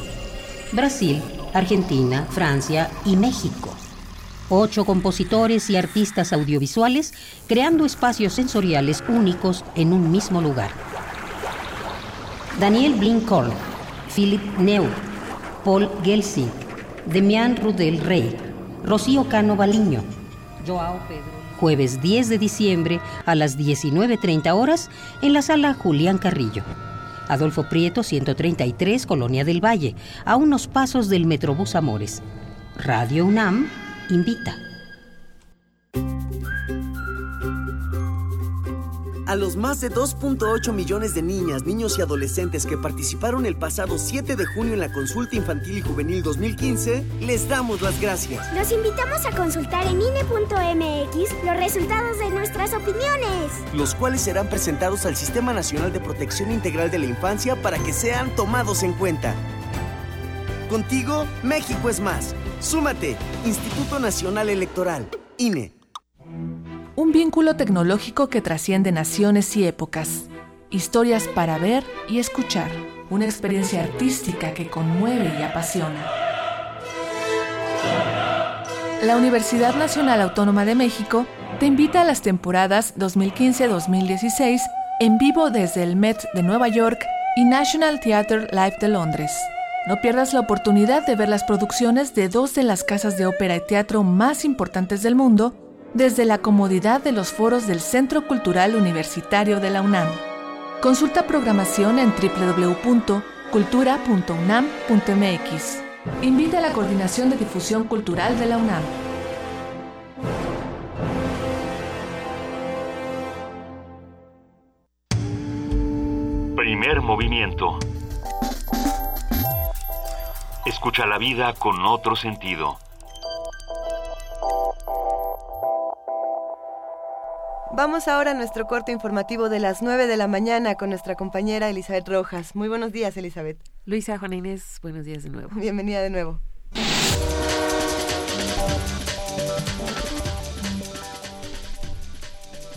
Brasil, Argentina, Francia y México ocho compositores y artistas audiovisuales creando espacios sensoriales únicos en un mismo lugar. Daniel Blinkhorn, Philip Neu, Paul Gelsing, Demian Rudel Rey, Rocío Cano Baliño, Joao Pedro. Jueves 10 de diciembre a las 19.30 horas en la sala Julián Carrillo. Adolfo Prieto, 133, Colonia del Valle, a unos pasos del Metrobús Amores. Radio UNAM invita. A los más de 2.8 millones de niñas, niños y adolescentes que participaron el pasado 7 de junio en la Consulta Infantil y Juvenil 2015, les damos las gracias. Los invitamos a consultar en INE.mx los resultados de nuestras opiniones, los cuales serán presentados al Sistema Nacional de Protección Integral de la Infancia para que sean tomados en cuenta. Contigo, México es más. Súmate, Instituto Nacional Electoral, INE. Un vínculo tecnológico que trasciende naciones y épocas. Historias para ver y escuchar. Una experiencia artística que conmueve y apasiona. La Universidad Nacional Autónoma de México te invita a las temporadas 2015-2016 en vivo desde el Met de Nueva York y National Theatre Live de Londres. No pierdas la oportunidad de ver las producciones de dos de las casas de ópera y teatro más importantes del mundo desde la comodidad de los foros del Centro Cultural Universitario de la UNAM. Consulta programación en www.cultura.unam.mx. Invita a la Coordinación de Difusión Cultural de la UNAM. Primer movimiento Escucha la vida con otro sentido. Vamos ahora a nuestro corte informativo de las 9 de la mañana con nuestra compañera Elizabeth Rojas. Muy buenos días, Elizabeth. Luisa, Juana Inés, buenos días de nuevo. Bienvenida de nuevo.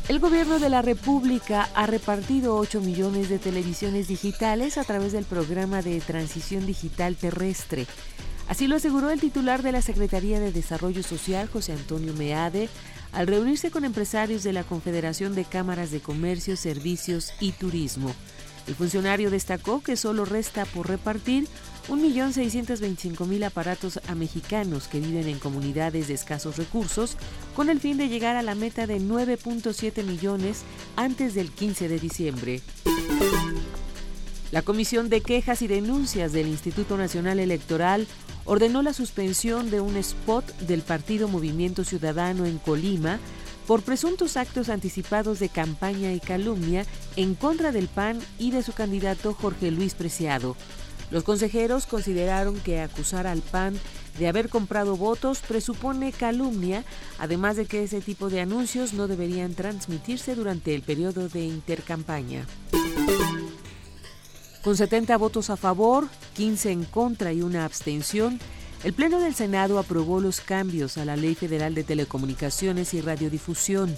El gobierno de la República ha repartido 8 millones de televisiones digitales a través del programa de transición digital terrestre. Así lo aseguró el titular de la Secretaría de Desarrollo Social, José Antonio Meade, al reunirse con empresarios de la Confederación de Cámaras de Comercio, Servicios y Turismo. El funcionario destacó que solo resta por repartir 1.625.000 aparatos a mexicanos que viven en comunidades de escasos recursos con el fin de llegar a la meta de 9.7 millones antes del 15 de diciembre. La Comisión de Quejas y Denuncias del Instituto Nacional Electoral ordenó la suspensión de un spot del partido Movimiento Ciudadano en Colima por presuntos actos anticipados de campaña y calumnia en contra del PAN y de su candidato Jorge Luis Preciado. Los consejeros consideraron que acusar al PAN de haber comprado votos presupone calumnia, además de que ese tipo de anuncios no deberían transmitirse durante el periodo de intercampaña. Con 70 votos a favor, 15 en contra y una abstención, el Pleno del Senado aprobó los cambios a la Ley Federal de Telecomunicaciones y Radiodifusión.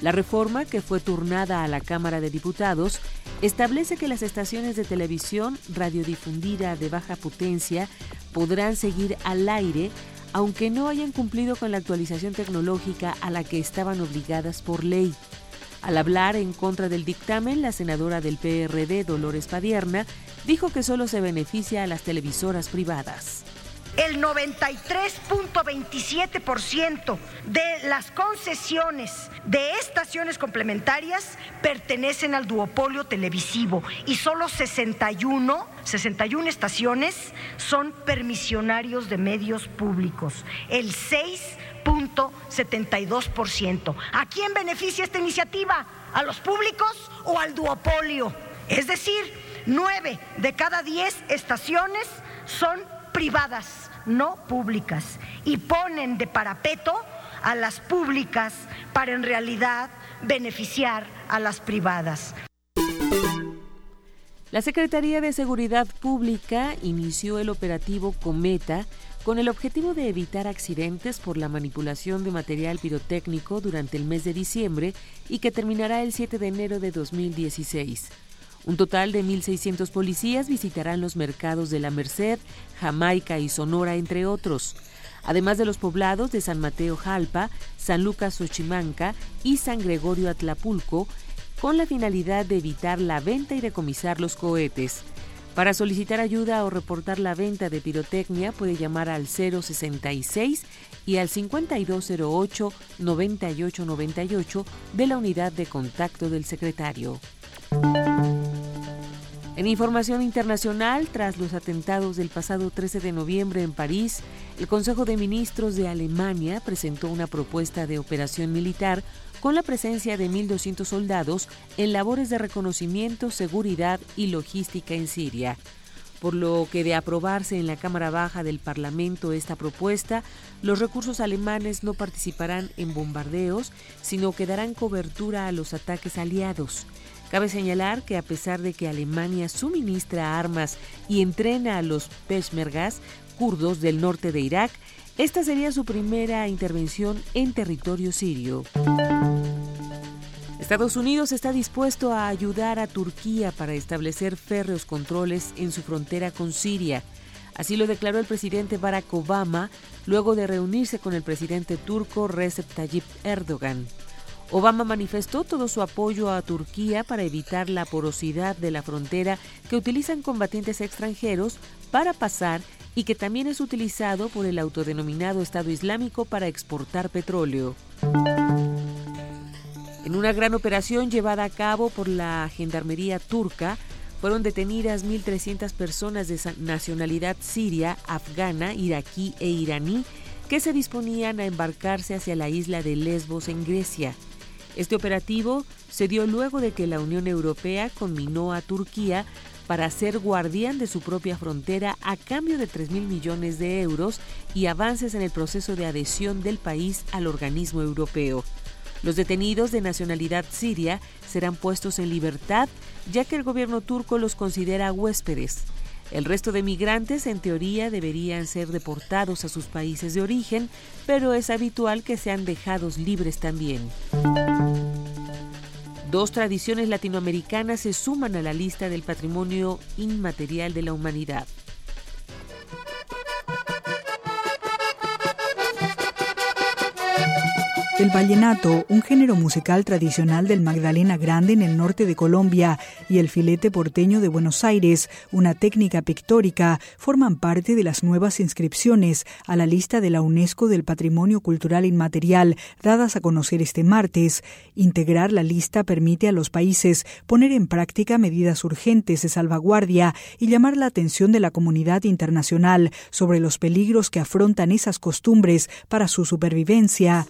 La reforma, que fue turnada a la Cámara de Diputados, establece que las estaciones de televisión radiodifundida de baja potencia podrán seguir al aire aunque no hayan cumplido con la actualización tecnológica a la que estaban obligadas por ley. Al hablar en contra del dictamen, la senadora del PRD, Dolores Padierna, dijo que solo se beneficia a las televisoras privadas. El 93.27% de las concesiones de estaciones complementarias pertenecen al duopolio televisivo y solo 61, 61 estaciones son permisionarios de medios públicos. El 6 .72%. ¿A quién beneficia esta iniciativa? ¿A los públicos o al duopolio? Es decir, nueve de cada diez estaciones son privadas, no públicas, y ponen de parapeto a las públicas para en realidad beneficiar a las privadas. La Secretaría de Seguridad Pública inició el operativo Cometa con el objetivo de evitar accidentes por la manipulación de material pirotécnico durante el mes de diciembre y que terminará el 7 de enero de 2016. Un total de 1.600 policías visitarán los mercados de La Merced, Jamaica y Sonora, entre otros, además de los poblados de San Mateo Jalpa, San Lucas Xochimanca y San Gregorio Atlapulco, con la finalidad de evitar la venta y decomisar los cohetes. Para solicitar ayuda o reportar la venta de pirotecnia puede llamar al 066 y al 5208-9898 de la unidad de contacto del secretario. En información internacional, tras los atentados del pasado 13 de noviembre en París, el Consejo de Ministros de Alemania presentó una propuesta de operación militar con la presencia de 1.200 soldados en labores de reconocimiento, seguridad y logística en Siria. Por lo que de aprobarse en la Cámara Baja del Parlamento esta propuesta, los recursos alemanes no participarán en bombardeos, sino que darán cobertura a los ataques aliados. Cabe señalar que a pesar de que Alemania suministra armas y entrena a los peshmergas kurdos del norte de Irak, esta sería su primera intervención en territorio sirio. Estados Unidos está dispuesto a ayudar a Turquía para establecer férreos controles en su frontera con Siria. Así lo declaró el presidente Barack Obama luego de reunirse con el presidente turco Recep Tayyip Erdogan. Obama manifestó todo su apoyo a Turquía para evitar la porosidad de la frontera que utilizan combatientes extranjeros para pasar y que también es utilizado por el autodenominado Estado Islámico para exportar petróleo. En una gran operación llevada a cabo por la Gendarmería turca, fueron detenidas 1.300 personas de nacionalidad siria, afgana, iraquí e iraní que se disponían a embarcarse hacia la isla de Lesbos en Grecia. Este operativo se dio luego de que la Unión Europea conminó a Turquía para ser guardián de su propia frontera a cambio de 3 mil millones de euros y avances en el proceso de adhesión del país al organismo europeo. Los detenidos de nacionalidad siria serán puestos en libertad ya que el gobierno turco los considera huéspedes. El resto de migrantes, en teoría, deberían ser deportados a sus países de origen, pero es habitual que sean dejados libres también. Dos tradiciones latinoamericanas se suman a la lista del patrimonio inmaterial de la humanidad. El vallenato, un género musical tradicional del Magdalena Grande en el norte de Colombia, y el filete porteño de Buenos Aires, una técnica pictórica, forman parte de las nuevas inscripciones a la lista de la UNESCO del Patrimonio Cultural Inmaterial, dadas a conocer este martes. Integrar la lista permite a los países poner en práctica medidas urgentes de salvaguardia y llamar la atención de la comunidad internacional sobre los peligros que afrontan esas costumbres para su supervivencia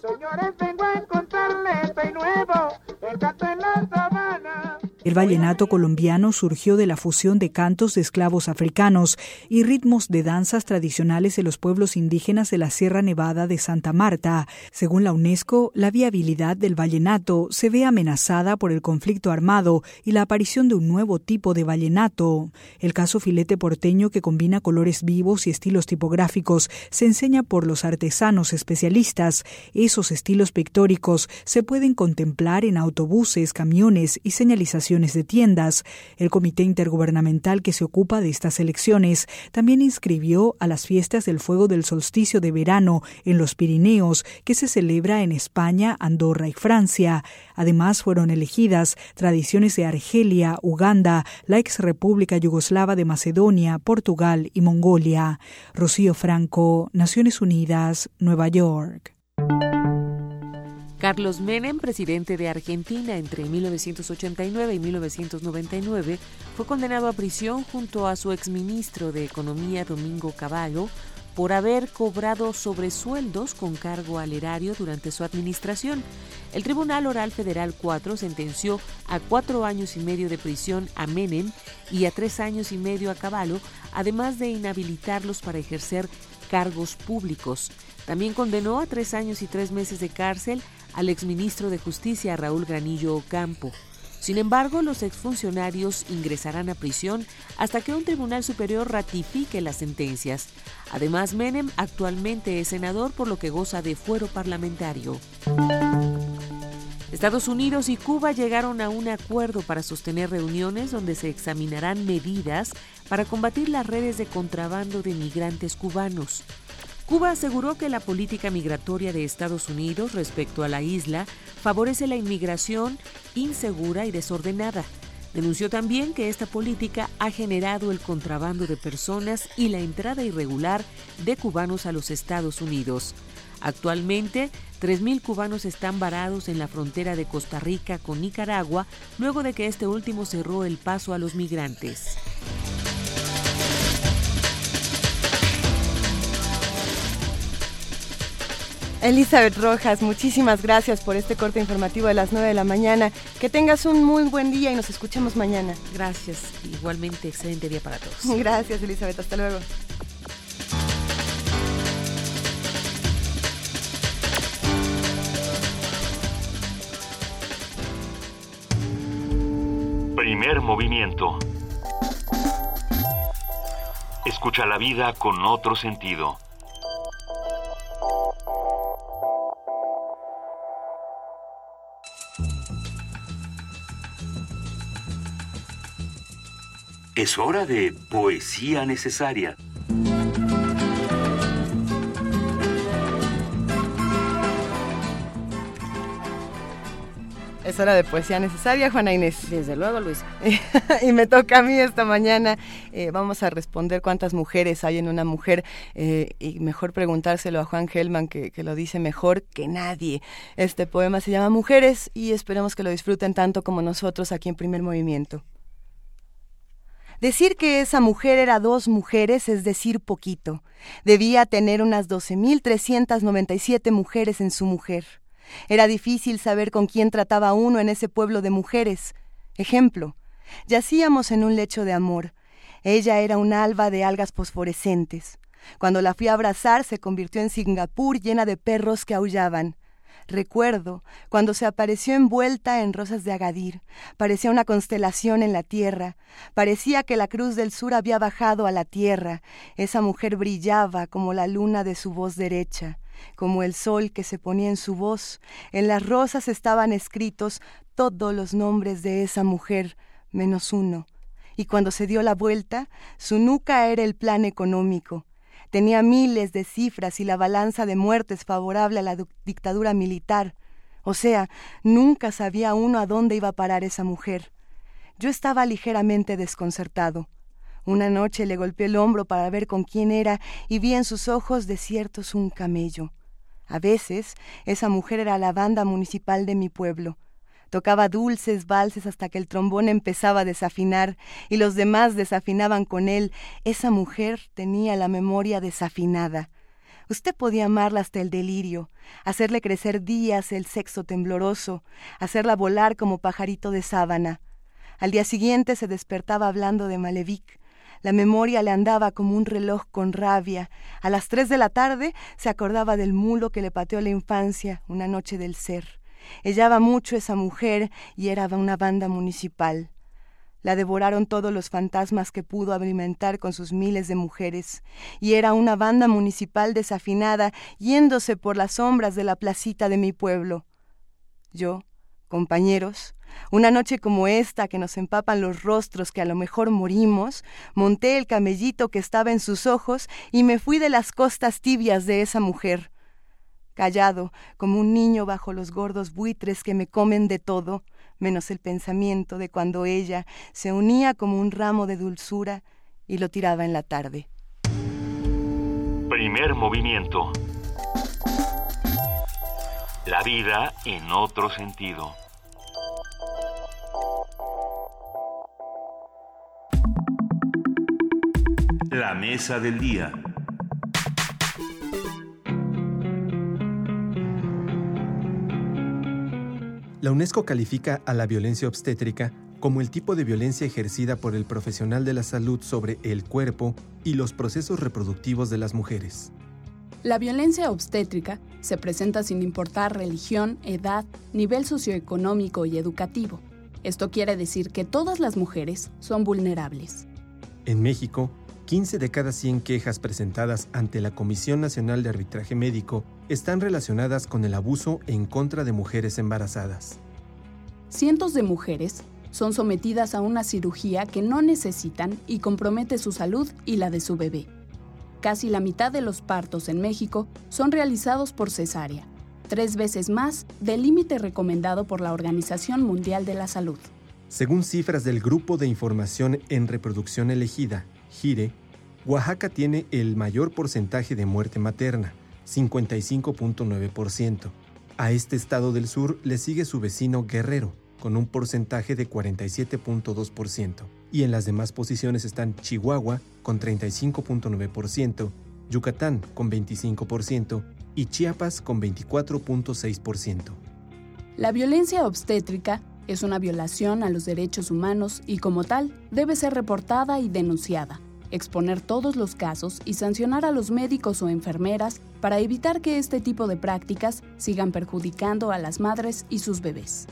vengo a encontrarle nuevo, en la. El vallenato colombiano surgió de la fusión de cantos de esclavos africanos y ritmos de danzas tradicionales de los pueblos indígenas de la Sierra Nevada de Santa Marta. Según la UNESCO, la viabilidad del vallenato se ve amenazada por el conflicto armado y la aparición de un nuevo tipo de vallenato. El caso filete porteño, que combina colores vivos y estilos tipográficos, se enseña por los artesanos especialistas. Esos estilos pictóricos se pueden contemplar en autobuses, camiones y de tiendas. El comité intergubernamental que se ocupa de estas elecciones también inscribió a las fiestas del fuego del solsticio de verano en los Pirineos, que se celebra en España, Andorra y Francia. Además, fueron elegidas tradiciones de Argelia, Uganda, la ex República Yugoslava de Macedonia, Portugal y Mongolia. Rocío Franco, Naciones Unidas, Nueva York. Carlos Menem, presidente de Argentina entre 1989 y 1999, fue condenado a prisión junto a su exministro de Economía Domingo Cavallo por haber cobrado sobresueldos con cargo al erario durante su administración. El Tribunal Oral Federal 4 sentenció a cuatro años y medio de prisión a Menem y a tres años y medio a Cavallo, además de inhabilitarlos para ejercer cargos públicos. También condenó a tres años y tres meses de cárcel al exministro de Justicia Raúl Granillo Ocampo. Sin embargo, los exfuncionarios ingresarán a prisión hasta que un tribunal superior ratifique las sentencias. Además, Menem actualmente es senador por lo que goza de fuero parlamentario. Estados Unidos y Cuba llegaron a un acuerdo para sostener reuniones donde se examinarán medidas para combatir las redes de contrabando de migrantes cubanos. Cuba aseguró que la política migratoria de Estados Unidos respecto a la isla favorece la inmigración insegura y desordenada. Denunció también que esta política ha generado el contrabando de personas y la entrada irregular de cubanos a los Estados Unidos. Actualmente, 3.000 cubanos están varados en la frontera de Costa Rica con Nicaragua luego de que este último cerró el paso a los migrantes. Elizabeth Rojas, muchísimas gracias por este corte informativo de las 9 de la mañana. Que tengas un muy buen día y nos escuchemos mañana. Gracias. Igualmente, excelente día para todos. Gracias, Elizabeth. Hasta luego. Primer movimiento. Escucha la vida con otro sentido. Es hora de poesía necesaria. Es hora de poesía necesaria, Juana Inés. Desde luego, Luis. y me toca a mí esta mañana. Eh, vamos a responder cuántas mujeres hay en una mujer. Eh, y mejor preguntárselo a Juan Gelman, que, que, lo dice mejor que nadie. Este poema se llama Mujeres y esperemos que lo disfruten tanto como nosotros aquí en Primer Movimiento. Decir que esa mujer era dos mujeres es decir poquito. Debía tener unas 12.397 mujeres en su mujer. Era difícil saber con quién trataba uno en ese pueblo de mujeres. Ejemplo, yacíamos en un lecho de amor. Ella era un alba de algas fosforescentes. Cuando la fui a abrazar se convirtió en Singapur llena de perros que aullaban. Recuerdo cuando se apareció envuelta en rosas de Agadir. Parecía una constelación en la tierra. Parecía que la cruz del sur había bajado a la tierra. Esa mujer brillaba como la luna de su voz derecha, como el sol que se ponía en su voz. En las rosas estaban escritos todos los nombres de esa mujer, menos uno. Y cuando se dio la vuelta, su nuca era el plan económico Tenía miles de cifras y la balanza de muertes favorable a la dictadura militar. O sea, nunca sabía uno a dónde iba a parar esa mujer. Yo estaba ligeramente desconcertado. Una noche le golpeé el hombro para ver con quién era y vi en sus ojos desiertos un camello. A veces esa mujer era la banda municipal de mi pueblo. Tocaba dulces valses hasta que el trombón empezaba a desafinar y los demás desafinaban con él. Esa mujer tenía la memoria desafinada. Usted podía amarla hasta el delirio, hacerle crecer días el sexo tembloroso, hacerla volar como pajarito de sábana. Al día siguiente se despertaba hablando de Malevich. La memoria le andaba como un reloj con rabia. A las tres de la tarde se acordaba del mulo que le pateó la infancia una noche del ser. Ellaba mucho esa mujer y era una banda municipal. La devoraron todos los fantasmas que pudo alimentar con sus miles de mujeres, y era una banda municipal desafinada yéndose por las sombras de la placita de mi pueblo. Yo, compañeros, una noche como esta que nos empapan los rostros que a lo mejor morimos, monté el camellito que estaba en sus ojos y me fui de las costas tibias de esa mujer callado como un niño bajo los gordos buitres que me comen de todo, menos el pensamiento de cuando ella se unía como un ramo de dulzura y lo tiraba en la tarde. Primer movimiento. La vida en otro sentido. La mesa del día. La UNESCO califica a la violencia obstétrica como el tipo de violencia ejercida por el profesional de la salud sobre el cuerpo y los procesos reproductivos de las mujeres. La violencia obstétrica se presenta sin importar religión, edad, nivel socioeconómico y educativo. Esto quiere decir que todas las mujeres son vulnerables. En México, 15 de cada 100 quejas presentadas ante la Comisión Nacional de Arbitraje Médico están relacionadas con el abuso en contra de mujeres embarazadas. Cientos de mujeres son sometidas a una cirugía que no necesitan y compromete su salud y la de su bebé. Casi la mitad de los partos en México son realizados por cesárea, tres veces más del límite recomendado por la Organización Mundial de la Salud. Según cifras del Grupo de Información en Reproducción Elegida, Gire, Oaxaca tiene el mayor porcentaje de muerte materna, 55.9%. A este estado del sur le sigue su vecino Guerrero, con un porcentaje de 47.2%. Y en las demás posiciones están Chihuahua, con 35.9%, Yucatán, con 25%, y Chiapas, con 24.6%. La violencia obstétrica es una violación a los derechos humanos y como tal debe ser reportada y denunciada exponer todos los casos y sancionar a los médicos o enfermeras para evitar que este tipo de prácticas sigan perjudicando a las madres y sus bebés.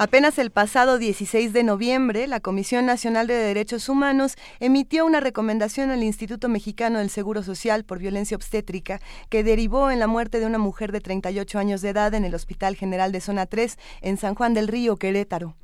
Apenas el pasado 16 de noviembre, la Comisión Nacional de Derechos Humanos emitió una recomendación al Instituto Mexicano del Seguro Social por violencia obstétrica que derivó en la muerte de una mujer de 38 años de edad en el Hospital General de Zona 3 en San Juan del Río, Querétaro.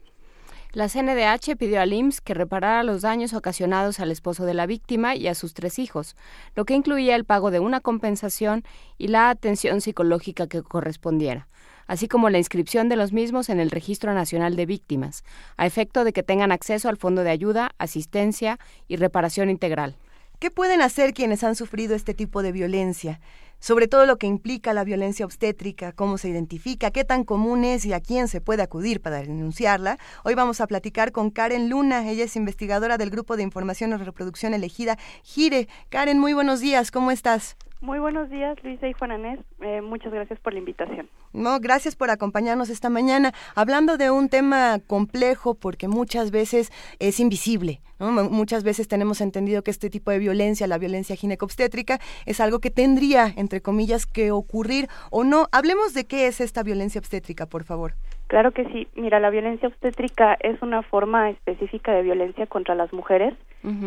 La CNDH pidió al IMSS que reparara los daños ocasionados al esposo de la víctima y a sus tres hijos, lo que incluía el pago de una compensación y la atención psicológica que correspondiera así como la inscripción de los mismos en el Registro Nacional de Víctimas, a efecto de que tengan acceso al Fondo de Ayuda, Asistencia y Reparación Integral. ¿Qué pueden hacer quienes han sufrido este tipo de violencia? Sobre todo lo que implica la violencia obstétrica, cómo se identifica, qué tan común es y a quién se puede acudir para denunciarla. Hoy vamos a platicar con Karen Luna, ella es investigadora del Grupo de Información y Reproducción Elegida Gire. Karen, muy buenos días, ¿cómo estás? Muy buenos días, Luisa y Juan Anés. Eh, muchas gracias por la invitación. No, gracias por acompañarnos esta mañana, hablando de un tema complejo porque muchas veces es invisible. Muchas veces tenemos entendido que este tipo de violencia, la violencia ginecobstétrica, es algo que tendría, entre comillas, que ocurrir o no. Hablemos de qué es esta violencia obstétrica, por favor. Claro que sí. Mira, la violencia obstétrica es una forma específica de violencia contra las mujeres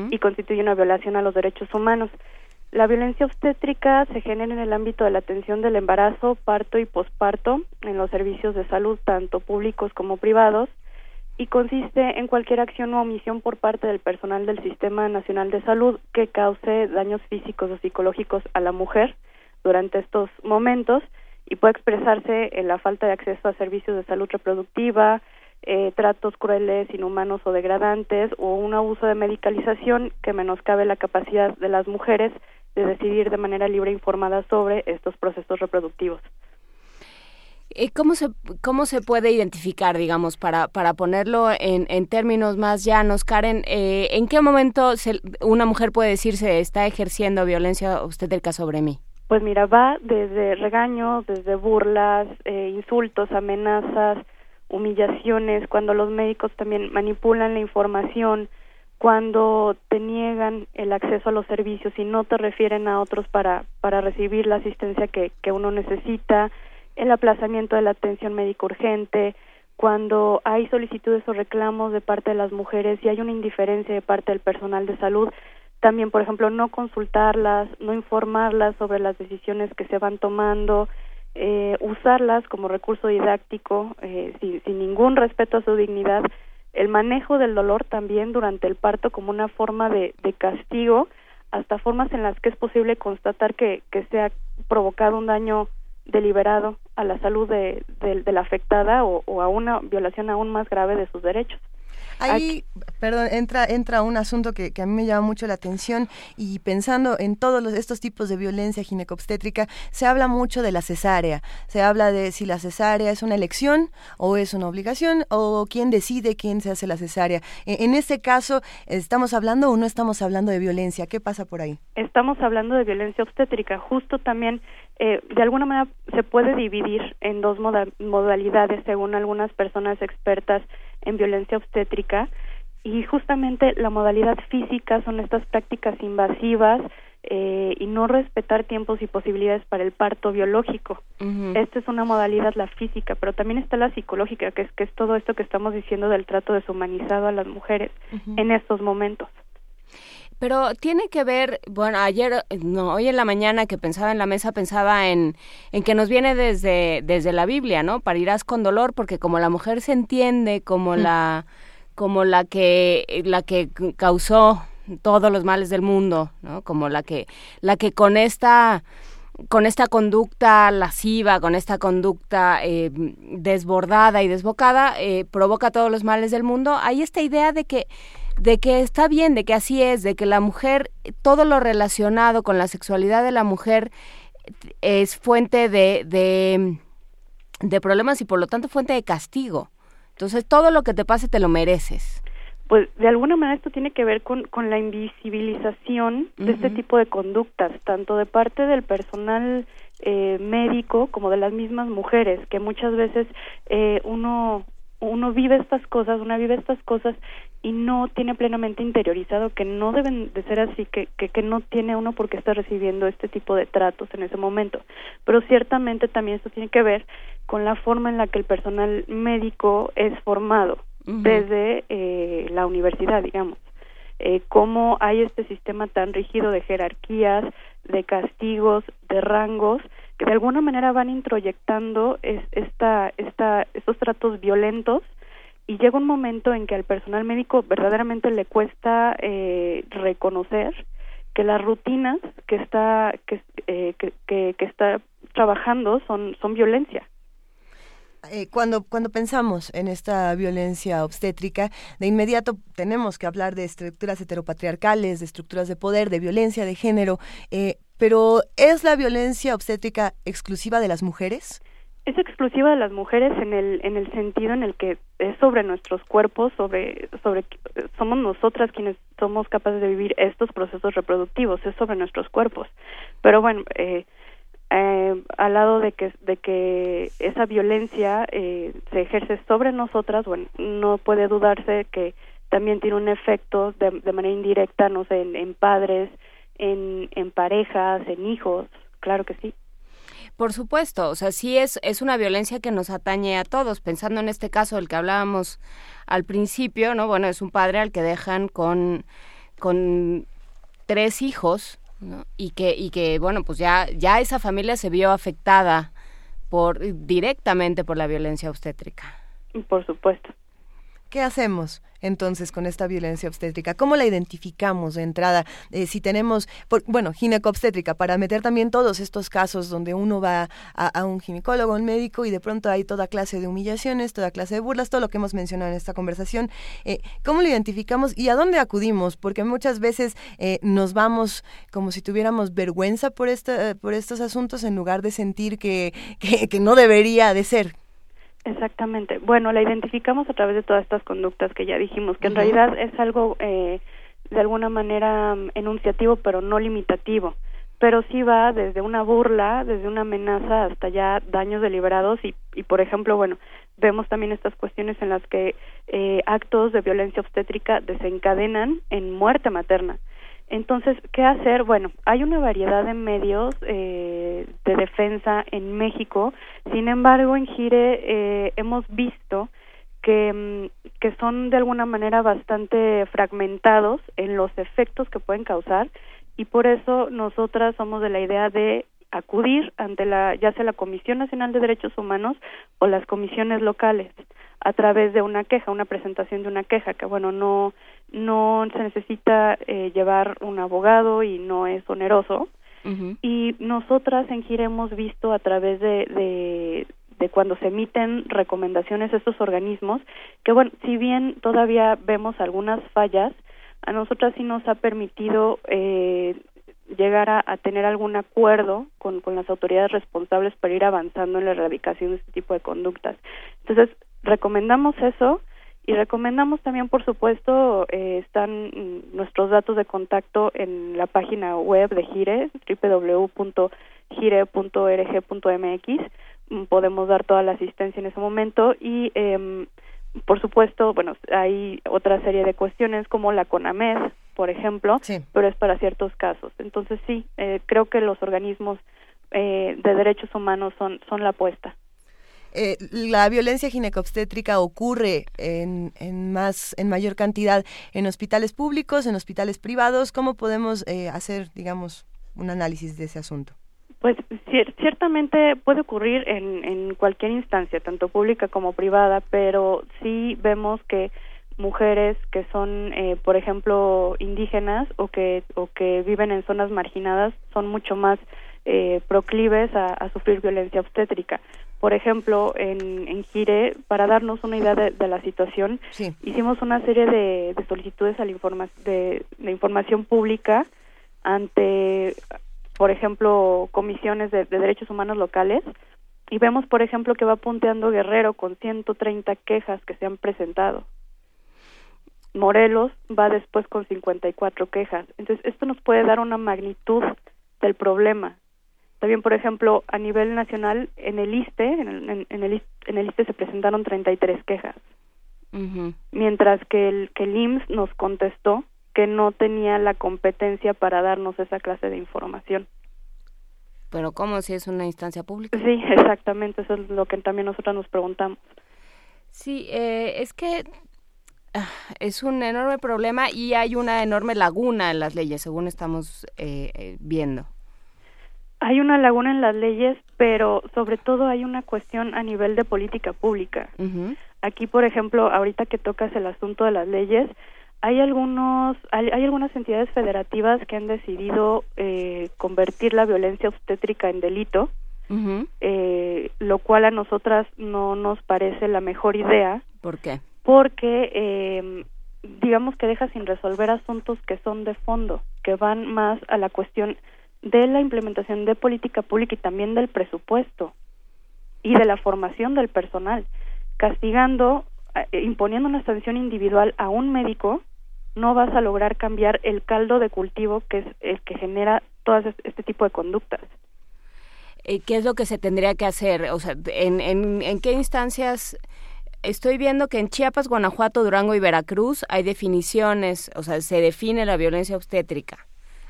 y constituye una violación a los derechos humanos. La violencia obstétrica se genera en el ámbito de la atención del embarazo, parto y posparto en los servicios de salud, tanto públicos como privados, y consiste en cualquier acción o omisión por parte del personal del Sistema Nacional de Salud que cause daños físicos o psicológicos a la mujer durante estos momentos y puede expresarse en la falta de acceso a servicios de salud reproductiva, eh, tratos crueles, inhumanos o degradantes o un abuso de medicalización que menoscabe la capacidad de las mujeres de decidir de manera libre e informada sobre estos procesos reproductivos. Eh, ¿Cómo se, ¿Cómo se puede identificar, digamos, para, para ponerlo en, en términos más llanos, Karen? Eh, ¿En qué momento una mujer puede decirse está ejerciendo violencia obstétrica sobre mí? Pues mira, va desde regaños, desde burlas, eh, insultos, amenazas, humillaciones, cuando los médicos también manipulan la información, cuando te niegan el acceso a los servicios y no te refieren a otros para, para recibir la asistencia que, que uno necesita, el aplazamiento de la atención médica urgente, cuando hay solicitudes o reclamos de parte de las mujeres y hay una indiferencia de parte del personal de salud, también, por ejemplo, no consultarlas, no informarlas sobre las decisiones que se van tomando, eh, usarlas como recurso didáctico eh, sin, sin ningún respeto a su dignidad, el manejo del dolor también durante el parto como una forma de, de castigo, hasta formas en las que es posible constatar que, que se ha provocado un daño deliberado a la salud de, de, la afectada o, o, a una violación aún más grave de sus derechos. Ahí, perdón, entra, entra un asunto que, que, a mí me llama mucho la atención y pensando en todos los, estos tipos de violencia ginecobstétrica, se habla mucho de la cesárea, se habla de si la cesárea es una elección o es una obligación o quién decide quién se hace la cesárea. E, en, este caso, ¿estamos hablando o no estamos hablando de violencia? ¿Qué pasa por ahí? Estamos hablando de violencia obstétrica, justo también eh, de alguna manera se puede dividir en dos modalidades según algunas personas expertas en violencia obstétrica y justamente la modalidad física son estas prácticas invasivas eh, y no respetar tiempos y posibilidades para el parto biológico. Esta es una modalidad la física, pero también está la psicológica, que es que es todo esto que estamos diciendo del trato deshumanizado a las mujeres en estos momentos. Pero tiene que ver, bueno, ayer, no, hoy en la mañana que pensaba en la mesa, pensaba en, en que nos viene desde, desde la Biblia, ¿no? Parirás con dolor, porque como la mujer se entiende como mm. la, como la que, la que causó todos los males del mundo, ¿no? Como la que, la que con esta, con esta conducta lasciva, con esta conducta eh, desbordada y desbocada, eh, provoca todos los males del mundo. Hay esta idea de que de que está bien, de que así es, de que la mujer, todo lo relacionado con la sexualidad de la mujer es fuente de, de, de problemas y por lo tanto fuente de castigo. Entonces todo lo que te pase te lo mereces. Pues de alguna manera esto tiene que ver con, con la invisibilización de este tipo de conductas, tanto de parte del personal eh, médico como de las mismas mujeres, que muchas veces eh, uno uno vive estas cosas, una vive estas cosas y no tiene plenamente interiorizado que no deben de ser así, que, que, que no tiene uno por qué estar recibiendo este tipo de tratos en ese momento. Pero ciertamente también esto tiene que ver con la forma en la que el personal médico es formado desde eh, la universidad, digamos. Eh, cómo hay este sistema tan rígido de jerarquías, de castigos, de rangos, que de alguna manera van introyectando es, esta, esta, estos tratos violentos y llega un momento en que al personal médico verdaderamente le cuesta eh, reconocer que las rutinas que está que, eh, está trabajando son son violencia eh, cuando, cuando pensamos en esta violencia obstétrica, de inmediato tenemos que hablar de estructuras heteropatriarcales, de estructuras de poder, de violencia de género, eh, pero ¿es la violencia obstétrica exclusiva de las mujeres? Es exclusiva de las mujeres en el, en el sentido en el que es sobre nuestros cuerpos, sobre, sobre somos nosotras quienes somos capaces de vivir estos procesos reproductivos, es sobre nuestros cuerpos. Pero bueno, eh, eh, al lado de que de que esa violencia eh, se ejerce sobre nosotras bueno no puede dudarse que también tiene un efecto de, de manera indirecta no sé en, en padres en, en parejas en hijos claro que sí por supuesto, o sea, sí es, es una violencia que nos atañe a todos. Pensando en este caso del que hablábamos al principio, ¿no? Bueno, es un padre al que dejan con, con tres hijos Y que, y que, bueno, pues ya, ya esa familia se vio afectada por, directamente por la violencia obstétrica. Por supuesto. ¿Qué hacemos entonces con esta violencia obstétrica? ¿Cómo la identificamos de entrada? Eh, si tenemos, bueno, ginecobstétrica, para meter también todos estos casos donde uno va a, un ginecólogo, un médico y de pronto hay toda clase de humillaciones, toda clase de burlas, todo lo que hemos mencionado en esta conversación. Eh, ¿Cómo lo identificamos y a dónde acudimos? Porque muchas veces eh, nos vamos como si tuviéramos vergüenza por, esta, por estos asuntos en lugar de sentir que, que no debería de ser. Exactamente. Bueno, la identificamos a través de todas estas conductas que ya dijimos, que en realidad es algo eh, de alguna manera mm, enunciativo, pero no limitativo. Pero sí va desde una burla, desde una amenaza hasta ya daños deliberados y, y por ejemplo, bueno, vemos también estas cuestiones en las que eh, actos de violencia obstétrica desencadenan en muerte materna. Entonces, ¿qué hacer? Bueno, hay una variedad de medios eh, de defensa en México. Sin embargo, en Gire eh, hemos visto que, mm, que son de alguna manera bastante fragmentados en los efectos que pueden causar y por eso nosotras somos de la idea de acudir ante la ya sea la Comisión Nacional de Derechos Humanos o las comisiones locales a través de una queja, una presentación de una queja, que bueno, no, no se necesita eh, llevar un abogado y no es oneroso. Y nosotras en GIRE hemos visto a través de, de, de cuando se emiten recomendaciones a estos organismos, que bueno, si bien todavía vemos algunas fallas, a nosotras sí nos ha permitido eh, llegar a, a, tener algún acuerdo con, con las autoridades responsables para ir avanzando en la erradicación de este tipo de conductas. Entonces, recomendamos eso y recomendamos también, por supuesto, eh, están nuestros datos de contacto en la página web de Gire, www.gire.org.mx. Podemos dar toda la asistencia en ese momento y, eh, por supuesto, bueno, hay otra serie de cuestiones como la CONAMED, por ejemplo, pero es para ciertos casos. Entonces, sí, eh, creo que los organismos eh, de derechos humanos son, son la apuesta. Eh, la violencia ginecobstétrica ocurre en, en, más, en mayor cantidad en hospitales públicos, en hospitales privados. ¿Cómo podemos eh, hacer, digamos, un análisis de ese asunto? Pues ciertamente puede ocurrir en, cualquier instancia, tanto pública como privada, pero sí vemos que mujeres que son, eh, por ejemplo, indígenas o que, o que viven en zonas marginadas son mucho más eh, proclives a, sufrir violencia obstétrica. Por ejemplo, en, en Gire, para darnos una idea de, la situación, hicimos una serie de, solicitudes a la de, información pública ante, por ejemplo, comisiones de, derechos humanos locales y vemos, por ejemplo, que va punteando Guerrero con 130 quejas que se han presentado. Morelos va después con 54 quejas. Entonces, esto nos puede dar una magnitud del problema. También, por ejemplo, a nivel nacional, en el ISTE, en el, en, el, en el ISTE se presentaron 33 quejas, mientras que el, que el IMSS nos contestó que no tenía la competencia para darnos esa clase de información. Pero ¿cómo si es una instancia pública? Sí, exactamente, eso es lo que también nosotros nos preguntamos. Sí, eh, es que ah, es un enorme problema y hay una enorme laguna en las leyes, según estamos eh, eh, viendo hay una laguna en las leyes, pero sobre todo hay una cuestión a nivel de política pública. Aquí, por ejemplo, ahorita que tocas el asunto de las leyes, hay algunos, hay, algunas entidades federativas que han decidido eh, convertir la violencia obstétrica en delito, eh, lo cual a nosotras no nos parece la mejor idea. ¿Por qué? Porque eh, digamos que deja sin resolver asuntos que son de fondo, que van más a la cuestión de la implementación de política pública y también del presupuesto y de la formación del personal, castigando, eh, imponiendo una sanción individual a un médico, no vas a lograr cambiar el caldo de cultivo que es el que genera todas este tipo de conductas. Eh, ¿Qué es lo que se tendría que hacer? O sea, ¿en, en, en qué instancias? Estoy viendo que en Chiapas, Guanajuato, Durango y Veracruz hay definiciones, o sea, se define la violencia obstétrica.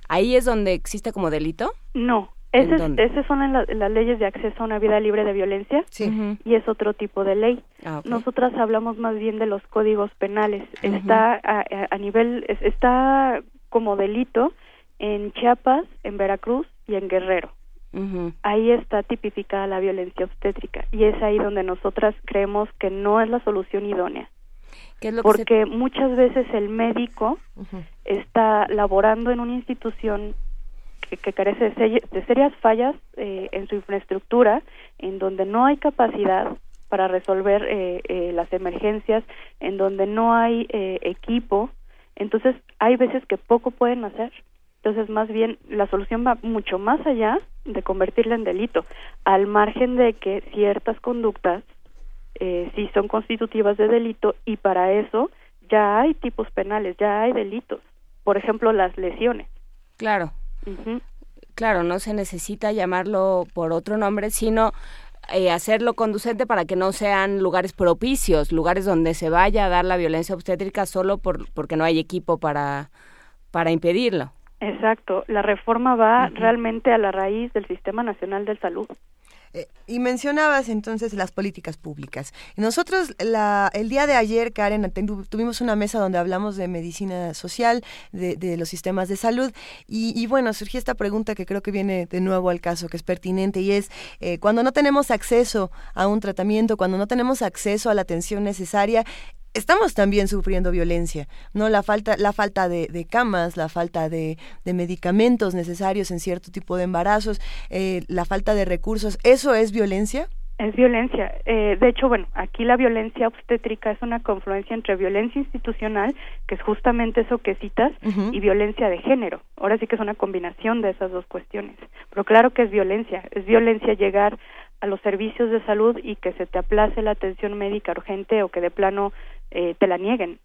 ¿Ahí es donde existe como delito? No, esas son en las leyes de acceso a una vida libre de violencia y es otro tipo de ley. Ah, Nosotras hablamos más bien de los códigos penales. Está a, nivel, está como delito en Chiapas, en Veracruz y en Guerrero. Ahí está tipificada la violencia obstétrica y es ahí donde nosotras creemos que no es la solución idónea. Porque muchas veces el médico está laborando en una institución que, carece de, serias fallas eh, en su infraestructura, en donde no hay capacidad para resolver eh, eh, las emergencias, en donde no hay equipo, entonces hay veces que poco pueden hacer. Entonces, más bien, la solución va mucho más allá de convertirla en delito, al margen de que ciertas conductas eh, sí son constitutivas de delito y para eso ya hay tipos penales, ya hay delitos. Por ejemplo, las lesiones. Claro. Claro, no se necesita llamarlo por otro nombre, sino eh, hacerlo conducente para que no sean lugares propicios, lugares donde se vaya a dar la violencia obstétrica solo por, porque no hay equipo para, para impedirlo. Exacto, la reforma va realmente a la raíz del Sistema Nacional de Salud. Eh, y mencionabas entonces las políticas públicas. Nosotros la, el día de ayer, Karen, tuvimos una mesa donde hablamos de medicina social, de, los sistemas de salud, y, bueno, surgió esta pregunta que creo que viene de nuevo al caso, que es pertinente, y es, eh, cuando no tenemos acceso a un tratamiento, cuando no tenemos acceso a la atención necesaria, estamos también sufriendo violencia, ¿no? La falta, la falta de, camas, la falta de, medicamentos necesarios en cierto tipo de embarazos, eh, la falta de recursos, ¿eso es violencia? Es violencia. Eh, de hecho, bueno, aquí la violencia obstétrica es una confluencia entre violencia institucional, que es justamente eso que citas, y violencia de género. Ahora sí que es una combinación de esas dos cuestiones. Pero claro que es violencia. Es violencia llegar a los servicios de salud y que se te aplace la atención médica urgente o que de plano eh, te la nieguen.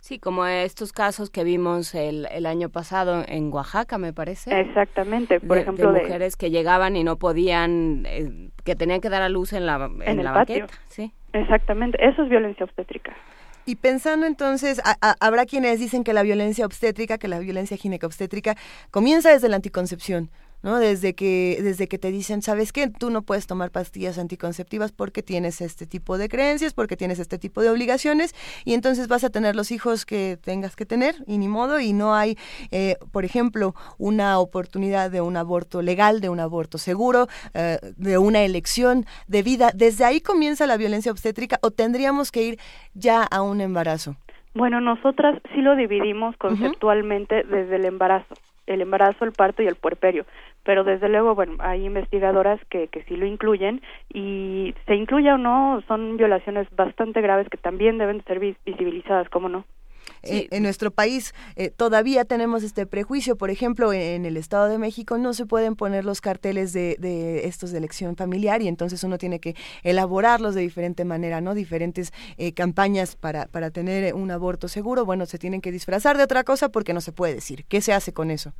Sí, como estos casos que vimos el, el año pasado en Oaxaca, me parece. Exactamente, por ejemplo. De mujeres que llegaban y no podían, eh, que tenían que dar a luz en la, en, la Banqueta, sí. Exactamente, eso es violencia obstétrica. Y pensando entonces, habrá quienes dicen que la violencia obstétrica, que la violencia ginecobstétrica comienza desde la anticoncepción, ¿no? Desde que, desde que te dicen, ¿sabes qué? Tú no puedes tomar pastillas anticonceptivas porque tienes este tipo de creencias, porque tienes este tipo de obligaciones, y entonces vas a tener los hijos que tengas que tener, y ni modo, y no hay, eh, por ejemplo, una oportunidad de un aborto legal, de un aborto seguro, eh, de una elección de vida. ¿Desde ahí comienza la violencia obstétrica o tendríamos que ir ya a un embarazo? Bueno, nosotras sí lo dividimos conceptualmente desde el embarazo el embarazo, el parto y el puerperio. Pero desde luego, bueno, hay investigadoras que, que sí lo incluyen y se incluya o no, son violaciones bastante graves que también deben ser visibilizadas, ¿cómo no? Eh, en nuestro país eh, todavía tenemos este prejuicio. Por ejemplo, en el Estado de México no se pueden poner los carteles de, de estos de elección familiar y entonces uno tiene que elaborarlos de diferente manera, ¿no? Diferentes eh, campañas para, para tener un aborto seguro. Bueno, se tienen que disfrazar de otra cosa porque no se puede decir. ¿Qué se hace con eso?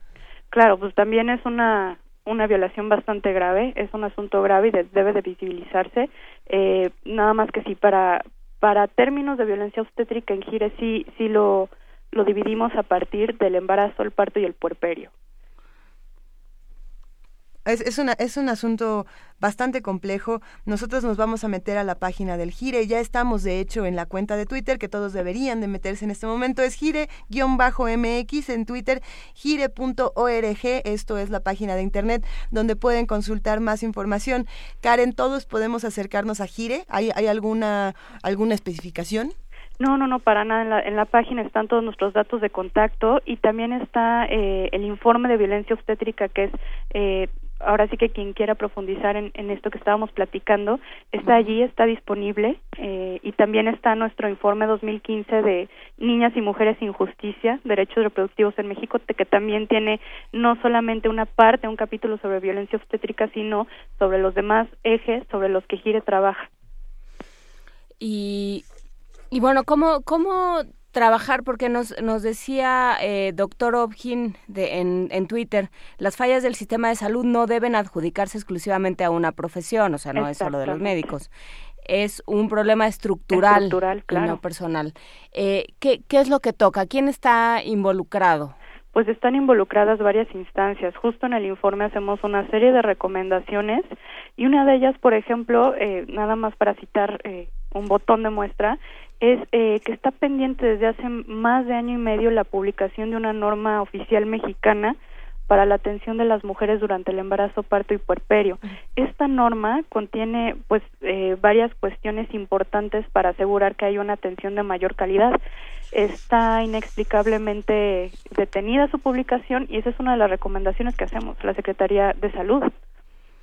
Claro, pues también es una una violación bastante grave, es un asunto grave y debe de visibilizarse. nada más que sí, para, para términos de violencia obstétrica en Gire sí, sí lo, lo dividimos a partir del embarazo, el parto y el puerperio. Es, es, una, es un asunto bastante complejo. Nosotros nos vamos a meter a la página del Gire. Ya estamos, de hecho, en la cuenta de Twitter, que todos deberían de meterse en este momento. Es Gire-MX en Twitter, gire.org. Esto es la página de Internet donde pueden consultar más información. Karen, ¿todos podemos acercarnos a Gire? ¿Hay, hay alguna, alguna especificación? No, no, no, para nada. En la, en la página están todos nuestros datos de contacto y también está eh, el informe de violencia obstétrica que es eh, ahora sí que quien quiera profundizar en, en, esto que estábamos platicando está allí, está disponible eh, y también está nuestro informe 2015 de Niñas y Mujeres sin Justicia, Derechos Reproductivos en México, que también tiene no solamente una parte, un capítulo sobre violencia obstétrica, sino sobre los demás ejes sobre los que Gire trabaja. Y, y bueno, ¿cómo, cómo trabajar porque nos, nos decía eh, doctor Obgin de, en, en Twitter, las fallas del sistema de salud no deben adjudicarse exclusivamente a una profesión, o sea, no es solo de los médicos. Es un problema estructural, estructural y no personal. Eh, ¿qué, ¿Qué es lo que toca? ¿Quién está involucrado? Pues están involucradas varias instancias. Justo en el informe hacemos una serie de recomendaciones y una de ellas, por ejemplo, eh, nada más para citar eh, un botón de muestra, es eh, que está pendiente desde hace más de año y medio la publicación de una norma oficial mexicana para la atención de las mujeres durante el embarazo, parto y puerperio. Esta norma contiene pues eh, varias cuestiones importantes para asegurar que hay una atención de mayor calidad. Está inexplicablemente detenida su publicación y esa es una de las recomendaciones que hacemos la Secretaría de Salud.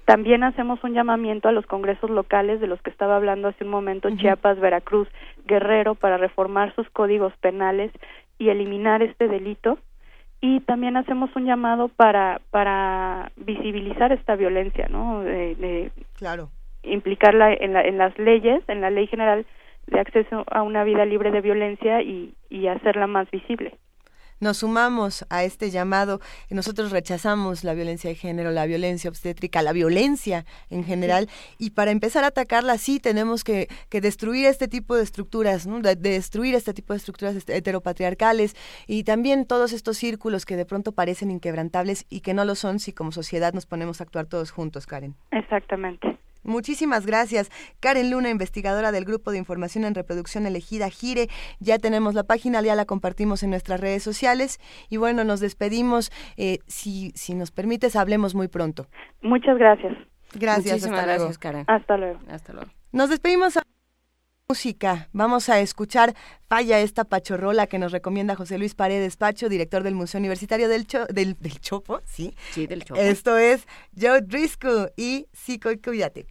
También hacemos un llamamiento a los congresos locales de los que estaba hablando hace un momento, Chiapas, Veracruz, Guerrero, para reformar sus códigos penales y eliminar este delito. Y también hacemos un llamado para para visibilizar esta violencia no de, claro. implicarla en, la, en las leyes en la ley general de acceso a una vida libre de violencia y, y hacerla más visible nos sumamos a este llamado. Nosotros rechazamos la violencia de género, la violencia obstétrica, la violencia en general. Y para empezar a atacarla, sí tenemos que, destruir este tipo de estructuras, destruir este tipo de estructuras heteropatriarcales y también todos estos círculos que de pronto parecen inquebrantables y que no lo son si como sociedad nos ponemos a actuar todos juntos, Karen. Exactamente. Muchísimas gracias. Karen Luna, investigadora del Grupo de Información en Reproducción Elegida Gire. Ya tenemos la página, ya la compartimos en nuestras redes sociales. Y bueno, nos despedimos. Eh, si, si nos permites, hablemos muy pronto. Muchas gracias. Gracias. hasta gracias, luego. Karen. Hasta luego. Hasta luego. Nos despedimos a música. Vamos a escuchar Falla esta pachorrola que nos recomienda José Luis Paredes Pacho, director del Museo Universitario del, del, Chopo, ¿sí? Sí, del Chopo. Esto es Joe Driscoll y Psico y Cuídate.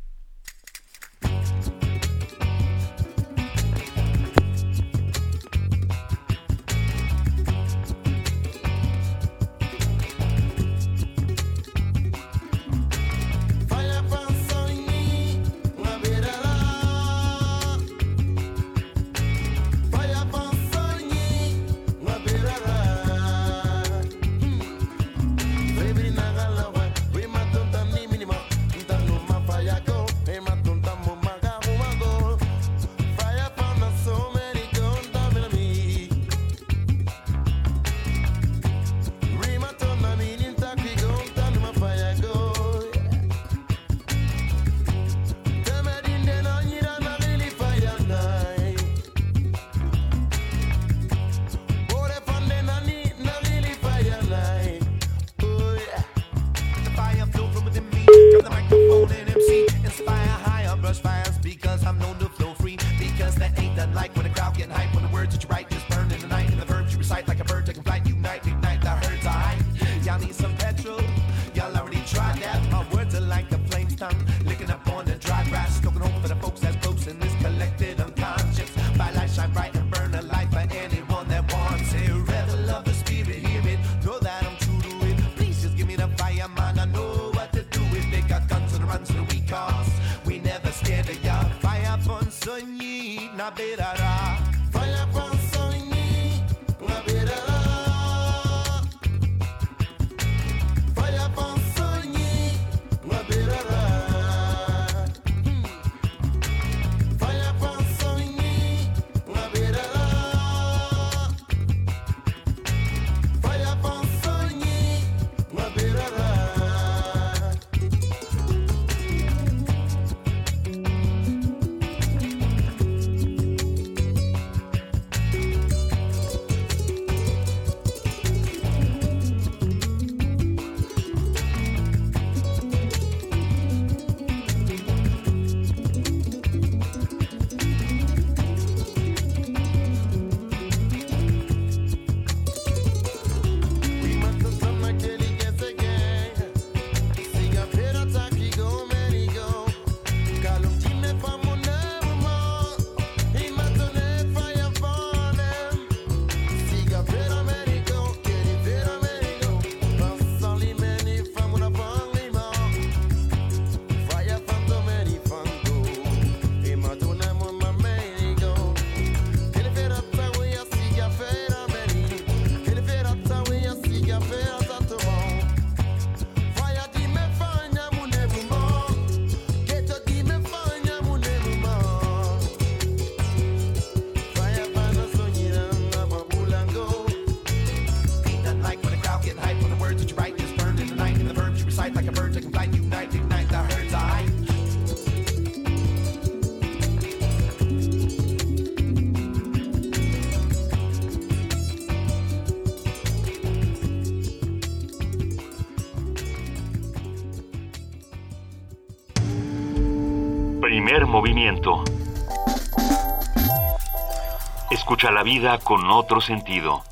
Escucha la vida con otro sentido.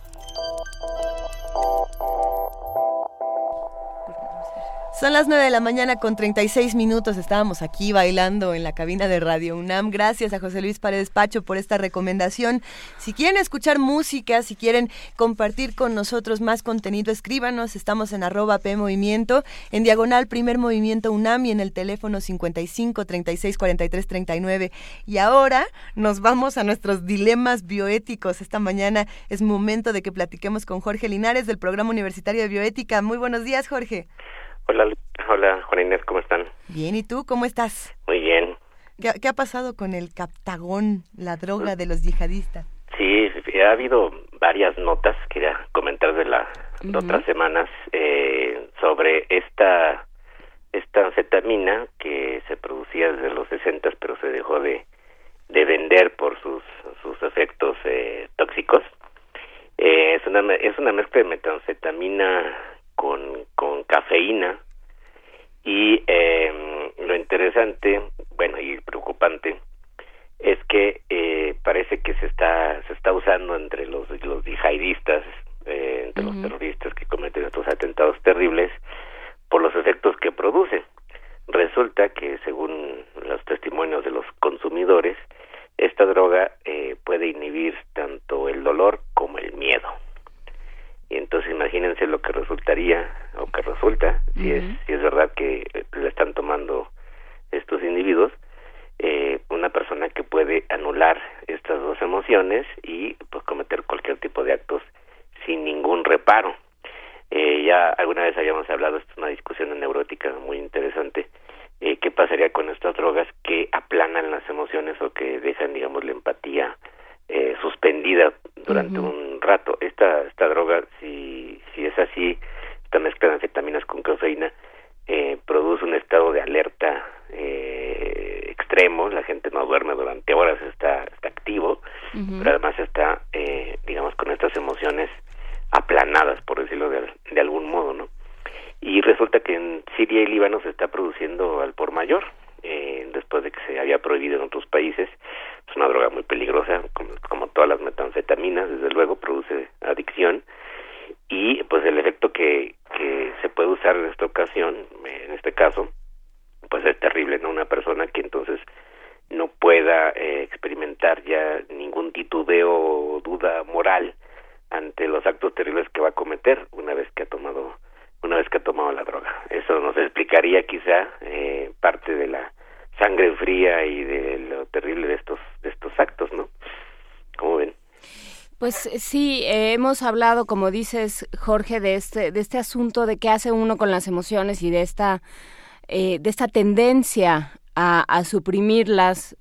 Son las 9 de la mañana con 36 minutos. Estábamos aquí bailando en la cabina de Radio UNAM. Gracias a José Luis Paredes Pacho por esta recomendación. Si quieren escuchar música, si quieren compartir con nosotros más contenido, escríbanos. Estamos en arroba P Movimiento, en diagonal Primer Movimiento UNAM y en el teléfono 55 36 43 39. Y ahora nos vamos a nuestros dilemas bioéticos. Esta mañana es momento de que platiquemos con Jorge Linares del Programa Universitario de Bioética. Muy buenos días, Jorge. Hola, hola, Juan Inés, ¿cómo están? Bien, ¿y tú cómo estás? Muy bien. ¿Qué, ha pasado con el captagón, la droga de los yihadistas? Sí, ha habido varias notas, quería comentar de, la, otras semanas, eh, sobre esta, esta anfetamina que se producía desde los 60, pero se dejó de, de vender por sus, sus efectos eh, tóxicos. Eh, es, una, es una mezcla de metanfetamina con, con cafeína y eh, lo interesante, bueno y preocupante es que eh, parece que se está se está usando entre los los yihadistas, eh, entre los terroristas que cometen estos atentados terribles por los efectos que produce. Resulta que según los testimonios de los consumidores, esta droga eh, puede inhibir tanto el dolor como el miedo. Y entonces imagínense lo que resultaría o que resulta si es si es verdad que le están tomando estos individuos eh, una persona que puede anular estas dos emociones y pues cometer cualquier tipo de actos sin ningún reparo. Eh, ya alguna vez habíamos hablado, esto es una discusión en neurótica muy interesante, eh, qué pasaría con estas drogas que aplanan las emociones o que dejan, digamos, la empatía eh, suspendida durante un rato. Esta, esta droga, si, si es así, esta mezcla de anfetaminas con cafeína, eh, produce un estado de alerta eh, extremo, la gente no duerme durante horas, está, está activo, pero además está, eh, digamos, con estas emociones aplanadas, por decirlo de, de algún modo, ¿no? Y resulta que en Siria y Líbano se está produciendo al por mayor, eh, después de que se había prohibido en otros países. Es una droga muy peligrosa, como, todas las metanfetaminas, desde luego produce adicción y pues el efecto que, que se puede usar en esta ocasión, en este caso, pues es terrible, ¿no? Una persona que entonces no pueda eh, experimentar ya ningún titubeo o duda moral ante los actos terribles que va a cometer una vez que ha tomado una vez que ha tomado la droga. Eso nos explicaría quizá eh, parte de la sangre fría y de lo terrible de estos de estos actos, ¿no? ¿Cómo ven? Pues eh, sí, eh, hemos hablado, como dices, Jorge, de este de este asunto de qué hace uno con las emociones y de esta de esta tendencia a, a suprimirlas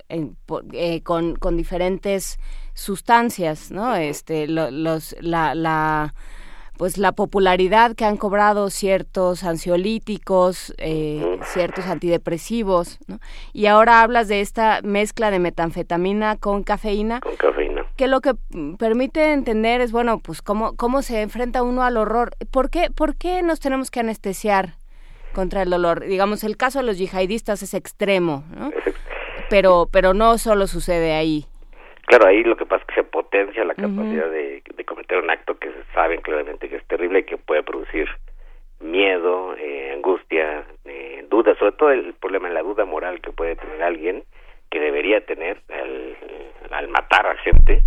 con, con diferentes sustancias, ¿no? Este, los la, la pues la popularidad que han cobrado ciertos ansiolíticos, eh, ciertos antidepresivos, ¿no? Y ahora hablas de esta mezcla de metanfetamina con cafeína. Con cafeína. Que lo que permite entender es, bueno, pues cómo, cómo se enfrenta uno al horror. ¿Por qué, ¿Por qué nos tenemos que anestesiar contra el dolor? Digamos, el caso de los yihadistas es extremo, ¿no? Pero, pero no solo sucede ahí. Claro, ahí lo que pasa es que se potencia la capacidad de, cometer un acto que se saben claramente que es terrible y que puede producir miedo, eh, angustia, eh, duda, sobre todo el problema de la duda moral que puede tener alguien que debería tener al, al matar a gente,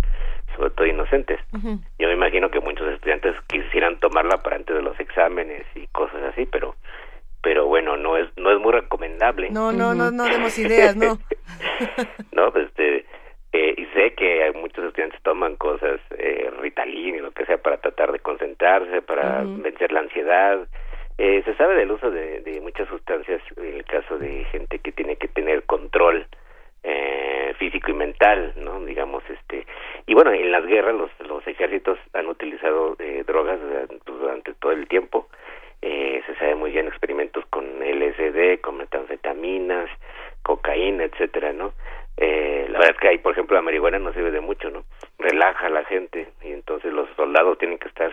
sobre todo inocentes. Yo me imagino que muchos estudiantes quisieran tomarla para antes de los exámenes y cosas así, pero pero bueno, no es no es muy recomendable. No, no, no, no demos ideas, no. no, pues este eh, y sé que muchos estudiantes toman cosas, eh, Ritalin y lo que sea, para tratar de concentrarse, para vencer la ansiedad. Eh, se sabe del uso de, de, muchas sustancias en el caso de gente que tiene que tener control eh, físico y mental, ¿no? Digamos, este. Y bueno, en las guerras los, los ejércitos han utilizado eh, drogas durante todo el tiempo. Eh, se sabe muy bien experimentos con LSD, con metanfetaminas, cocaína, etcétera, ¿no? Eh, la verdad es que ahí, por ejemplo, la marihuana no sirve de mucho, ¿no? Relaja a la gente y entonces los soldados tienen que estar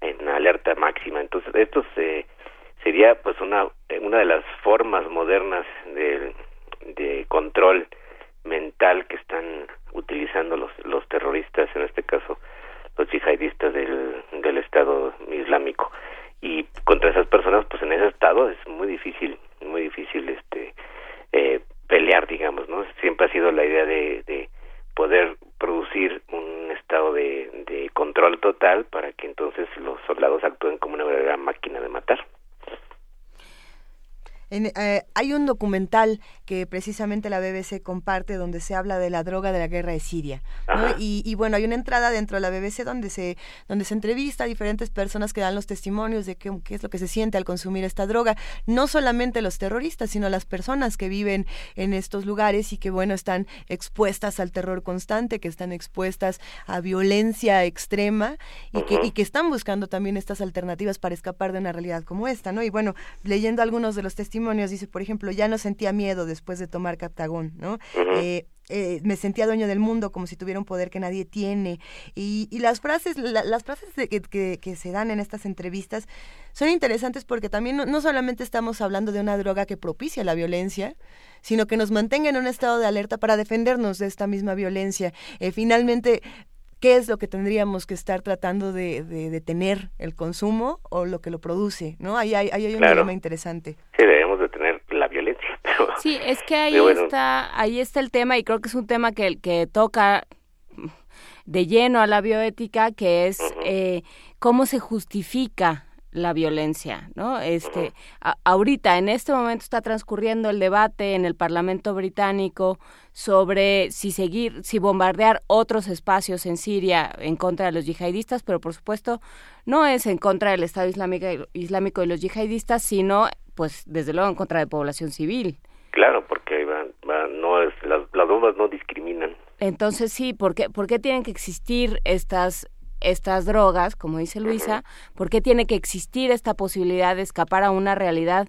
en alerta máxima. Entonces, esto sería pues una, una de las formas modernas de, de control mental que están utilizando los, los terroristas, en este caso los yihadistas del, del Estado Islámico. Y contra esas personas, pues en ese estado es muy difícil, muy difícil este eh, pelear, digamos, ¿no? Siempre ha sido la idea de, de poder producir un estado de, de control total para que entonces los soldados actúen como una verdadera máquina de matar. Eh, hay un documental que precisamente la BBC comparte donde se habla de la droga de la guerra de Siria. Y, bueno, hay una entrada dentro de la BBC donde se, donde se entrevista a diferentes personas que dan los testimonios de qué, es lo que se siente al consumir esta droga. No solamente los terroristas, sino las personas que viven en estos lugares y que, bueno, están expuestas al terror constante, que están expuestas a violencia extrema y, que, y que están buscando también estas alternativas para escapar de una realidad como esta, ¿no? Y bueno, leyendo algunos de los testimonios, dice, por ejemplo, ya no sentía miedo después de tomar Captagón, ¿no? Eh, eh, me sentía dueño del mundo como si tuviera un poder que nadie tiene y, las frases las frases que, que, se dan en estas entrevistas son interesantes porque también no, solamente estamos hablando de una droga que propicia la violencia sino que nos mantenga en un estado de alerta para defendernos de esta misma violencia eh, finalmente qué es lo que tendríamos que estar tratando de, detener el consumo o lo que lo produce, ¿no? Ahí hay, hay un problema interesante. Sí, debemos la. Sí, es que ahí está, ahí está el tema y creo que es un tema que, que toca de lleno a la bioética, que es eh, cómo se justifica la violencia, ¿no? Este, ahorita, en este momento está transcurriendo el debate en el Parlamento británico sobre si seguir, si bombardear otros espacios en Siria en contra de los yihadistas, pero por supuesto no es en contra del Estado Islámico, Islámico y los yihadistas, sino, pues, desde luego en contra de población civil. Claro, porque no es, las, las bombas no discriminan. Entonces sí, ¿por qué, ¿por qué tienen que existir estas estas drogas, como dice Luisa, ¿por qué tiene que existir esta posibilidad de escapar a una realidad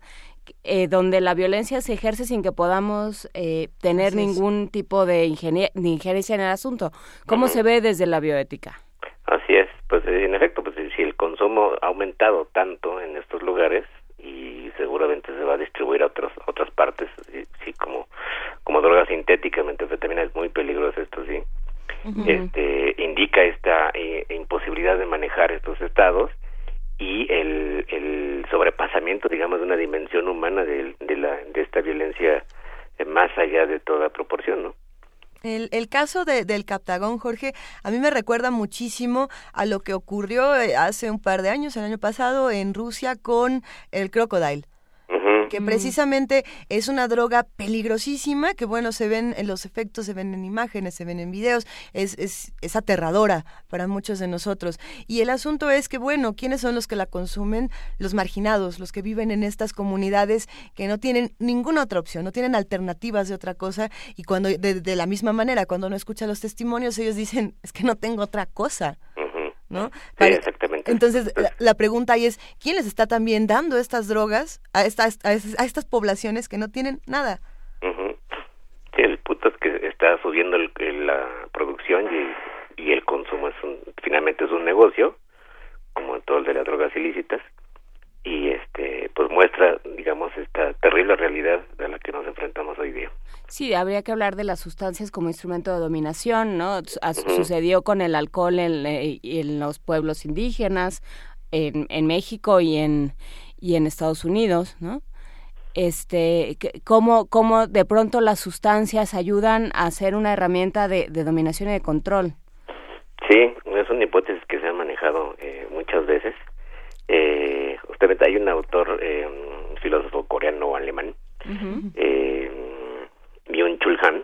eh, donde la violencia se ejerce sin que podamos eh, tener ningún tipo de, injerencia en el asunto? ¿Cómo se ve desde la bioética? Así es, pues en efecto, pues si el consumo ha aumentado tanto en estos lugares y seguramente se va a distribuir a otras otras partes, sí, como como droga sintética, también es muy peligroso esto, sí este, indica esta eh, imposibilidad de manejar estos estados y el, el sobrepasamiento, digamos, de una dimensión humana de, de, la, de esta violencia eh, más allá de toda proporción, ¿no? El, el, caso de, del Captagón, Jorge, a mí me recuerda muchísimo a lo que ocurrió eh, hace un par de años, el año pasado, en Rusia con el Crocodile que precisamente es una droga peligrosísima, que bueno, se ven en los efectos, se ven en imágenes, se ven en videos, es, es, es aterradora para muchos de nosotros. Y el asunto es que, bueno, ¿quiénes son los que la consumen? Los marginados, los que viven en estas comunidades que no tienen ninguna otra opción, no tienen alternativas de otra cosa, y cuando, de, la misma manera, cuando uno escucha los testimonios, ellos dicen, es que no tengo otra cosa. ¿No? exactamente. Entonces, la, pregunta ahí es, ¿quién les está también dando estas drogas a estas, a, estas poblaciones que no tienen nada? Sí, el punto es que está subiendo la producción y, y el consumo es un, finalmente es un negocio, como en todo el de las drogas ilícitas, y este pues muestra digamos esta terrible realidad a la que nos enfrentamos hoy día. Sí, habría que hablar de las sustancias como instrumento de dominación, ¿no? Sucedió con el alcohol en, eh, en, los pueblos indígenas, en, en México y en, y en Estados Unidos, ¿no? Este, cómo, cómo de pronto las sustancias ayudan a ser una herramienta de, de dominación y de control. Sí, es una hipótesis que se ha manejado eh, muchas veces. Eh, usted hay un autor, eh, un filósofo coreano alemán, eh, Myung Chul Han,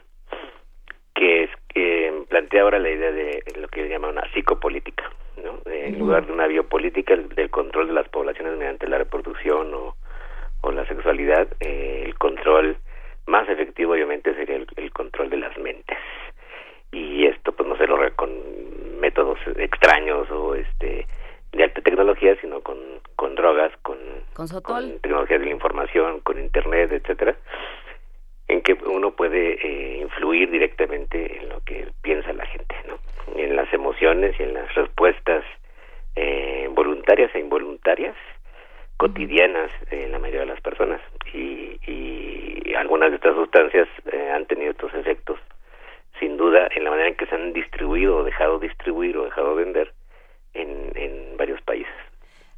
que es que plantea ahora la idea de lo que llama una psicopolítica, ¿no? En lugar de una biopolítica, el, del control de las poblaciones mediante la reproducción o, o la sexualidad, eh, el control más efectivo obviamente sería el, control de las mentes. Y esto pues no se logra con métodos extraños o este de alta tecnología sino con con drogas con, con, con tecnologías de la información con internet etcétera en que uno puede eh, influir directamente en lo que piensa la gente, ¿no? En las emociones y en las respuestas eh, voluntarias e involuntarias cotidianas de la mayoría de las personas y, y algunas de estas sustancias eh, han tenido se han distribuido o dejado distribuir o dejado vender en, en varios países.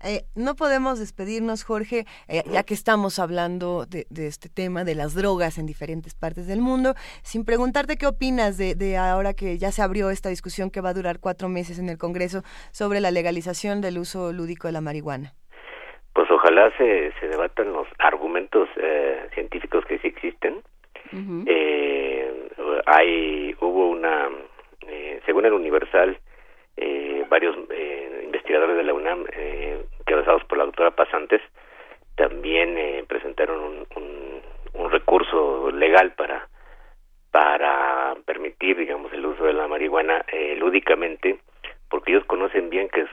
Eh, no podemos despedirnos, Jorge, eh, ya que estamos hablando de, este tema de las drogas en diferentes partes del mundo, sin preguntarte qué opinas de, ahora que ya se abrió esta discusión que va a durar cuatro meses en el Congreso sobre la legalización del uso lúdico de la marihuana. Pues ojalá se, se debatan los argumentos eh, científicos que sí existen. hay hubo una, según el Universal, varios investigadores de la UNAM encabezados por la doctora Pasantes, también eh, presentaron un, un, recurso legal para para permitir, digamos, el uso de la marihuana eh, lúdicamente, porque ellos conocen bien que,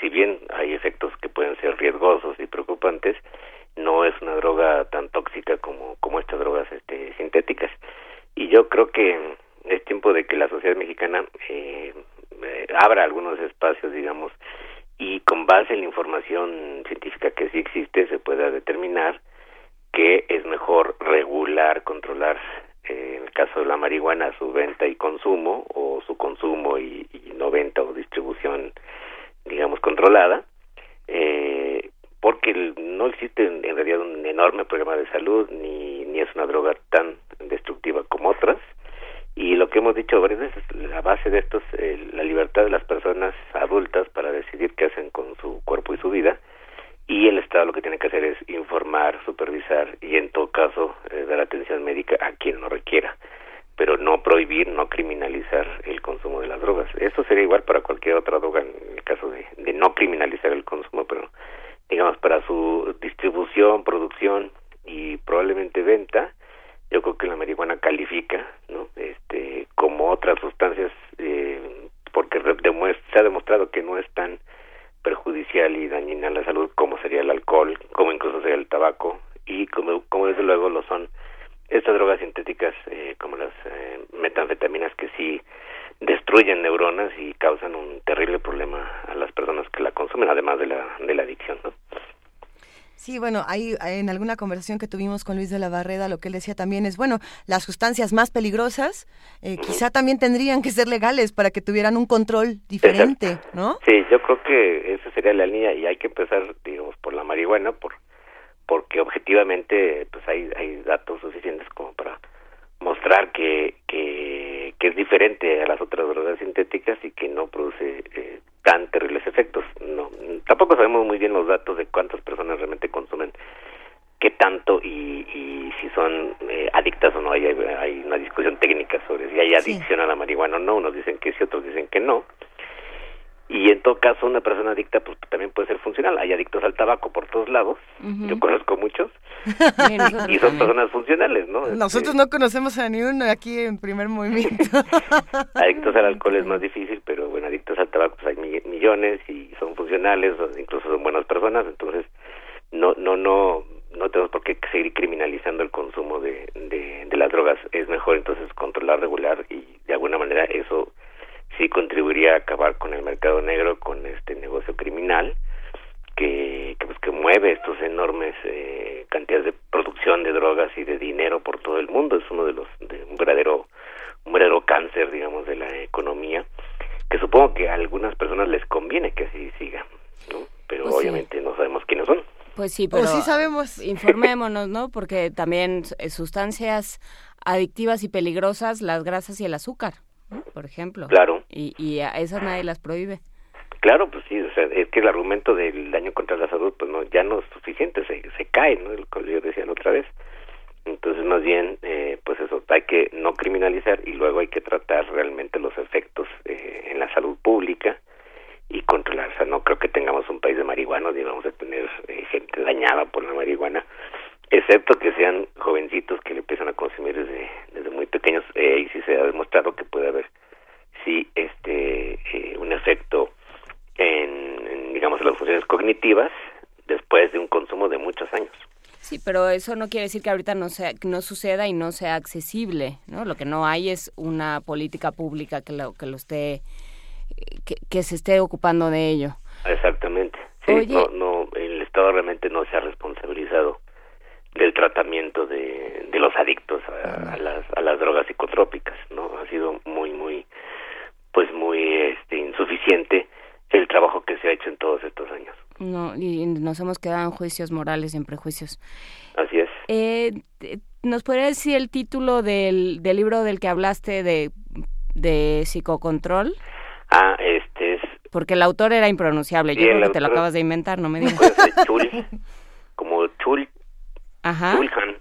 si bien hay efectos que pueden ser riesgosos y preocupantes, no es una droga tan tóxica como, como estas drogas este, sintéticas. Y yo creo que es tiempo de que la sociedad mexicana eh, eh abra algunos espacios, digamos, y con base en la información científica que sí existe se pueda determinar que es mejor regular, controlar, eh, en el caso de la marihuana, su venta y consumo, o su consumo y, no venta o distribución, digamos, controlada, eh, porque no existe en realidad un enorme problema de salud, ni, ni es una droga tan destructiva como otras, y lo que hemos dicho varias veces, la base de esto es eh, la libertad de las personas adultas para decidir qué hacen con su cuerpo y su vida y el Estado lo que tiene que hacer es informar, supervisar y en todo caso eh, dar atención médica a quien lo requiera, pero no prohibir, no criminalizar el consumo de las drogas. Eso sería igual para cualquier otra droga en el caso de, de no criminalizar el consumo, pero digamos para su distribución, producción y probablemente venta, yo creo que la marihuana califica, ¿no? Este, como otras sustancias, eh, porque se ha demostrado que no es tan perjudicial y dañina a la salud como sería el alcohol, como incluso sería el tabaco y como, como desde luego lo son estas drogas sintéticas eh, como las eh, metanfetaminas que sí destruyen neuronas y causan un terrible problema a las personas que la consumen, además de la, de la adicción, ¿no? Sí, bueno, hay en alguna conversación que tuvimos con Luis de la Barreda, lo que él decía también es, bueno, las sustancias más peligrosas eh, quizá también tendrían que ser legales para que tuvieran un control diferente, ¿no? Sí, yo creo que esa sería la línea y hay que empezar, digamos, por la marihuana, por porque objetivamente pues hay, hay datos suficientes como para mostrar que, que, que es diferente a las otras drogas sintéticas y que no produce eh, tan terribles efectos. No, tampoco sabemos muy bien los datos de cuántas personas realmente consumen qué tanto y, y si son eh, adictas o no. Hay, hay una discusión técnica sobre si hay adicción a la marihuana o no. Unos dicen que sí, otros dicen que no. Y en todo caso una persona adicta pues también puede ser funcional. Hay adictos al tabaco por todos lados. Yo conozco muchos. Y son personas funcionales no nosotros este, no conocemos a ni uno aquí en primer movimiento. Adictos al alcohol es más difícil al tabaco pues hay millones y son funcionales incluso son buenas personas entonces no no no no tenemos por qué seguir criminalizando el consumo de, de, de las drogas es mejor entonces controlar regular y de alguna manera eso sí contribuiría a acabar con el mercado negro, con este negocio criminal que, que, pues, que mueve estos enormes eh, cantidades de producción de drogas y de dinero por todo el mundo. Es uno de los de un verdadero un verdadero cáncer, digamos, de la economía que supongo que a algunas personas les conviene que así siga, ¿no? Pero pues obviamente no sabemos quiénes son. Pues sí, pero sí sabemos. Informémonos, ¿no? Porque también eh, sustancias adictivas y peligrosas, las grasas y el azúcar por ejemplo. Claro. Y, y a esas nadie las prohíbe. Claro, pues sí, o sea, es que el argumento del daño contra la salud, pues no, ya no es suficiente, se, se cae, ¿no? El yo decía la otra vez. Entonces, más bien, eh, pues eso, hay que no criminalizar y luego hay que tratar realmente los efectos eh, en la salud pública y controlar. O sea, no creo que tengamos un país de marihuanos y vamos a tener eh, gente dañada por la marihuana excepto que sean jovencitos que le empiezan a consumir desde, desde muy pequeños eh, y sí se ha demostrado que puede haber sí este eh, un efecto en, digamos en las funciones cognitivas después de un consumo de muchos años Sí, pero eso no quiere decir que ahorita no sea, no suceda y no sea accesible, ¿no? Lo que no hay es una política pública que lo que lo esté que, que se esté ocupando de ello. Exactamente. Sí, no, no, el Estado realmente no se ha responsabilizado del tratamiento de, de los adictos a, las, a las drogas psicotrópicas, ¿no? Ha sido muy, muy, suficiente el trabajo que se ha hecho en todos estos años. No, y nos hemos quedado en juicios morales, en prejuicios. Así es. Eh, ¿Nos podría decir el título del, del libro del que hablaste de, de psicocontrol? Ah, este es... Porque el autor era impronunciable. Yo creo que te lo acabas de inventar, no me digas. Chul, como Chul. Ajá. Chulhan.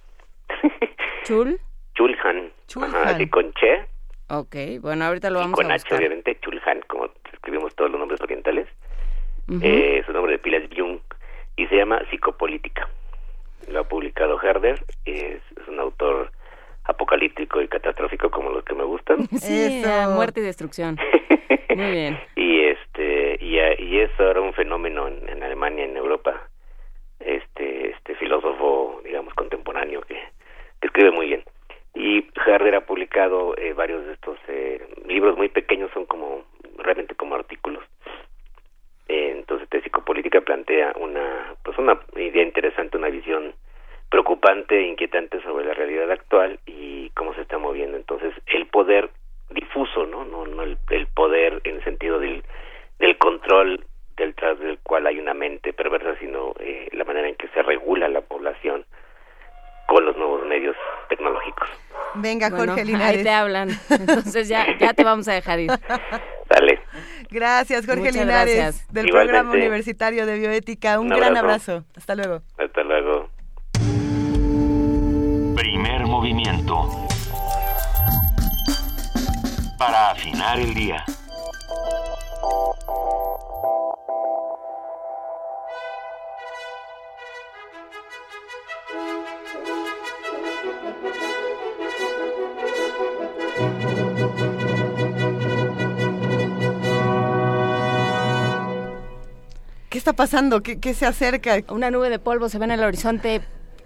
Chul. Chulhan. Ajá, así con Che. Ok, bueno, ahorita lo vamos con a H, obviamente, Chulhan, como escribimos todos los nombres orientales. Eh, su nombre de pila es Byung y se llama Psicopolítica. Lo ha publicado Herder, es, es un autor apocalíptico y catastrófico como los que me gustan. Sí, muerte y destrucción. Muy bien. y este y, a- y es ahora un fenómeno en, en Alemania en Europa este este filósofo digamos contemporáneo que, que escribe muy bien y Herder ha publicado eh, varios de estos eh, libros muy pequeños son como realmente como artículos Eh, entonces de psicopolítica plantea una pues una idea interesante una visión preocupante e inquietante sobre la realidad actual y cómo se está moviendo. Entonces el poder difuso no no no el, poder en el sentido del del control detrás del cual hay una mente perversa sino eh, la manera en que se regula la población con los nuevos medios tecnológicos Venga, Bueno, Jorge ahí Linares. te hablan. Entonces ya, ya te vamos a dejar ir. Dale. Gracias, Jorge Muchas Linares, gracias. del Igualmente. Programa Universitario de Bioética. Un, Un gran abrazo. abrazo. Hasta luego. hasta luego Primer movimiento. Para afinar el día. ¿Qué está pasando? ¿Qué, qué se acerca? Una nube de polvo se ve en el horizonte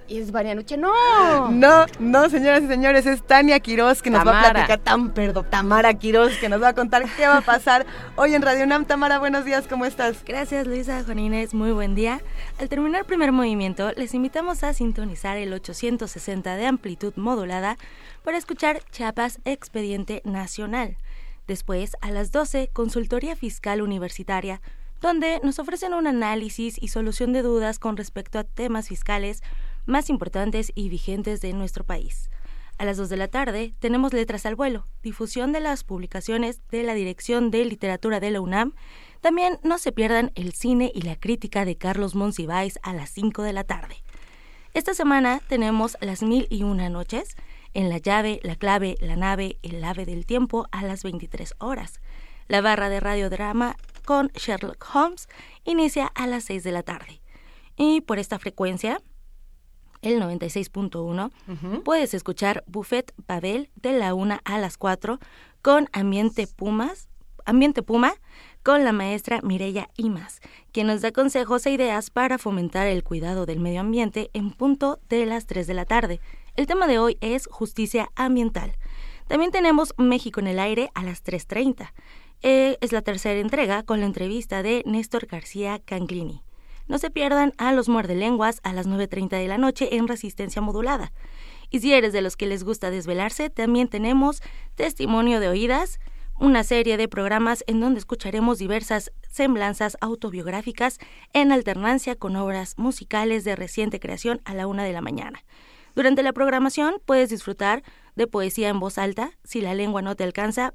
y es Marianuche. ¡No! No, no, señoras y señores, es Tania Quiroz que nos va a platicar, tan perdón, Tamara Quiroz que nos va a contar qué va a pasar hoy en Radio UNAM. Tamara, buenos días, ¿cómo estás? Gracias Luisa, Juan Inés, muy buen día. Al terminar el primer movimiento, les invitamos a sintonizar el 860 de amplitud modulada para escuchar Chiapas Expediente Nacional. Después, a las 12, Consultoría Fiscal Universitaria, donde nos ofrecen un análisis y solución de dudas con respecto a temas fiscales más importantes y vigentes de nuestro país. A las 2 de la tarde tenemos Letras al Vuelo, difusión de las publicaciones de la Dirección de Literatura de la UNAM. También no se pierdan el cine y la crítica de Carlos Monsiváis a las 5 de la tarde. Esta semana tenemos las mil y una noches, en la llave, la clave, la nave, el ave del tiempo a las 23 horas. La barra de radiodrama con Sherlock Holmes inicia a las 6 de la tarde. Y por esta frecuencia, el 96.1, puedes escuchar Buffet Babel de la 1 a las 4 con Ambiente Pumas, Ambiente Puma con la maestra Mireya Imas, quien nos da consejos e ideas para fomentar el cuidado del medio ambiente en punto de las 3 de la tarde. El tema de hoy es justicia ambiental. También tenemos México en el aire a las 3.30. Eh, es la tercera entrega con la entrevista de Néstor García Canglini. No se pierdan a los muerdelenguas a las 9.30 de la noche en resistencia modulada. Y si eres de los que les gusta desvelarse, también tenemos Testimonio de Oídas, una serie de programas en donde escucharemos diversas semblanzas autobiográficas en alternancia con obras musicales de reciente creación a la una de la mañana. Durante la programación puedes disfrutar de poesía en voz alta, si la lengua no te alcanza,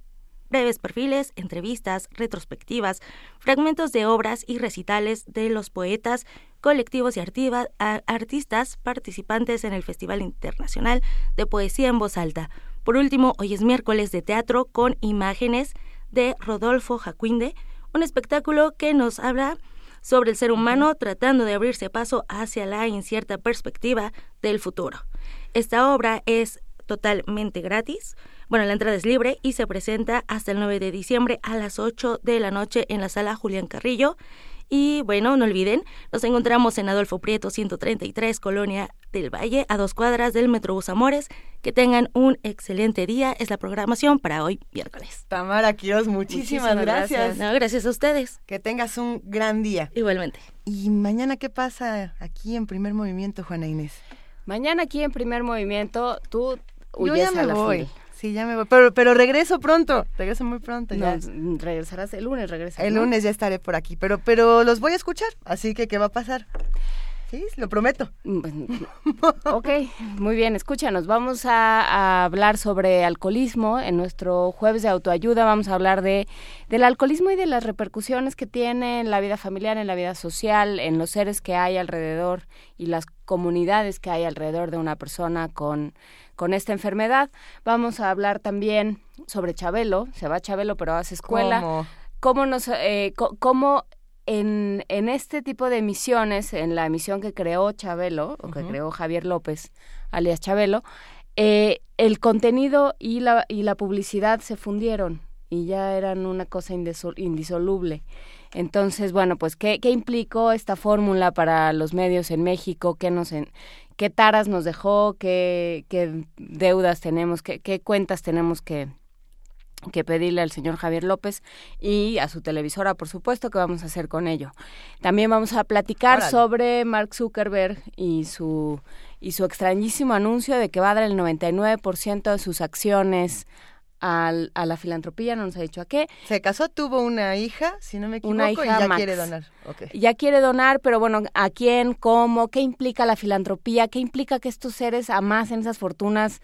breves perfiles, entrevistas, retrospectivas, fragmentos de obras y recitales de los poetas, colectivos y artiva- a- artistas participantes en el Festival Internacional de Poesía en Voz Alta. Por último, hoy es miércoles de teatro con imágenes de Rodolfo Jacuinde, un espectáculo que nos habla sobre el ser humano tratando de abrirse paso hacia la incierta perspectiva del futuro. Esta obra es totalmente gratis. Bueno, la entrada es libre y se presenta hasta el 9 de diciembre a las 8 de la noche en la sala Julián Carrillo. Y bueno, no olviden, nos encontramos en Adolfo Prieto 133, Colonia del Valle, a dos cuadras del Metrobús Amores. Que tengan un excelente día. Es la programación para hoy, miércoles. Tamara Quiroz, muchísimas, Muchísimas gracias. gracias. No, gracias a ustedes. Que tengas un gran día. Igualmente. ¿Y mañana qué pasa aquí en primer movimiento, Juana Inés? Mañana aquí en primer movimiento, tú Yo huyes ya me a la voy. Sí, ya me voy. Pero, pero regreso pronto. Regreso muy pronto. No, ya. regresarás el lunes, regresas. El lunes ya estaré por aquí. Pero, pero los voy a escuchar. Así que, ¿qué va a pasar? Sí, lo prometo. ok, muy bien, escúchanos. Vamos a, a, hablar sobre alcoholismo. En nuestro jueves de autoayuda vamos a hablar de del alcoholismo y de las repercusiones que tiene en la vida familiar, en la vida social, en los seres que hay alrededor y las comunidades que hay alrededor de una persona con, con esta enfermedad. Vamos a hablar también sobre Chabelo. Se va Chabelo, pero hace escuela. ¿Cómo? ¿Cómo, nos, eh, cómo en, en, este tipo de emisiones, en la emisión que creó Chabelo, o que uh -huh. creó Javier López, alias Chabelo, eh, el contenido y la, y la publicidad se fundieron y ya eran una cosa indisoluble. Entonces, bueno, pues, ¿qué, qué implicó esta fórmula para los medios en México? ¿Qué, nos en, qué taras nos dejó? ¿Qué, qué deudas tenemos? ¿Qué, qué cuentas tenemos que, que pedirle al señor Javier López y a su televisora, por supuesto, que vamos a hacer con ello. También vamos a platicar Órale. sobre Mark Zuckerberg y su y su extrañísimo anuncio de que va a dar el 99% de sus acciones al, a la filantropía, no nos ha dicho a qué. Se casó, tuvo una hija, si no me equivoco, una hija, y ya Max. quiere donar. Okay. Ya quiere donar, pero bueno, ¿a quién? ¿Cómo? ¿Qué implica la filantropía? ¿Qué implica que estos seres amasen esas fortunas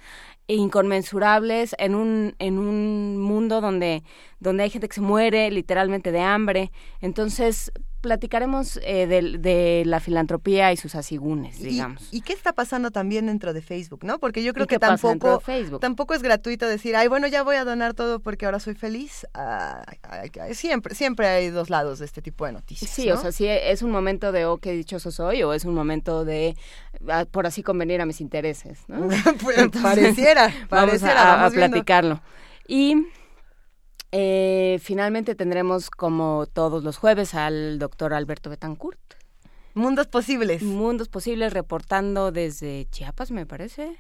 inconmensurables en un, en un mundo donde, donde hay gente que se muere literalmente de hambre? Entonces, platicaremos eh, de, de, la filantropía y sus asigunes, digamos. ¿Y, ¿Y, qué está pasando también dentro de Facebook, no? Porque yo creo que tampoco, tampoco es gratuito decir, ay, bueno, ya voy a donar todo porque ahora soy feliz. Ay, siempre, siempre hay dos lados de este tipo de noticias. Sí, ¿no? o sea, sí es un momento de, oh, qué dichoso soy, o es un momento de, ah, por así convenir a mis intereses, ¿no? pues, Entonces, pareciera, pareciera, vamos a, vamos a platicarlo. Y eh, finalmente tendremos, como todos los jueves, al doctor Alberto Betancourt. Mundos posibles. Mundos posibles, reportando desde Chiapas, me parece.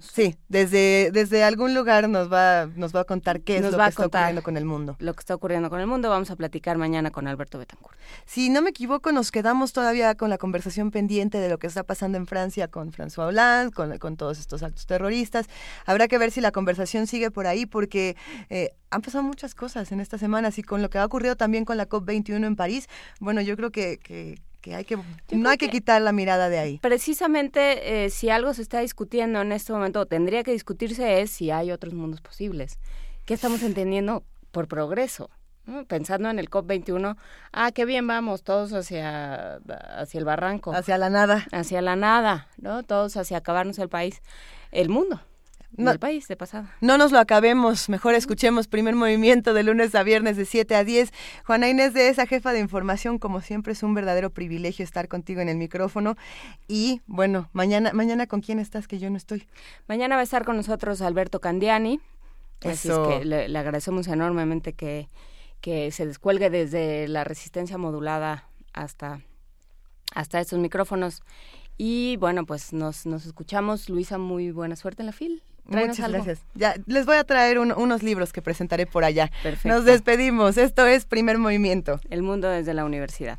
Sí, desde, desde algún lugar nos va, nos va a contar qué nos es lo va que está ocurriendo con el mundo. Lo que está ocurriendo con el mundo, vamos a platicar mañana con Alberto Betancourt. Si no me equivoco, nos quedamos todavía con la conversación pendiente de lo que está pasando en Francia con François Hollande, con, con todos estos actos terroristas. Habrá que ver si la conversación sigue por ahí, porque eh, han pasado muchas cosas en estas semanas y con lo que ha ocurrido también con la COP21 en París, bueno, yo creo que, que que hay que no hay que, que, quitar la mirada de ahí. Precisamente eh, si algo se está discutiendo en este momento, tendría que discutirse es si hay otros mundos posibles. ¿Qué estamos entendiendo por progreso? ¿no? Pensando en el COP21, ah, qué bien vamos, todos hacia, hacia el barranco. Hacia la nada. Hacia la nada, ¿no? Todos hacia acabarnos el país, el mundo. No, del país de pasada. No nos lo acabemos, mejor escuchemos primer movimiento de lunes a viernes de 7 a 10. Juana Inés de esa jefa de información, como siempre es un verdadero privilegio estar contigo en el micrófono. Y bueno, mañana, mañana con quién estás que yo no estoy. Mañana va a estar con nosotros Alberto Candiani. Eso. Así es que le, le agradecemos enormemente que, que se descuelgue desde la resistencia modulada hasta, hasta estos micrófonos. Y bueno, pues nos, nos escuchamos. Luisa, muy buena suerte en la fil. Muchas algo. gracias. Ya les voy a traer un, unos libros que presentaré por allá. Perfecto. Nos despedimos. Esto es Primer Movimiento. El mundo desde la universidad.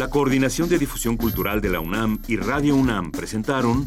La Coordinación de Difusión Cultural de la UNAM y Radio UNAM presentaron